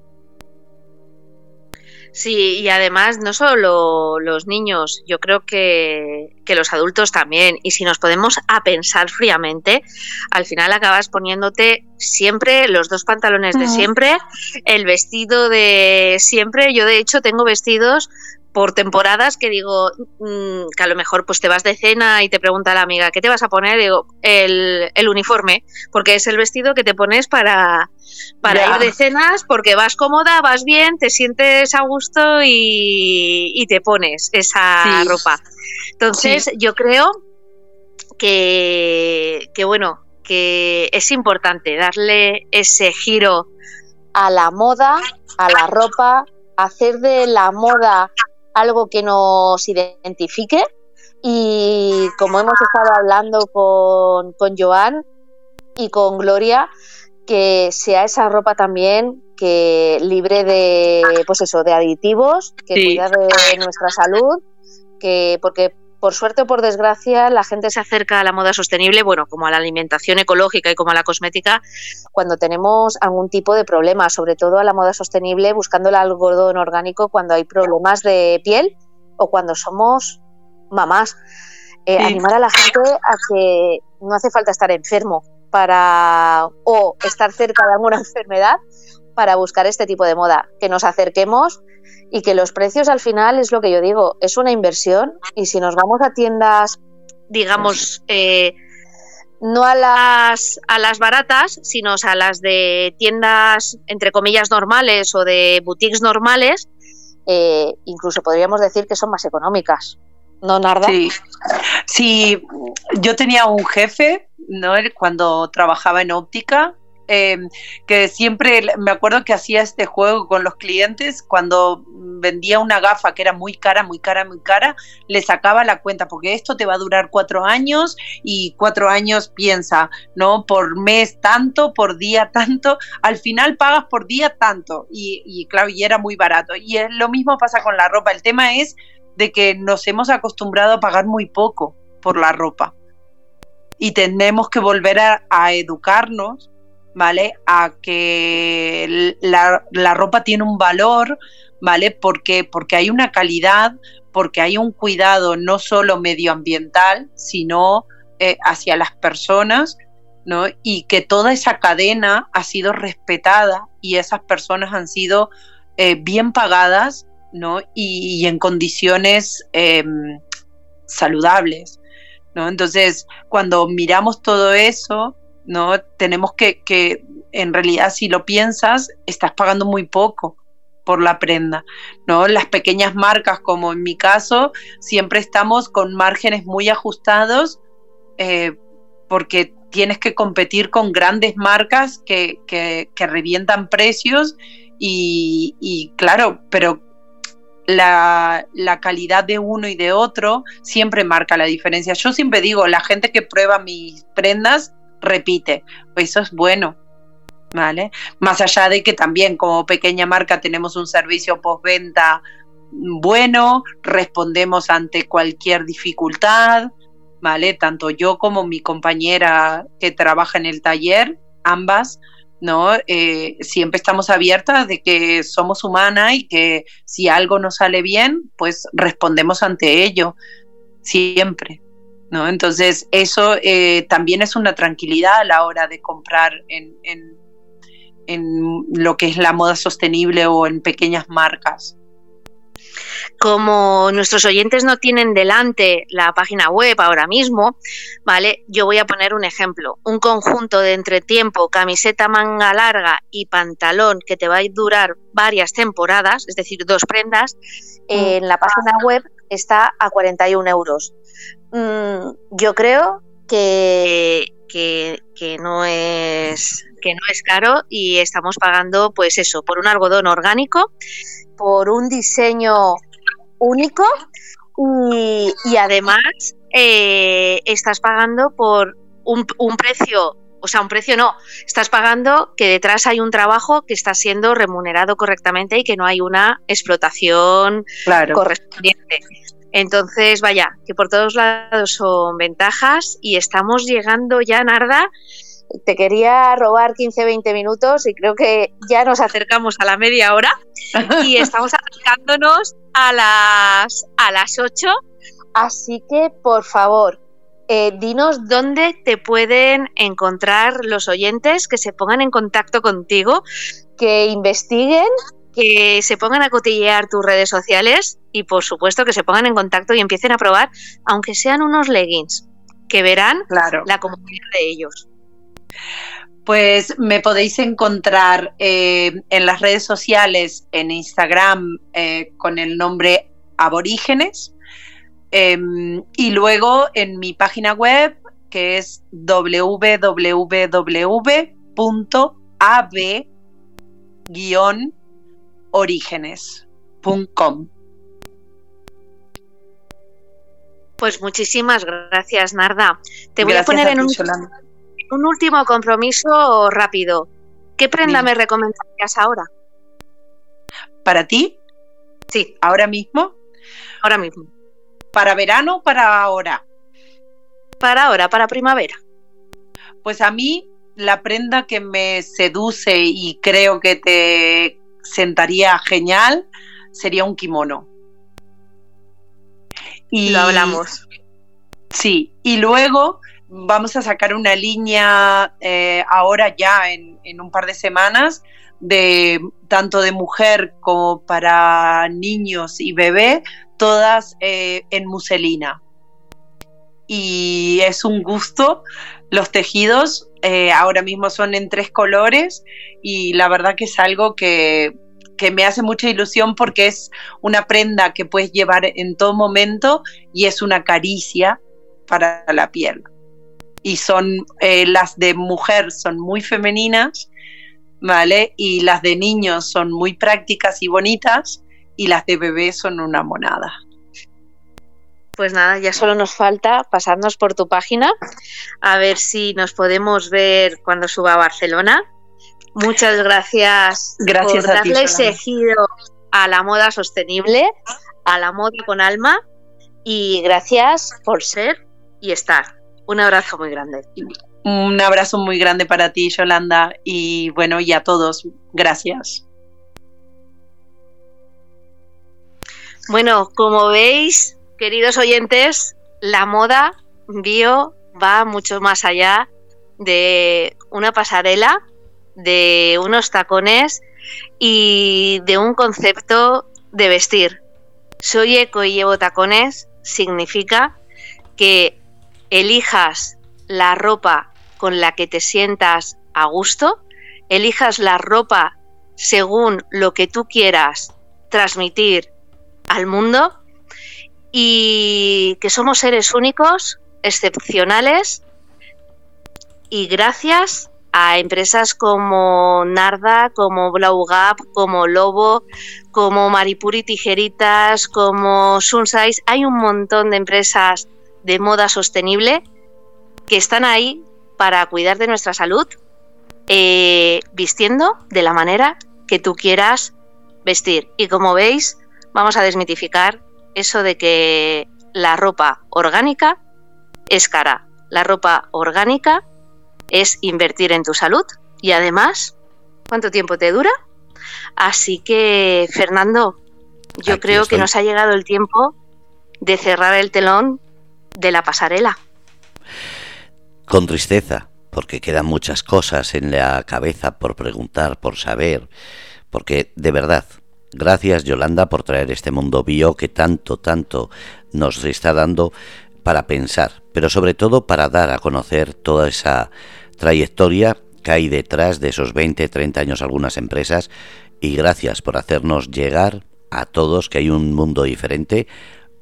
Sí, y además no solo los niños, yo creo que, los adultos también. Y si nos podemos a pensar fríamente, al final acabas poniéndote siempre los dos pantalones de siempre, el vestido de siempre. Yo de hecho tengo vestidos por temporadas que digo mm, que a lo mejor pues te vas de cena y te pregunta la amiga ¿qué te vas a poner? Digo, el, el uniforme, porque es el vestido que te pones para, para ir de cenas, porque vas cómoda, vas bien, te sientes a gusto y, te pones esa ropa. Entonces yo creo que, que bueno, que es importante darle ese giro a la moda, a la ropa, hacer de la moda algo que nos identifique. Y como hemos estado hablando con, con Joan y con Gloria, que sea esa ropa también que libre de pues eso de aditivos que cuida de nuestra salud que porque por suerte o por desgracia la gente se acerca a la moda sostenible bueno como a la alimentación ecológica y como a la cosmética cuando tenemos algún tipo de problema sobre todo a la moda sostenible buscando el algodón orgánico cuando hay problemas de piel o cuando somos mamás. Eh, animar a la gente a que no hace falta estar enfermo para o estar cerca de alguna enfermedad para buscar este tipo de moda, que nos acerquemos y que los precios al final es lo que yo digo, es una inversión y si nos vamos a tiendas, digamos, eh, no a las, a las baratas, sino a las de tiendas, entre comillas, normales o de boutiques normales, eh, incluso podríamos decir que son más económicas. ¿No, Narda? Sí. sí, yo tenía un jefe, ¿no? Cuando trabajaba en óptica, em, que siempre me acuerdo que hacía este juego con los clientes cuando vendía una gafa que era muy cara, muy cara, muy cara, le sacaba la cuenta porque esto te va a durar cuatro años y cuatro años piensa, ¿no? Por mes tanto, por día tanto, al final pagas por día tanto y, claro, y era muy barato. Y es, lo mismo pasa con la ropa, el tema es de que nos hemos acostumbrado a pagar muy poco por la ropa y tenemos que volver a, educarnos, ¿vale? A que la, la, ropa tiene un valor, ¿vale? Porque, porque hay una calidad, porque hay un cuidado no solo medioambiental, sino eh, hacia las personas, ¿no? Y que toda esa cadena ha sido respetada y esas personas han sido eh, bien pagadas, ¿no? Y, en condiciones em, saludables, ¿no? Entonces, cuando miramos todo eso, ¿no? Tenemos que, que, en realidad, si lo piensas, estás pagando muy poco por la prenda, ¿no? Las pequeñas marcas, como en mi caso, siempre estamos con márgenes muy ajustados eh, porque tienes que competir con grandes marcas que, que, revientan precios y, y, claro, pero la, la, calidad de uno y de otro siempre marca la diferencia. Yo siempre digo, la gente que prueba mis prendas repite, eso es bueno, ¿vale? Más allá de que también como pequeña marca tenemos un servicio postventa bueno, respondemos ante cualquier dificultad, ¿vale? Tanto yo como mi compañera que trabaja en el taller, ambas, ¿no? Eh, siempre estamos abiertas de que somos humanas y que si algo no sale bien, pues respondemos ante ello, siempre. ¿No? Entonces, eso eh, también es una tranquilidad a la hora de comprar en, en lo que es la moda sostenible o en pequeñas marcas. Como nuestros oyentes no tienen delante la página web ahora mismo, ¿vale? Yo voy a poner un ejemplo. Un conjunto de entretiempo, camiseta manga larga y pantalón que te va a durar varias temporadas, es decir, dos prendas, mm. en la página web está a 41 euros. Mm, yo creo que, que, que, no es que no es caro y estamos pagando pues eso por un algodón orgánico por un diseño único y, además eh, estás pagando por un, un precio o sea, un precio no, estás pagando que detrás hay un trabajo que está siendo remunerado correctamente y que no hay una explotación Claro. correspondiente. Entonces, vaya, que por todos lados son ventajas y estamos llegando ya, Narda. Te quería robar 15-20 minutos y creo que ya nos acercamos a la media hora y estamos acercándonos a las, a las 8. Así que, por favor, eh, dinos dónde te pueden encontrar los oyentes, que se pongan en contacto contigo, que investiguen, que se pongan a cotillear tus redes sociales y por supuesto que se pongan en contacto y empiecen a probar, aunque sean unos leggings, que verán Claro. la comunidad de ellos. Pues me podéis encontrar eh, en las redes sociales, en Instagram, eh, con el nombre Aborígenes. em, y luego en mi página web, que es www.ab-orígenes.com. Pues muchísimas gracias, Narda. Te voy Gracias a poner en ti, un, último compromiso rápido. ¿Qué prenda Dime. me recomendarías ahora? ¿Para ti? Sí, ¿Ahora mismo? ahora mismo. ¿Para verano o para ahora? Para ahora, para primavera. Pues a mí la prenda que me seduce y creo que te sentaría genial sería un kimono. Y Lo hablamos. Sí, y luego vamos a sacar una línea eh, ahora ya en, en un par de semanas de tanto de mujer como para niños y bebé, todas eh, en muselina. Y es un gusto. Los tejidos eh, ahora mismo son en tres colores y la verdad que es algo que, que me hace mucha ilusión porque es una prenda que puedes llevar en todo momento y es una caricia para la piel. Y son eh, las de mujer son muy femeninas, ¿vale? Y las de niños son muy prácticas y bonitas y las de bebé son una monada. Pues nada, ya solo nos falta pasarnos por tu página a ver si nos podemos ver cuando suba a Barcelona. Muchas gracias, Gracias por a ti, darle ese Yolanda. giro a la moda sostenible, a la moda con alma y gracias por ser y estar. Un abrazo muy grande. Un abrazo muy grande para ti, Yolanda, y bueno, y a todos, gracias. Bueno, como veis, queridos oyentes, la moda bio va mucho más allá de una pasarela, de unos tacones y de un concepto de vestir. Soy eco y llevo tacones significa que elijas la ropa con la que te sientas a gusto, elijas la ropa según lo que tú quieras transmitir al mundo y que somos seres únicos, excepcionales y gracias a empresas como Narda, como Blau Gap, como Lobo, como Maripuri Tijeritas, como Sunsize, hay un montón de empresas de moda sostenible que están ahí para cuidar de nuestra salud, eh, vistiendo de la manera que tú quieras vestir. Y como veis, vamos a desmitificar eso de que la ropa orgánica es cara. La ropa orgánica es invertir en tu salud y además, ¿cuánto tiempo te dura? Así que, Fernando, yo Aquí creo estoy. que nos ha llegado el tiempo de cerrar el telón de la pasarela. Con tristeza, porque quedan muchas cosas en la cabeza por preguntar, por saber, porque de verdad, gracias Yolanda por traer este mundo bio que tanto, tanto nos está dando para pensar, pero sobre todo para dar a conocer toda esa trayectoria que hay detrás de esos 20, 30 años algunas empresas. Y gracias por hacernos llegar a todos que hay un mundo diferente,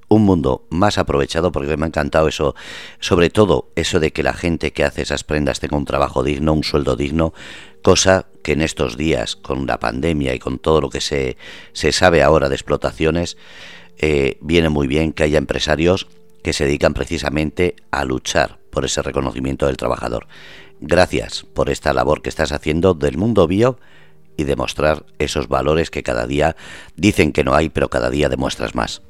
un mundo más aprovechado porque me ha encantado eso, sobre todo eso de que la gente que hace esas prendas tenga un trabajo digno, un sueldo digno, cosa que en estos días con la pandemia y con todo lo que se, se sabe ahora de explotaciones, eh, viene muy bien que haya empresarios que se dedican precisamente a luchar por ese reconocimiento del trabajador. Gracias por esta labor que estás haciendo del mundo bio y demostrar esos valores que cada día dicen que no hay, pero cada día demuestras más.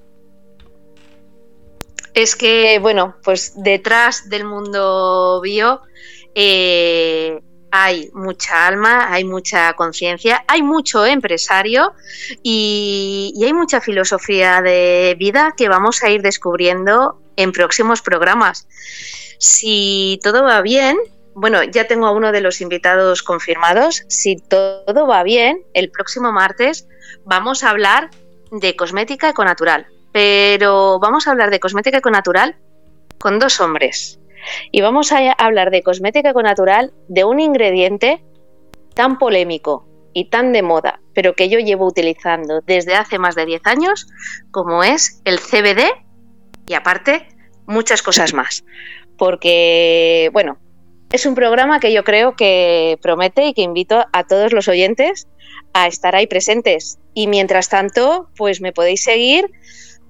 Es que, bueno, pues detrás del mundo bio eh, hay mucha alma, hay mucha conciencia, hay mucho empresario y, hay mucha filosofía de vida que vamos a ir descubriendo en próximos programas. Si todo va bien, bueno, ya tengo a uno de los invitados confirmados. Si todo va bien, el próximo martes vamos a hablar de cosmética econatural. Pero vamos a hablar de cosmética econatural con dos hombres. Y vamos a hablar de cosmética econatural de un ingrediente tan polémico y tan de moda, pero que yo llevo utilizando desde hace más de 10 años, como es el CBD y aparte muchas cosas más. Porque, bueno, es un programa que yo creo que promete y que invito a todos los oyentes a estar ahí presentes. Y mientras tanto, pues me podéis seguir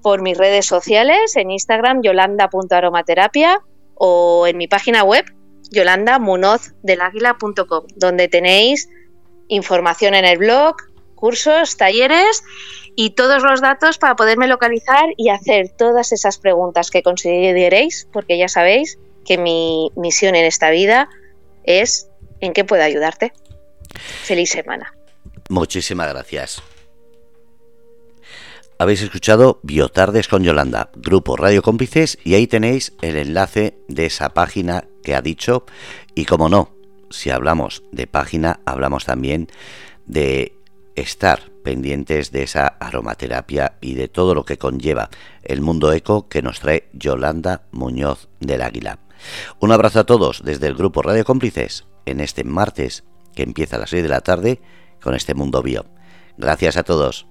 por mis redes sociales, en Instagram yolanda.aromaterapia o en mi página web yolandamunozdeláguila.com, donde tenéis información en el blog, cursos, talleres y todos los datos para poderme localizar y hacer todas esas preguntas que consideréis, porque ya sabéis que mi misión en esta vida es en qué puedo ayudarte. Feliz semana. Muchísimas gracias. Habéis escuchado Biotardes con Yolanda, Grupo Radio Cómplices, y ahí tenéis el enlace de esa página que ha dicho. Y como no, si hablamos de página, hablamos también de estar pendientes de esa aromaterapia y de todo lo que conlleva el mundo eco que nos trae Yolanda Muñoz del Águila. Un abrazo a todos desde el grupo Radio Cómplices en este martes que empieza a las 6 de la tarde con este mundo bio. Gracias a todos.